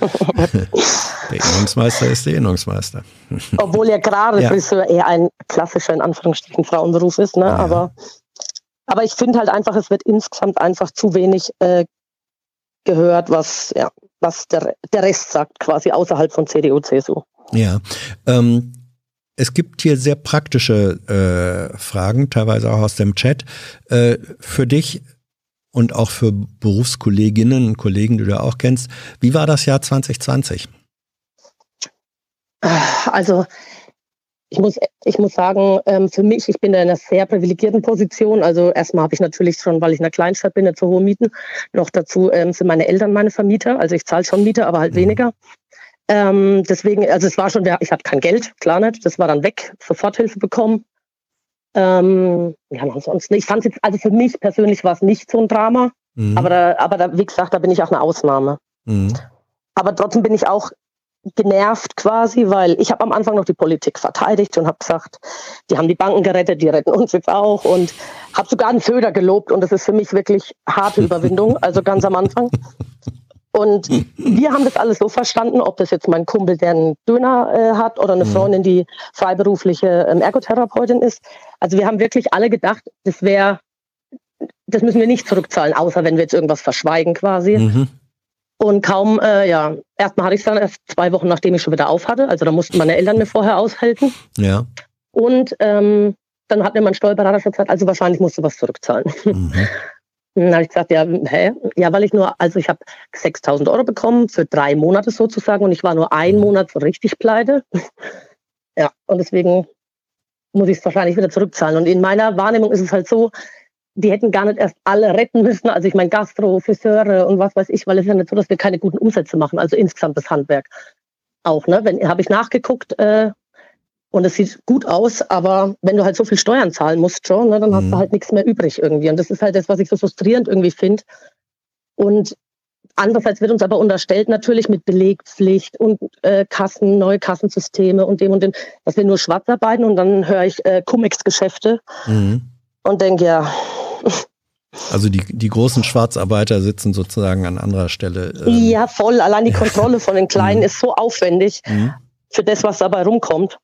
der Innungsmeister ist der Innungsmeister. Obwohl ja gerade ja. Friseur eher ein klassischer, in Anführungsstrichen, Frauenberuf ist, ne? Ja. Aber, aber ich finde halt einfach, es wird insgesamt einfach zu wenig äh, gehört, was, ja, was der, der Rest sagt, quasi außerhalb von CDU, CSU. Ja. Ähm, es gibt hier sehr praktische äh, Fragen, teilweise auch aus dem Chat. Äh, für dich und auch für Berufskolleginnen und Kollegen, die du auch kennst, wie war das Jahr 2020? Also ich muss, ich muss sagen, ähm, für mich, ich bin in einer sehr privilegierten Position. Also erstmal habe ich natürlich schon, weil ich in einer Kleinstadt bin, nicht so hohe Mieten. Noch dazu ähm, sind meine Eltern meine Vermieter. Also ich zahle schon Miete, aber halt mhm. weniger. Ähm, deswegen, also es war schon, ich hatte kein Geld, klar nicht. Das war dann weg, Soforthilfe bekommen. Ähm, ja, ansonsten, ich fand jetzt, also für mich persönlich war es nicht so ein Drama. Mhm. Aber, da, aber da, wie gesagt, da bin ich auch eine Ausnahme. Mhm. Aber trotzdem bin ich auch genervt quasi, weil ich habe am Anfang noch die Politik verteidigt und habe gesagt, die haben die Banken gerettet, die retten uns jetzt auch und habe sogar einen Föder gelobt und das ist für mich wirklich harte Überwindung, also ganz am Anfang. Und wir haben das alles so verstanden, ob das jetzt mein Kumpel, der einen Döner äh, hat oder eine mhm. Freundin, die freiberufliche ähm, Ergotherapeutin ist. Also wir haben wirklich alle gedacht, das wäre, das müssen wir nicht zurückzahlen, außer wenn wir jetzt irgendwas verschweigen quasi. Mhm. Und kaum, äh, ja, erstmal hatte ich es dann erst zwei Wochen, nachdem ich schon wieder auf hatte. Also da mussten meine Eltern mir vorher aushalten. Ja. Und ähm, dann hat mir mein Steuerberater schon gesagt, also wahrscheinlich musst du was zurückzahlen. Mhm. Dann habe ich gesagt, ja, hä? Ja, weil ich nur, also ich habe 6000 Euro bekommen für drei Monate sozusagen und ich war nur einen mhm. Monat so richtig pleite. ja, und deswegen muss ich es wahrscheinlich wieder zurückzahlen. Und in meiner Wahrnehmung ist es halt so, die hätten gar nicht erst alle retten müssen. Also ich meine Gastro, Friseure und was weiß ich, weil es ist ja nicht so, dass wir keine guten Umsätze machen. Also insgesamt das Handwerk auch. Ne? Wenn habe ich nachgeguckt äh, und es sieht gut aus, aber wenn du halt so viel Steuern zahlen musst schon, ne, dann mhm. hast du mhm. halt nichts mehr übrig irgendwie. Und das ist halt das, was ich so frustrierend irgendwie finde. Und andererseits wird uns aber unterstellt natürlich mit Belegpflicht und äh, Kassen, neue Kassensysteme und dem und dem, dass wir nur schwarz arbeiten und dann höre ich äh, Cum-Ex-Geschäfte. Mhm und denke, ja, Also die, die großen Schwarzarbeiter sitzen sozusagen an anderer Stelle. Ähm. Ja, voll. Allein die Kontrolle von den Kleinen mhm. ist so aufwendig mhm. für das, was dabei rumkommt.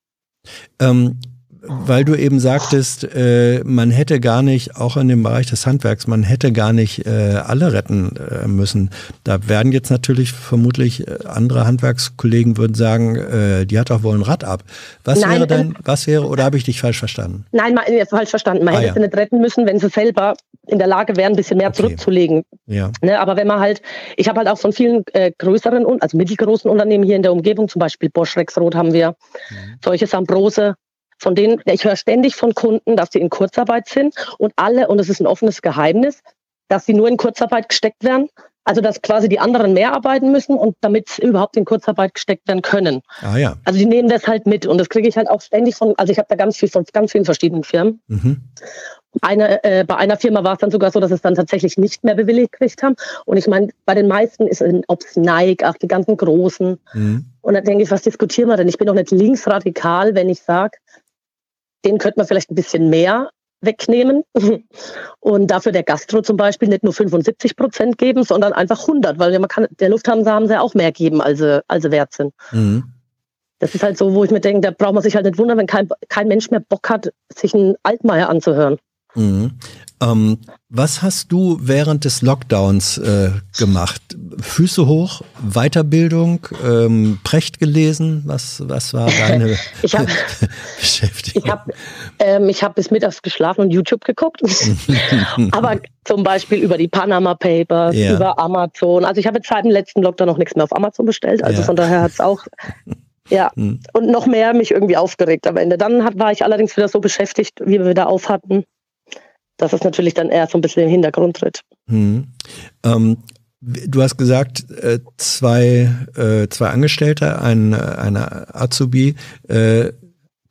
Ähm, weil du eben sagtest, äh, man hätte gar nicht, auch in dem Bereich des Handwerks, man hätte gar nicht äh, alle retten äh, müssen. Da werden jetzt natürlich vermutlich äh, andere Handwerkskollegen würden sagen, äh, die hat doch wohl ein Rad ab. Was Nein, wäre denn, was wäre, oder habe ich dich falsch verstanden? Nein, man, falsch verstanden. Man ah, hätte ja. sie nicht retten müssen, wenn sie selber in der Lage wären, ein bisschen mehr okay. zurückzulegen. Ja. Ne, aber wenn man halt, ich habe halt auch von vielen äh, größeren, also mittelgroßen Unternehmen hier in der Umgebung, zum Beispiel Bosch Rexroth haben wir, mhm. solche Sambrose, von denen, ich höre ständig von Kunden, dass sie in Kurzarbeit sind und alle, und es ist ein offenes Geheimnis, dass sie nur in Kurzarbeit gesteckt werden. Also dass quasi die anderen mehr arbeiten müssen und damit sie überhaupt in Kurzarbeit gesteckt werden können. Ah ja. Also die nehmen das halt mit und das kriege ich halt auch ständig von, also ich habe da ganz viel von ganz vielen verschiedenen Firmen. Mhm. Eine, äh, bei einer Firma war es dann sogar so, dass es dann tatsächlich nicht mehr bewilligt gekriegt haben. Und ich meine, bei den meisten ist es, ob es Nike, auch die ganzen Großen. Mhm. Und da denke ich, was diskutieren wir denn? Ich bin doch nicht linksradikal, wenn ich sage, den könnte man vielleicht ein bisschen mehr wegnehmen und dafür der Gastro zum Beispiel nicht nur 75 Prozent geben, sondern einfach 100, weil man kann, der Lufthansa haben sie auch mehr geben, als sie, als sie wert sind. Mhm. Das ist halt so, wo ich mir denke, da braucht man sich halt nicht wundern, wenn kein, kein Mensch mehr Bock hat, sich einen Altmaier anzuhören. Mhm. Ähm, was hast du während des Lockdowns äh, gemacht? Füße hoch, Weiterbildung, ähm, Precht gelesen? Was, was war deine ich hab, Beschäftigung? Ich habe ähm, hab bis mittags geschlafen und YouTube geguckt. Aber zum Beispiel über die Panama Papers, ja. über Amazon. Also ich habe jetzt seit dem letzten Lockdown noch nichts mehr auf Amazon bestellt. Also ja. von daher hat es auch ja, hm. und noch mehr mich irgendwie aufgeregt am Ende. Dann hat, war ich allerdings wieder so beschäftigt, wie wir wieder auf hatten, dass es natürlich dann eher so ein bisschen im Hintergrund tritt. Hm. Ähm, du hast gesagt, äh, zwei, äh, zwei Angestellte, ein, eine Azubi. Äh,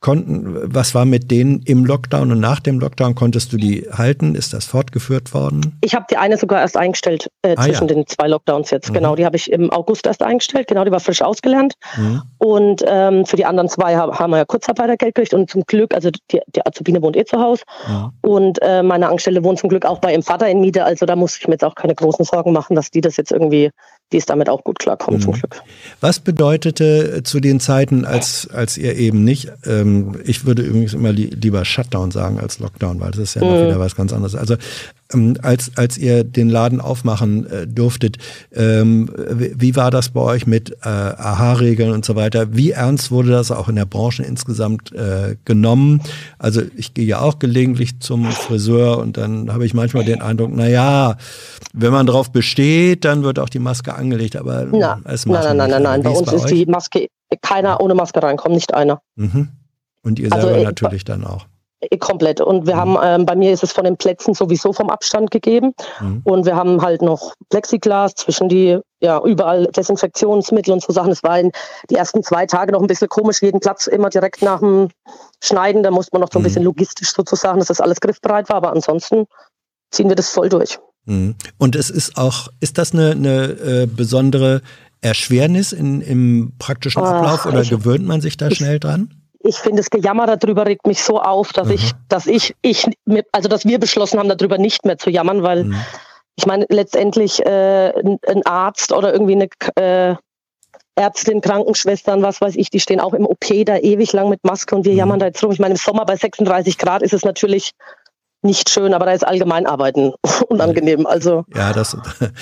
konnten, was war mit denen im Lockdown und nach dem Lockdown? Konntest du die halten? Ist das fortgeführt worden? Ich habe die eine sogar erst eingestellt äh, ah, zwischen ja. den zwei Lockdowns jetzt. Mhm. Genau, die habe ich im August erst eingestellt. Genau, die war frisch ausgelernt. Mhm. Und ähm, für die anderen zwei haben wir ja Kurzarbeitergeld gekriegt und zum Glück, also die, die Azubine wohnt eh zu Hause mhm. und äh, meine Angestellte wohnt zum Glück auch bei ihrem Vater in Miete. Also da muss ich mir jetzt auch keine großen Sorgen machen, dass die das jetzt irgendwie die ist damit auch gut klarkommen, mhm. zum Glück. Was bedeutete zu den Zeiten, als, als ihr eben nicht, ähm, ich würde übrigens immer li lieber Shutdown sagen als Lockdown, weil das ist ja mhm. noch wieder was ganz anderes. Also ähm, als, als ihr den Laden aufmachen äh, durftet, ähm, wie war das bei euch mit äh, AHA-Regeln und so weiter? Wie ernst wurde das auch in der Branche insgesamt äh, genommen? Also ich gehe ja auch gelegentlich zum Friseur und dann habe ich manchmal den Eindruck, na ja, wenn man darauf besteht, dann wird auch die Maske angelegt, aber Na, es macht nein, nein, nein, nein, nein. Bei uns bei ist euch? die Maske keiner ohne Maske reinkommt, nicht einer. Mhm. Und ihr also, selber also, natürlich dann auch. Komplett. Und wir mhm. haben, ähm, bei mir ist es von den Plätzen sowieso vom Abstand gegeben. Mhm. Und wir haben halt noch Plexiglas zwischen die, ja, überall Desinfektionsmittel und so Sachen. Es war in die ersten zwei Tage noch ein bisschen komisch, jeden Platz immer direkt nach dem Schneiden. Da musste man noch so ein mhm. bisschen logistisch sozusagen, dass das alles griffbereit war. Aber ansonsten ziehen wir das voll durch. Mhm. Und es ist auch, ist das eine, eine äh, besondere Erschwernis in, im praktischen Ablauf Ach, oder gewöhnt man sich da schnell dran? Ich finde das Gejammer darüber regt mich so auf, dass Aha. ich, dass ich, ich, also dass wir beschlossen haben, darüber nicht mehr zu jammern, weil mhm. ich meine, letztendlich äh, ein Arzt oder irgendwie eine äh, Ärztin, Krankenschwestern, was weiß ich, die stehen auch im OP da ewig lang mit Maske und wir mhm. jammern da jetzt rum. Ich meine, im Sommer bei 36 Grad ist es natürlich nicht schön, aber da ist allgemein Arbeiten unangenehm. Also ja, das,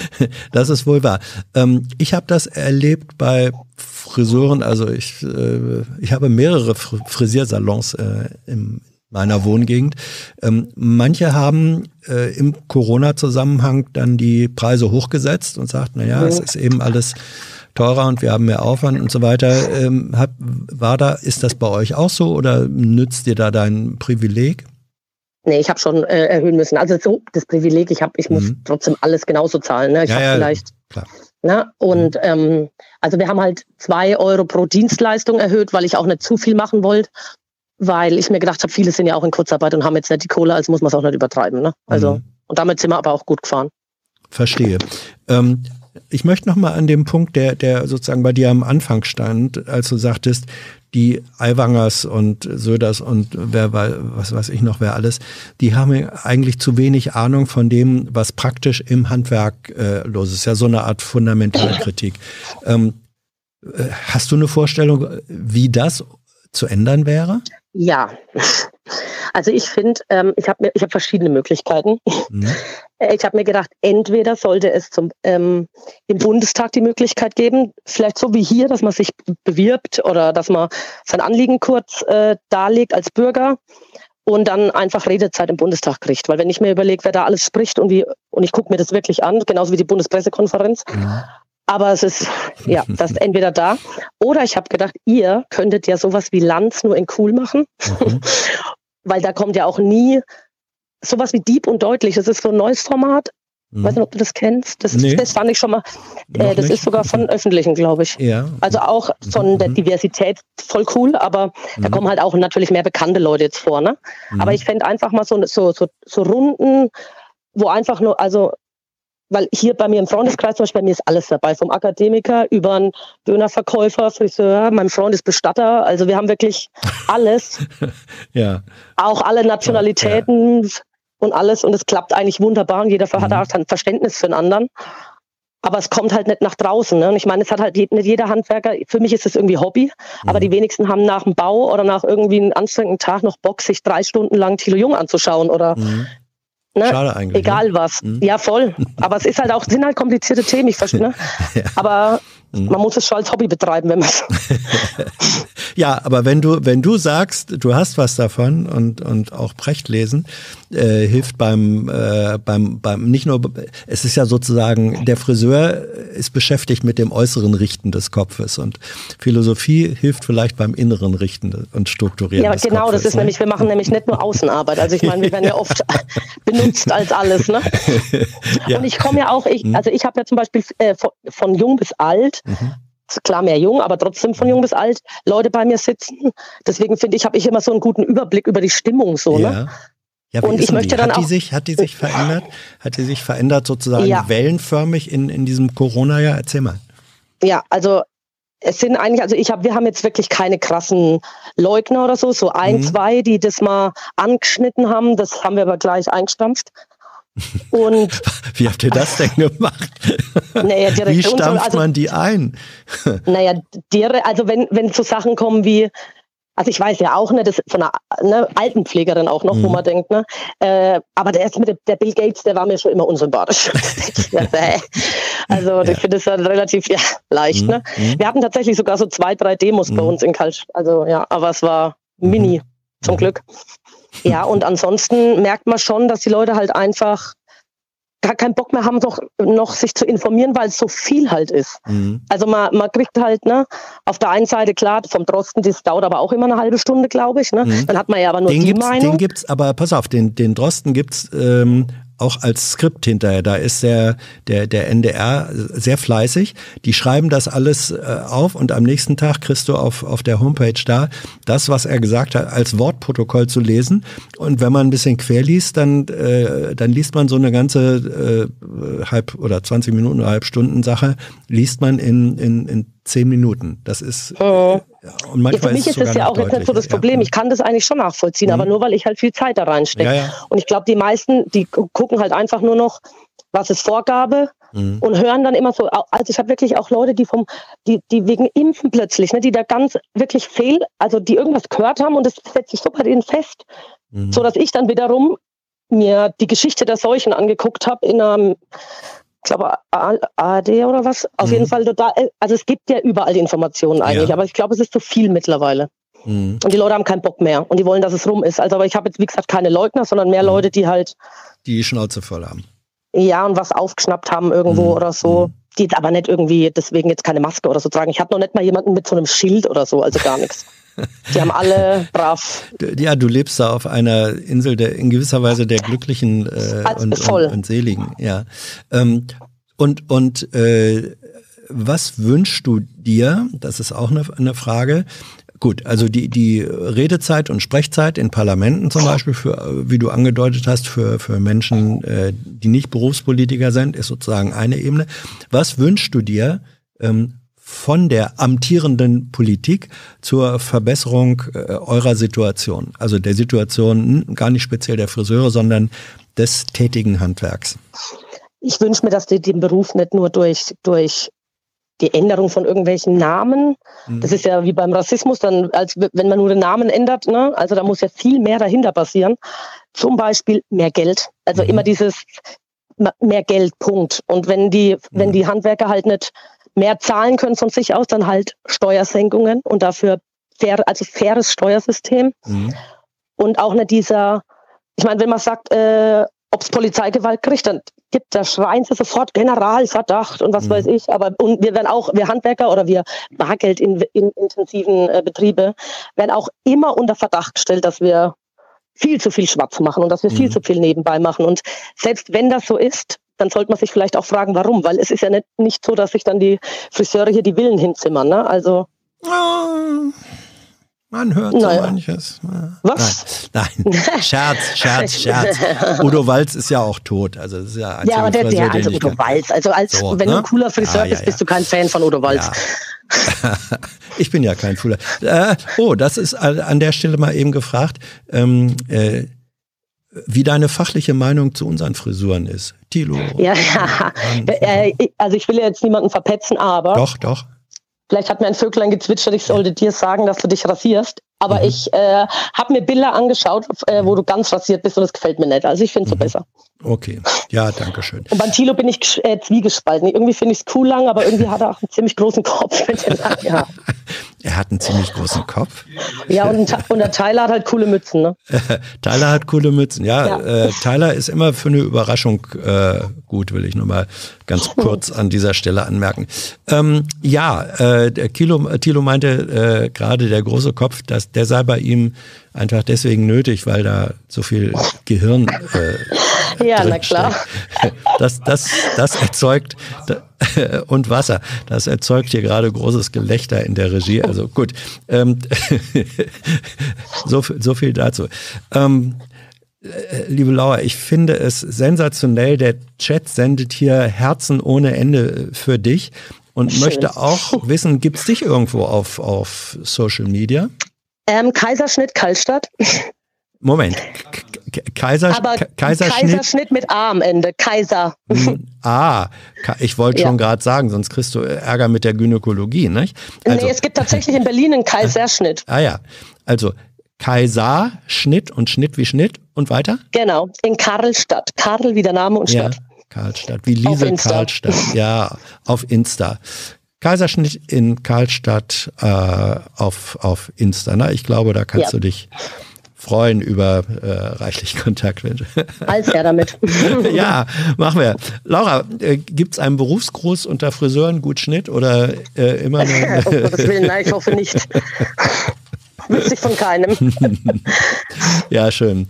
das ist wohl wahr. Ähm, ich habe das erlebt bei Friseuren. Also ich, äh, ich habe mehrere Frisiersalons äh, in meiner Wohngegend. Ähm, manche haben äh, im Corona-Zusammenhang dann die Preise hochgesetzt und sagt, naja, mhm. es ist eben alles teurer und wir haben mehr Aufwand und so weiter. Ähm, hab, war da, ist das bei euch auch so oder nützt dir da dein Privileg? Nee, ich habe schon äh, erhöhen müssen. Also so das Privileg, ich habe, ich muss mhm. trotzdem alles genauso zahlen. Ne? Ich ja, habe ja, vielleicht. Klar. Ne? Und mhm. ähm, also wir haben halt zwei Euro pro Dienstleistung erhöht, weil ich auch nicht zu viel machen wollte, weil ich mir gedacht habe, viele sind ja auch in Kurzarbeit und haben jetzt nicht die Kohle, also muss man es auch nicht übertreiben. Ne? Also mhm. und damit sind wir aber auch gut gefahren. Verstehe. Ähm, ich möchte noch mal an dem Punkt, der, der sozusagen bei dir am Anfang stand, als du sagtest, die Aiwangers und Söders und wer was weiß ich noch, wer alles, die haben eigentlich zu wenig Ahnung von dem, was praktisch im Handwerk äh, los ist. Ja, so eine Art fundamentale Kritik. Ähm, äh, hast du eine Vorstellung, wie das zu ändern wäre? Ja. Also ich finde, ähm, ich habe ich hab verschiedene Möglichkeiten. Mhm. Ich habe mir gedacht, entweder sollte es zum, ähm, im Bundestag die Möglichkeit geben, vielleicht so wie hier, dass man sich bewirbt oder dass man sein Anliegen kurz äh, darlegt als Bürger und dann einfach Redezeit im Bundestag kriegt. Weil wenn ich mir überlege, wer da alles spricht und wie, und ich gucke mir das wirklich an, genauso wie die Bundespressekonferenz, mhm. Aber es ist, ja, das ist entweder da. Oder ich habe gedacht, ihr könntet ja sowas wie Lanz nur in cool machen. Mhm. Weil da kommt ja auch nie sowas wie Deep und Deutlich. Das ist so ein neues Format. Mhm. Weiß nicht, ob du das kennst. Das, nee. das fand ich schon mal. Äh, das nicht. ist sogar von öffentlichen, glaube ich. Ja. Also auch von mhm. der Diversität voll cool, aber mhm. da kommen halt auch natürlich mehr bekannte Leute jetzt vor. Ne? Mhm. Aber ich fände einfach mal so, so, so, so Runden, wo einfach nur, also weil hier bei mir im Freundeskreis zum Beispiel, bei mir ist alles dabei, vom Akademiker über einen Dönerverkäufer, Friseur, mein Freund ist Bestatter, also wir haben wirklich alles. ja. Auch alle Nationalitäten ja. und alles und es klappt eigentlich wunderbar und jeder mhm. hat auch ein Verständnis für den anderen. Aber es kommt halt nicht nach draußen. Ne? Und ich meine, es hat halt nicht jeder Handwerker, für mich ist es irgendwie Hobby, mhm. aber die wenigsten haben nach dem Bau oder nach irgendwie einem anstrengenden Tag noch Bock, sich drei Stunden lang Thilo Jung anzuschauen oder mhm. Ne? Schade eigentlich. Egal ne? was. Mhm. Ja, voll. Aber es ist halt auch, sind halt komplizierte Themen, ich verstehe. Ne? ja. Aber. Man muss es schon als Hobby betreiben, wenn man es. ja, aber wenn du, wenn du sagst, du hast was davon und, und auch Brecht lesen, äh, hilft beim, äh, beim, beim, nicht nur, es ist ja sozusagen, der Friseur ist beschäftigt mit dem äußeren Richten des Kopfes und Philosophie hilft vielleicht beim inneren Richten und Strukturieren. Ja, genau, Kopfes, das ist ne? nämlich, wir machen nämlich nicht nur Außenarbeit. Also ich meine, wir werden ja oft benutzt als alles, ne? ja. Und ich komme ja auch, ich, mhm. also ich habe ja zum Beispiel äh, von, von jung bis alt Mhm. Klar, mehr jung, aber trotzdem von jung bis alt Leute bei mir sitzen. Deswegen finde ich, habe ich immer so einen guten Überblick über die Stimmung so. Ja. Ne? Ja, und ich möchte die? dann hat auch. Die sich, hat die sich verändert? Hat die sich verändert sozusagen ja. wellenförmig in, in diesem Corona-Jahr? Erzähl mal. Ja, also es sind eigentlich, also ich habe, wir haben jetzt wirklich keine krassen Leugner oder so, so ein, mhm. zwei, die das mal angeschnitten haben, das haben wir aber gleich eingestampft. Und Wie habt ihr das denn gemacht? Naja, wie stampft also, man die ein? naja, also wenn, wenn so Sachen kommen wie, also ich weiß ja auch, ne, das von einer ne, Altenpflegerin auch noch, mhm. wo man denkt, ne, äh, aber der ist mit der Bill Gates, der war mir schon immer unsympathisch. also ja. ich finde das ja relativ ja, leicht. Mhm. Ne? Mhm. Wir hatten tatsächlich sogar so zwei, drei Demos bei mhm. uns in Kalsch. Also ja, aber es war mini, mhm. zum mhm. Glück. Ja, und ansonsten merkt man schon, dass die Leute halt einfach gar keinen Bock mehr haben, doch noch sich zu informieren, weil es so viel halt ist. Mhm. Also man, man kriegt halt, ne, auf der einen Seite klar, vom Drosten, das dauert aber auch immer eine halbe Stunde, glaube ich. Ne? Mhm. Dann hat man ja aber nur den die gibt's, Meinung. Den gibt's, aber pass auf, den, den Drosten gibt's ähm, auch als Skript hinterher. Da ist der, der, der NDR sehr fleißig. Die schreiben das alles äh, auf und am nächsten Tag kriegst du auf, auf der Homepage da das, was er gesagt hat, als Wortprotokoll zu lesen. Und wenn man ein bisschen quer liest, dann, äh, dann liest man so eine ganze äh, halb oder 20 Minuten oder halb Stunden Sache, liest man in, in, in zehn Minuten. Das ist. Oh. Und manchmal ja, für mich ist es ja auch jetzt nicht so das Problem. Ja. Ich kann das eigentlich schon nachvollziehen, mhm. aber nur weil ich halt viel Zeit da reinstecke. Ja, und ich glaube, die meisten, die gucken halt einfach nur noch, was ist Vorgabe mhm. und hören dann immer so. Also ich habe wirklich auch Leute, die vom, die, die wegen Impfen plötzlich, ne, die da ganz wirklich fehl, also die irgendwas gehört haben und das setzt sich so bei denen fest, mhm. so dass ich dann wiederum mir die Geschichte der Seuchen angeguckt habe in einem glaube ARD oder was. Auf mhm. jeden Fall total, also es gibt ja überall die Informationen eigentlich, ja. aber ich glaube, es ist zu viel mittlerweile. Mhm. Und die Leute haben keinen Bock mehr und die wollen, dass es rum ist. Also, aber ich habe jetzt, wie gesagt, keine Leugner, sondern mehr mhm. Leute, die halt. Die Schnauze voll haben. Ja, und was aufgeschnappt haben irgendwo mhm. oder so. Mhm. Die jetzt aber nicht irgendwie deswegen jetzt keine Maske oder so tragen. Ich habe noch nicht mal jemanden mit so einem Schild oder so, also gar nichts. Die haben alle brav. Ja, du lebst da auf einer Insel der in gewisser Weise der Glücklichen äh, und, und, und, Seligen. Ja. Ähm, und und äh, was wünschst du dir? Das ist auch eine, eine Frage. Gut, also die, die Redezeit und Sprechzeit in Parlamenten zum Beispiel, für, wie du angedeutet hast, für, für Menschen, äh, die nicht Berufspolitiker sind, ist sozusagen eine Ebene. Was wünschst du dir ähm, von der amtierenden Politik zur Verbesserung äh, eurer Situation? Also der Situation gar nicht speziell der Friseure, sondern des tätigen Handwerks. Ich wünsche mir, dass die den Beruf nicht nur durch, durch die Änderung von irgendwelchen Namen, mhm. das ist ja wie beim Rassismus, dann als wenn man nur den Namen ändert, ne? also da muss ja viel mehr dahinter passieren. Zum Beispiel mehr Geld. Also mhm. immer dieses mehr Geld, Punkt. Und wenn die, mhm. wenn die Handwerker halt nicht mehr zahlen können von sich aus, dann halt Steuersenkungen und dafür fair, also faires Steuersystem. Mhm. Und auch nicht dieser, ich meine, wenn man sagt, äh, ob es Polizeigewalt kriegt, dann gibt, da schreien sie sofort Generalverdacht und was mhm. weiß ich. Aber und wir werden auch, wir Handwerker oder wir bargeldintensiven äh, Betriebe werden auch immer unter Verdacht gestellt, dass wir viel zu viel schwarz machen und dass wir mhm. viel zu viel nebenbei machen. Und selbst wenn das so ist, dann sollte man sich vielleicht auch fragen, warum, weil es ist ja nicht, nicht so, dass sich dann die Friseure hier die Villen hinzimmern. Ne? Also oh, man hört naja. so manches. Was? Nein, nein. Scherz, Scherz, Scherz. Udo Walz ist ja auch tot. Also das ist ja, ja aber der, der also Udo Walz. Also als so, wenn ne? du ein cooler Friseur ja, bist, ja, bist du kein Fan von Udo Walz. ich bin ja kein Cooler. Äh, oh, das ist an der Stelle mal eben gefragt. Ähm, äh, wie deine fachliche Meinung zu unseren Frisuren ist. Tilo. Ja, ja. Äh, also ich will jetzt niemanden verpetzen, aber. Doch, doch. Vielleicht hat mir ein Vöglein gezwitschert, ich sollte dir sagen, dass du dich rasierst. Aber mhm. ich äh, habe mir Bilder angeschaut, äh, wo du ganz rasiert bist und das gefällt mir nicht. Also ich finde es mhm. so besser. Okay, ja, danke schön. Und beim Tilo bin ich äh, zwiegespalten. Irgendwie finde ich es cool lang, aber irgendwie hat er auch einen ziemlich großen Kopf. ja. Er hat einen ziemlich großen Kopf. Ja, und, und der Tyler hat halt coole Mützen. Ne? Tyler hat coole Mützen, ja. ja. Äh, Tyler ist immer für eine Überraschung äh, gut, will ich nur mal ganz kurz an dieser Stelle anmerken. Ähm, ja, äh, der Kilo, Tilo meinte gerade der große Kopf, dass der sei bei ihm einfach deswegen nötig, weil da so viel Gehirn äh, ja, na klar. Das, das, das erzeugt und Wasser. Das erzeugt hier gerade großes Gelächter in der Regie. Also gut, ähm, so, so viel dazu. Ähm, äh, liebe Laura, ich finde es sensationell. Der Chat sendet hier Herzen ohne Ende für dich und Schön. möchte auch wissen, gibt es dich irgendwo auf, auf Social Media? Ähm, Kaiserschnitt Kaltstadt. Moment. Kaiser, Aber Kaiserschnitt. Kaiserschnitt mit A am Ende. Kaiser. Hm, ah, ich wollte schon ja. gerade sagen, sonst kriegst du Ärger mit der Gynäkologie, nicht? Also, nee, es gibt tatsächlich in Berlin einen Kaiserschnitt. ah ja. Also Kaiserschnitt und Schnitt wie Schnitt und weiter? Genau, in Karlstadt. Karl wie der Name und Stadt. Ja, Karlstadt, wie Lise Karlstadt. Ja, auf Insta. Kaiserschnitt in Karlstadt äh, auf, auf Insta. Ne? Ich glaube, da kannst ja. du dich freuen über äh, reichlich Kontakt. Als er damit. ja, machen wir. Laura, äh, gibt es einen Berufsgruß unter Friseuren, gut Schnitt oder äh, immer nur? um Gottes Willen, nein, ich hoffe nicht. Wüsste ich von keinem. ja, schön.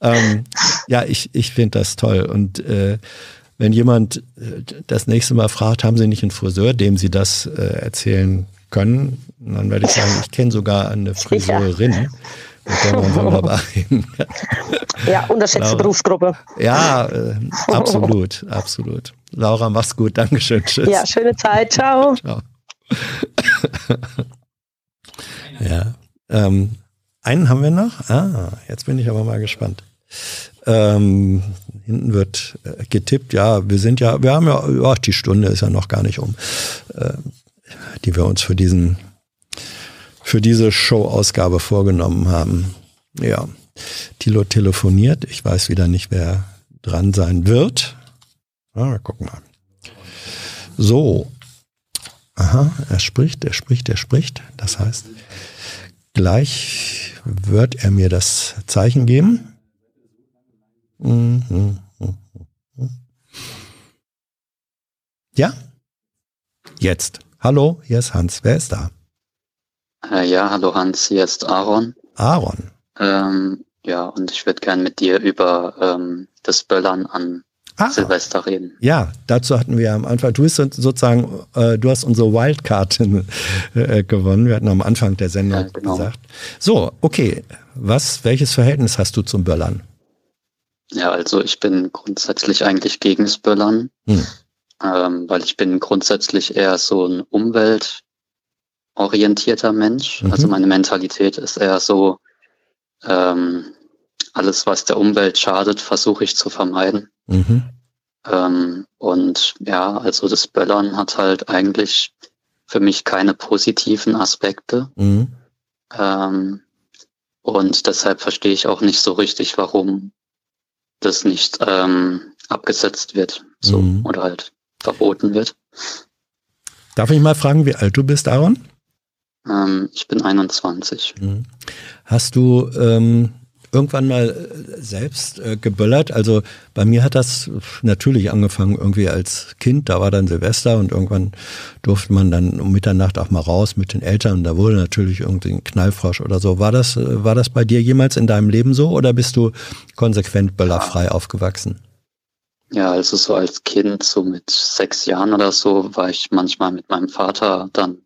Ähm, ja, ich, ich finde das toll. Und äh, wenn jemand äh, das nächste Mal fragt, haben Sie nicht einen Friseur, dem Sie das äh, erzählen können, dann werde ich sagen, ich kenne sogar eine Friseurin. Wunderbar Ja, unterschätzte Berufsgruppe. Ja, äh, absolut, absolut. Laura, mach's gut. Dankeschön. Tschüss. Ja, schöne Zeit. Ciao. Ciao. ja. Ähm, einen haben wir noch. Ah, jetzt bin ich aber mal gespannt. Ähm, hinten wird äh, getippt, ja, wir sind ja, wir haben ja, ja, die Stunde ist ja noch gar nicht um, äh, die wir uns für diesen, für diese Show-Ausgabe vorgenommen haben. Ja, Tilo telefoniert. Ich weiß wieder nicht, wer dran sein wird. Ah, gucken mal. So. Aha, er spricht, er spricht, er spricht. Das heißt, gleich wird er mir das Zeichen geben. Ja? Jetzt. Hallo, hier ist Hans. Wer ist da? Äh, ja, hallo Hans, hier ist Aaron. Aaron. Ähm, ja, und ich würde gern mit dir über ähm, das Böllern an ah, Silvester reden. Ja, dazu hatten wir am Anfang, du bist sozusagen, äh, du hast unsere Wildcard äh, gewonnen. Wir hatten am Anfang der Sendung ja, genau. gesagt. So, okay. Was, welches Verhältnis hast du zum Böllern? Ja, also ich bin grundsätzlich eigentlich gegen das Böllern. Hm. ähm, weil ich bin grundsätzlich eher so ein umweltorientierter Mensch. Mhm. Also meine Mentalität ist eher so, ähm, alles, was der Umwelt schadet, versuche ich zu vermeiden. Mhm. Ähm, und ja, also das Böllern hat halt eigentlich für mich keine positiven Aspekte. Mhm. Ähm, und deshalb verstehe ich auch nicht so richtig, warum das nicht ähm, abgesetzt wird, so mhm. oder halt verboten wird. Darf ich mal fragen, wie alt du bist, Aaron? Ähm, ich bin 21. Mhm. Hast du ähm, irgendwann mal äh, selbst äh, geböllert. Also bei mir hat das natürlich angefangen irgendwie als Kind. Da war dann Silvester und irgendwann durfte man dann um Mitternacht auch mal raus mit den Eltern. Und da wurde natürlich irgendwie ein Knallfrosch oder so. War das, äh, war das bei dir jemals in deinem Leben so oder bist du konsequent böllerfrei aufgewachsen? Ja, also so als Kind, so mit sechs Jahren oder so, war ich manchmal mit meinem Vater dann,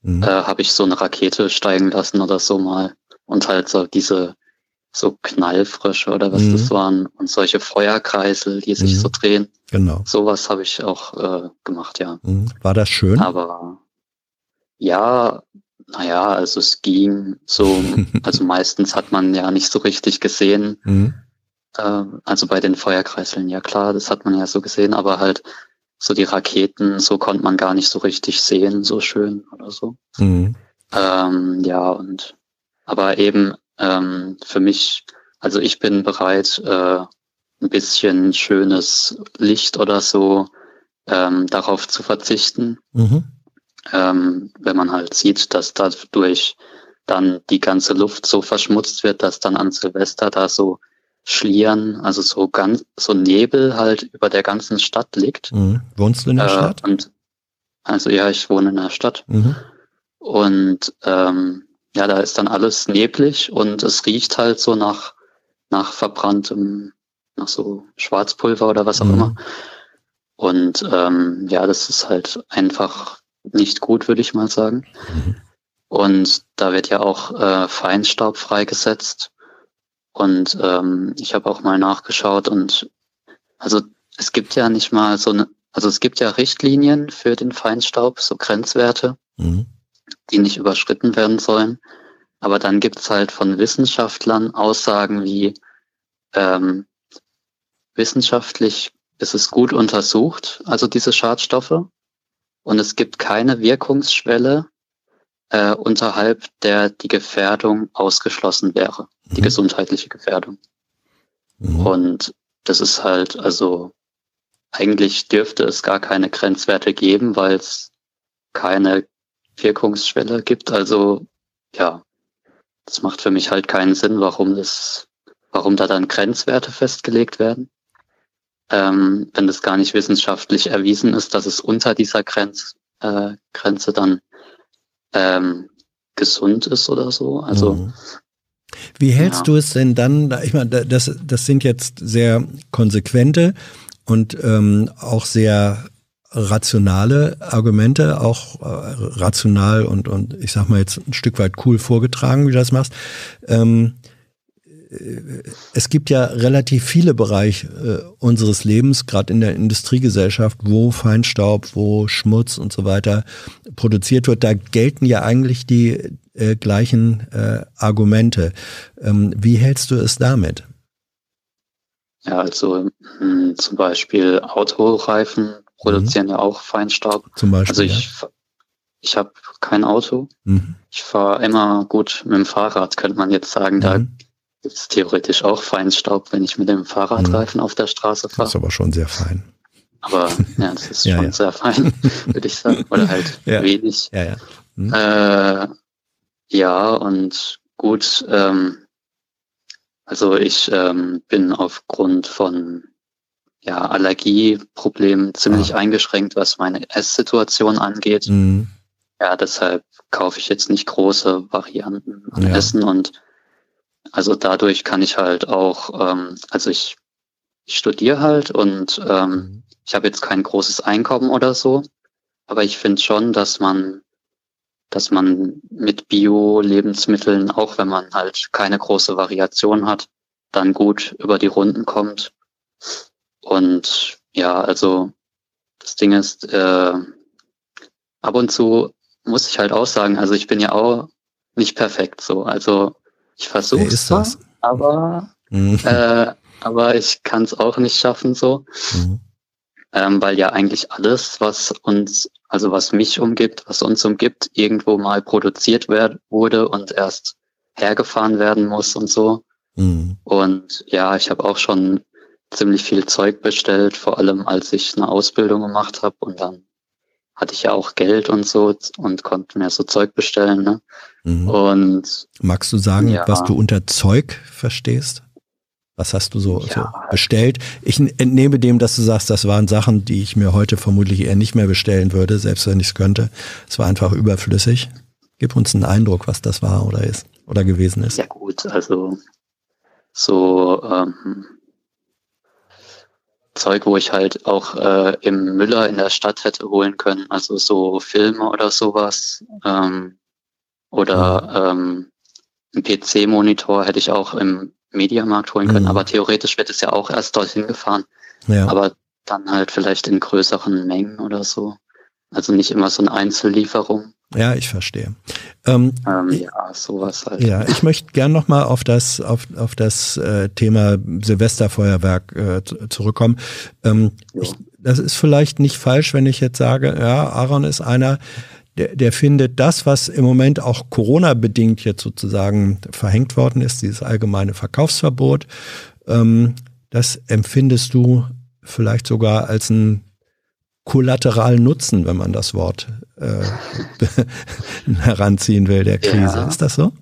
mhm. äh, habe ich so eine Rakete steigen lassen oder so mal. Und halt so diese so Knallfrösche oder was mhm. das waren und solche Feuerkreisel, die sich mhm. so drehen. Genau. Sowas habe ich auch äh, gemacht, ja. Mhm. War das schön? Aber ja, naja, also es ging so, also meistens hat man ja nicht so richtig gesehen. Äh, also bei den Feuerkreiseln, ja klar, das hat man ja so gesehen, aber halt so die Raketen, so konnte man gar nicht so richtig sehen, so schön oder so. Mhm. Ähm, ja, und aber eben ähm, für mich, also ich bin bereit, äh, ein bisschen schönes Licht oder so ähm, darauf zu verzichten. Mhm. Ähm, wenn man halt sieht, dass dadurch dann die ganze Luft so verschmutzt wird, dass dann an Silvester da so Schlieren, also so ganz so Nebel halt über der ganzen Stadt liegt. Mhm. Wohnst du in der äh, Stadt? Und, also ja, ich wohne in der Stadt. Mhm. Und ähm, ja, da ist dann alles neblig und es riecht halt so nach, nach verbranntem, nach so Schwarzpulver oder was auch mhm. immer. Und ähm, ja, das ist halt einfach nicht gut, würde ich mal sagen. Mhm. Und da wird ja auch äh, Feinstaub freigesetzt. Und ähm, ich habe auch mal nachgeschaut und also es gibt ja nicht mal so eine, also es gibt ja Richtlinien für den Feinstaub, so Grenzwerte. Mhm die nicht überschritten werden sollen. Aber dann gibt es halt von Wissenschaftlern Aussagen wie ähm, wissenschaftlich ist es gut untersucht, also diese Schadstoffe. Und es gibt keine Wirkungsschwelle äh, unterhalb der die Gefährdung ausgeschlossen wäre, mhm. die gesundheitliche Gefährdung. Mhm. Und das ist halt, also eigentlich dürfte es gar keine Grenzwerte geben, weil es keine Wirkungsschwelle gibt. Also ja, das macht für mich halt keinen Sinn, warum das, warum da dann Grenzwerte festgelegt werden. Ähm, wenn das gar nicht wissenschaftlich erwiesen ist, dass es unter dieser Grenz, äh, Grenze dann ähm, gesund ist oder so. Also mhm. wie hältst ja. du es denn dann? Ich meine, das, das sind jetzt sehr konsequente und ähm, auch sehr rationale Argumente, auch äh, rational und, und ich sag mal jetzt ein Stück weit cool vorgetragen, wie du das machst. Ähm, äh, es gibt ja relativ viele Bereiche äh, unseres Lebens, gerade in der Industriegesellschaft, wo Feinstaub, wo Schmutz und so weiter produziert wird. Da gelten ja eigentlich die äh, gleichen äh, Argumente. Ähm, wie hältst du es damit? Ja, also mh, hm, zum Beispiel Autoreifen produzieren mhm. ja auch Feinstaub. Zum Beispiel. Also ich, ja. ich habe kein Auto. Mhm. Ich fahre immer gut mit dem Fahrrad, könnte man jetzt sagen. Da mhm. gibt es theoretisch auch Feinstaub, wenn ich mit dem Fahrradreifen mhm. auf der Straße fahre. Das ist aber schon sehr fein. Aber ja, das ist ja, schon ja. sehr fein, würde ich sagen. Oder halt wenig. Ja, ja. Mhm. Äh, ja, und gut, ähm, also ich ähm, bin aufgrund von ja, Allergieproblem ziemlich ah. eingeschränkt, was meine Esssituation angeht. Mhm. Ja, deshalb kaufe ich jetzt nicht große Varianten an ja. Essen und also dadurch kann ich halt auch, ähm, also ich, ich studiere halt und ähm, mhm. ich habe jetzt kein großes Einkommen oder so, aber ich finde schon, dass man, dass man mit Bio-Lebensmitteln, auch wenn man halt keine große Variation hat, dann gut über die Runden kommt. Und ja, also das Ding ist, äh, ab und zu muss ich halt auch sagen, also ich bin ja auch nicht perfekt so. Also ich versuche es aber, mhm. äh, aber ich kann es auch nicht schaffen so. Mhm. Ähm, weil ja eigentlich alles, was uns, also was mich umgibt, was uns umgibt, irgendwo mal produziert werd, wurde und erst hergefahren werden muss und so. Mhm. Und ja, ich habe auch schon ziemlich viel Zeug bestellt, vor allem als ich eine Ausbildung gemacht habe und dann hatte ich ja auch Geld und so und konnte mir so Zeug bestellen. Ne? Mhm. Und magst du sagen, ja. was du unter Zeug verstehst? Was hast du so, ja. so, bestellt? Ich entnehme dem, dass du sagst, das waren Sachen, die ich mir heute vermutlich eher nicht mehr bestellen würde, selbst wenn ich es könnte. Es war einfach überflüssig. Gib uns einen Eindruck, was das war oder ist oder gewesen ist. Ja gut, also so ähm, Zeug, wo ich halt auch äh, im Müller in der Stadt hätte holen können, also so Filme oder sowas. Ähm, oder ähm, ein PC-Monitor hätte ich auch im Mediamarkt holen können, mhm. aber theoretisch wird es ja auch erst dorthin gefahren. Ja. Aber dann halt vielleicht in größeren Mengen oder so. Also nicht immer so eine Einzellieferung. Ja, ich verstehe. Ähm, ähm, ja, sowas halt. Ja, ich möchte gern nochmal auf das, auf, auf das äh, Thema Silvesterfeuerwerk äh, zurückkommen. Ähm, ich, das ist vielleicht nicht falsch, wenn ich jetzt sage, ja, Aaron ist einer, der, der findet das, was im Moment auch Corona-bedingt jetzt sozusagen verhängt worden ist, dieses allgemeine Verkaufsverbot, ähm, das empfindest du vielleicht sogar als ein kollateralen Nutzen, wenn man das Wort äh, heranziehen will, der Krise. Ja. Ist das so?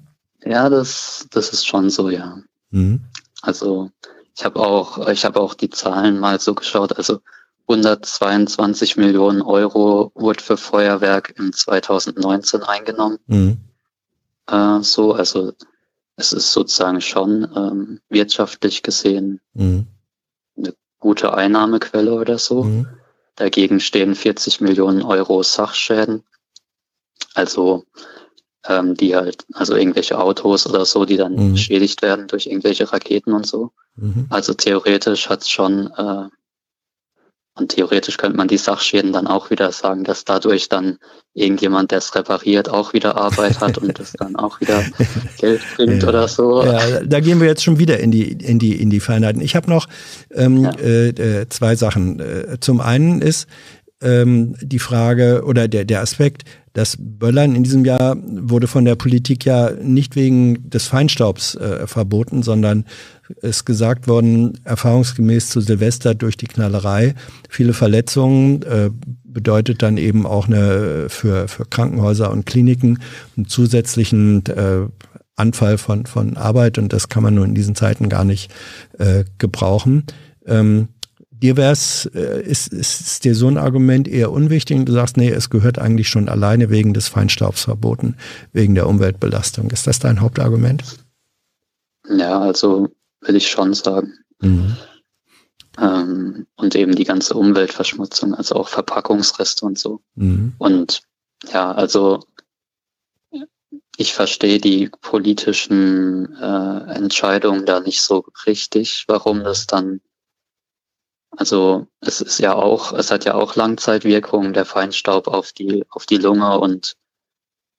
Ja, das, das ist schon so, ja. Mhm. Also ich habe auch, ich habe auch die Zahlen mal so geschaut. Also 122 Millionen Euro wurde für Feuerwerk im 2019 eingenommen. Mhm. Äh, so, also es ist sozusagen schon ähm, wirtschaftlich gesehen mhm. eine gute Einnahmequelle oder so. Mhm. Dagegen stehen 40 Millionen Euro Sachschäden. Also ähm, die halt, also irgendwelche Autos oder so, die dann mhm. beschädigt werden durch irgendwelche Raketen und so. Mhm. Also theoretisch hat es schon äh, und theoretisch könnte man die Sachschäden dann auch wieder sagen, dass dadurch dann irgendjemand, der es repariert, auch wieder Arbeit hat und das dann auch wieder Geld bringt ja. oder so. Ja, da gehen wir jetzt schon wieder in die, in die, in die Feinheiten. Ich habe noch ähm, ja. äh, äh zwei Sachen. Äh, zum einen ist ähm, die Frage oder der, der Aspekt, das Böllern in diesem Jahr wurde von der Politik ja nicht wegen des Feinstaubs äh, verboten, sondern ist gesagt worden, erfahrungsgemäß zu Silvester durch die Knallerei, viele Verletzungen, äh, bedeutet dann eben auch eine für, für Krankenhäuser und Kliniken einen zusätzlichen äh, Anfall von, von Arbeit und das kann man nur in diesen Zeiten gar nicht äh, gebrauchen. Ähm, Dir wär's, äh, ist, ist dir so ein Argument eher unwichtig du sagst, nee, es gehört eigentlich schon alleine wegen des Feinstaubs verboten, wegen der Umweltbelastung. Ist das dein Hauptargument? Ja, also will ich schon sagen. Mhm. Ähm, und eben die ganze Umweltverschmutzung, also auch Verpackungsreste und so. Mhm. Und ja, also ich verstehe die politischen äh, Entscheidungen da nicht so richtig, warum das dann also es ist ja auch, es hat ja auch Langzeitwirkungen, der Feinstaub auf die, auf die Lunge und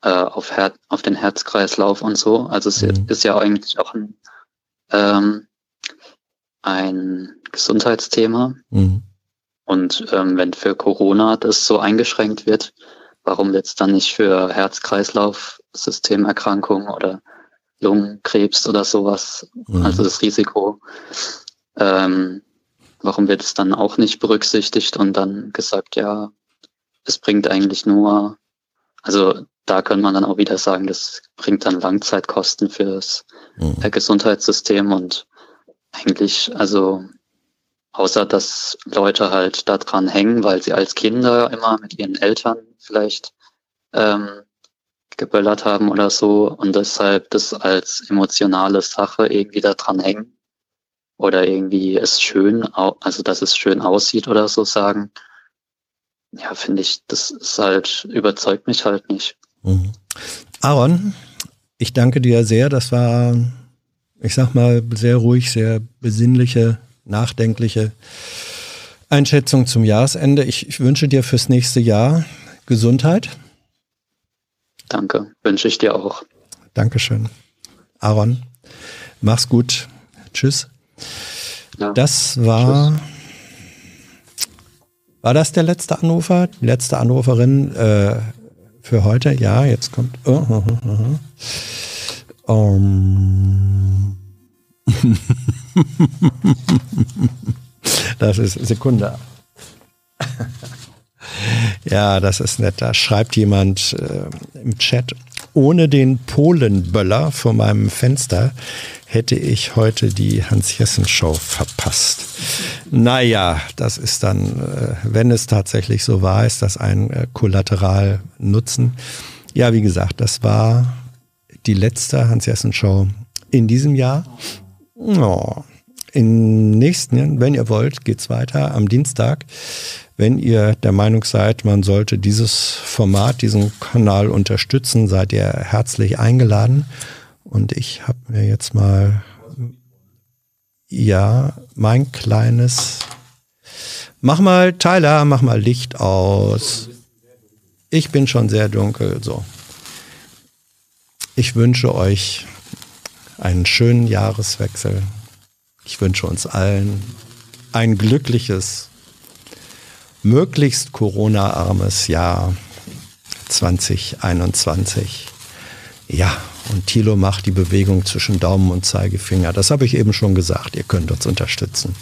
äh, auf, Her auf den Herzkreislauf und so. Also es mhm. ist ja eigentlich auch ein, ähm, ein Gesundheitsthema. Mhm. Und ähm, wenn für Corona das so eingeschränkt wird, warum jetzt dann nicht für Herz-Kreislauf-Systemerkrankungen oder Lungenkrebs oder sowas? Mhm. Also das Risiko. Ähm, warum wird es dann auch nicht berücksichtigt und dann gesagt, ja, es bringt eigentlich nur, also da könnte man dann auch wieder sagen, das bringt dann Langzeitkosten fürs mhm. Gesundheitssystem und eigentlich, also außer dass Leute halt da dran hängen, weil sie als Kinder immer mit ihren Eltern vielleicht ähm, geböllert haben oder so und deshalb das als emotionale Sache irgendwie da dran hängen, oder irgendwie es schön, also dass es schön aussieht oder so sagen, ja, finde ich, das ist halt, überzeugt mich halt nicht. Mhm. Aaron, ich danke dir sehr. Das war, ich sag mal, sehr ruhig, sehr besinnliche, nachdenkliche Einschätzung zum Jahresende. Ich, ich wünsche dir fürs nächste Jahr Gesundheit. Danke, wünsche ich dir auch. Dankeschön. Aaron, mach's gut. Tschüss. Ja, das war. Tschüss. War das der letzte Anrufer? Die letzte Anruferin äh, für heute? Ja, jetzt kommt. Uh, uh, uh, um. das ist Sekunde. ja, das ist nett. Da schreibt jemand äh, im Chat, ohne den Polenböller vor meinem Fenster hätte ich heute die Hans-Jessen-Show verpasst. Naja, das ist dann, äh, wenn es tatsächlich so war, ist das ein äh, Kollateralnutzen. Ja, wie gesagt, das war die letzte Hans-Jessen-Show in diesem Jahr. Oh. Im nächsten, wenn ihr wollt, geht's weiter am Dienstag. Wenn ihr der Meinung seid, man sollte dieses Format, diesen Kanal unterstützen, seid ihr herzlich eingeladen. Und ich habe mir jetzt mal, ja, mein kleines, mach mal, Tyler, mach mal Licht aus. Ich bin schon sehr dunkel, so. Ich wünsche euch einen schönen Jahreswechsel. Ich wünsche uns allen ein glückliches, möglichst Corona-armes Jahr 2021. Ja, und Thilo macht die Bewegung zwischen Daumen und Zeigefinger. Das habe ich eben schon gesagt. Ihr könnt uns unterstützen.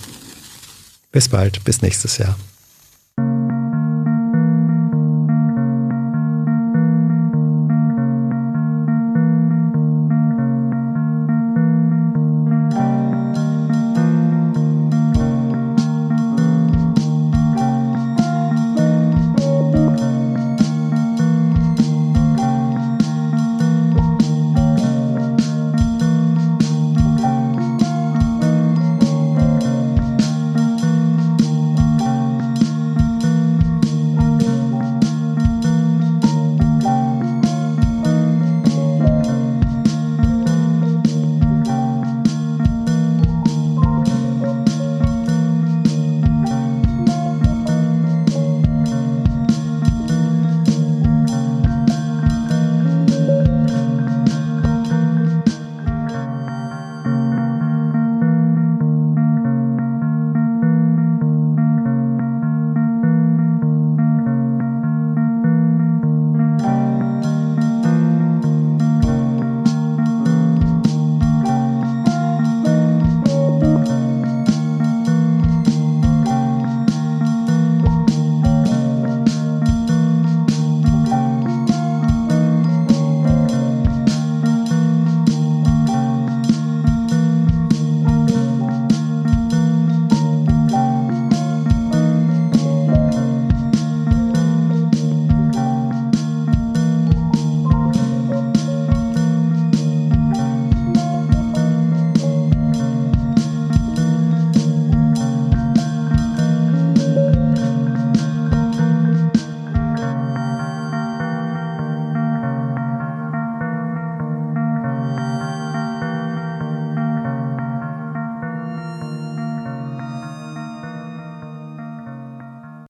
Bis bald, bis nächstes Jahr.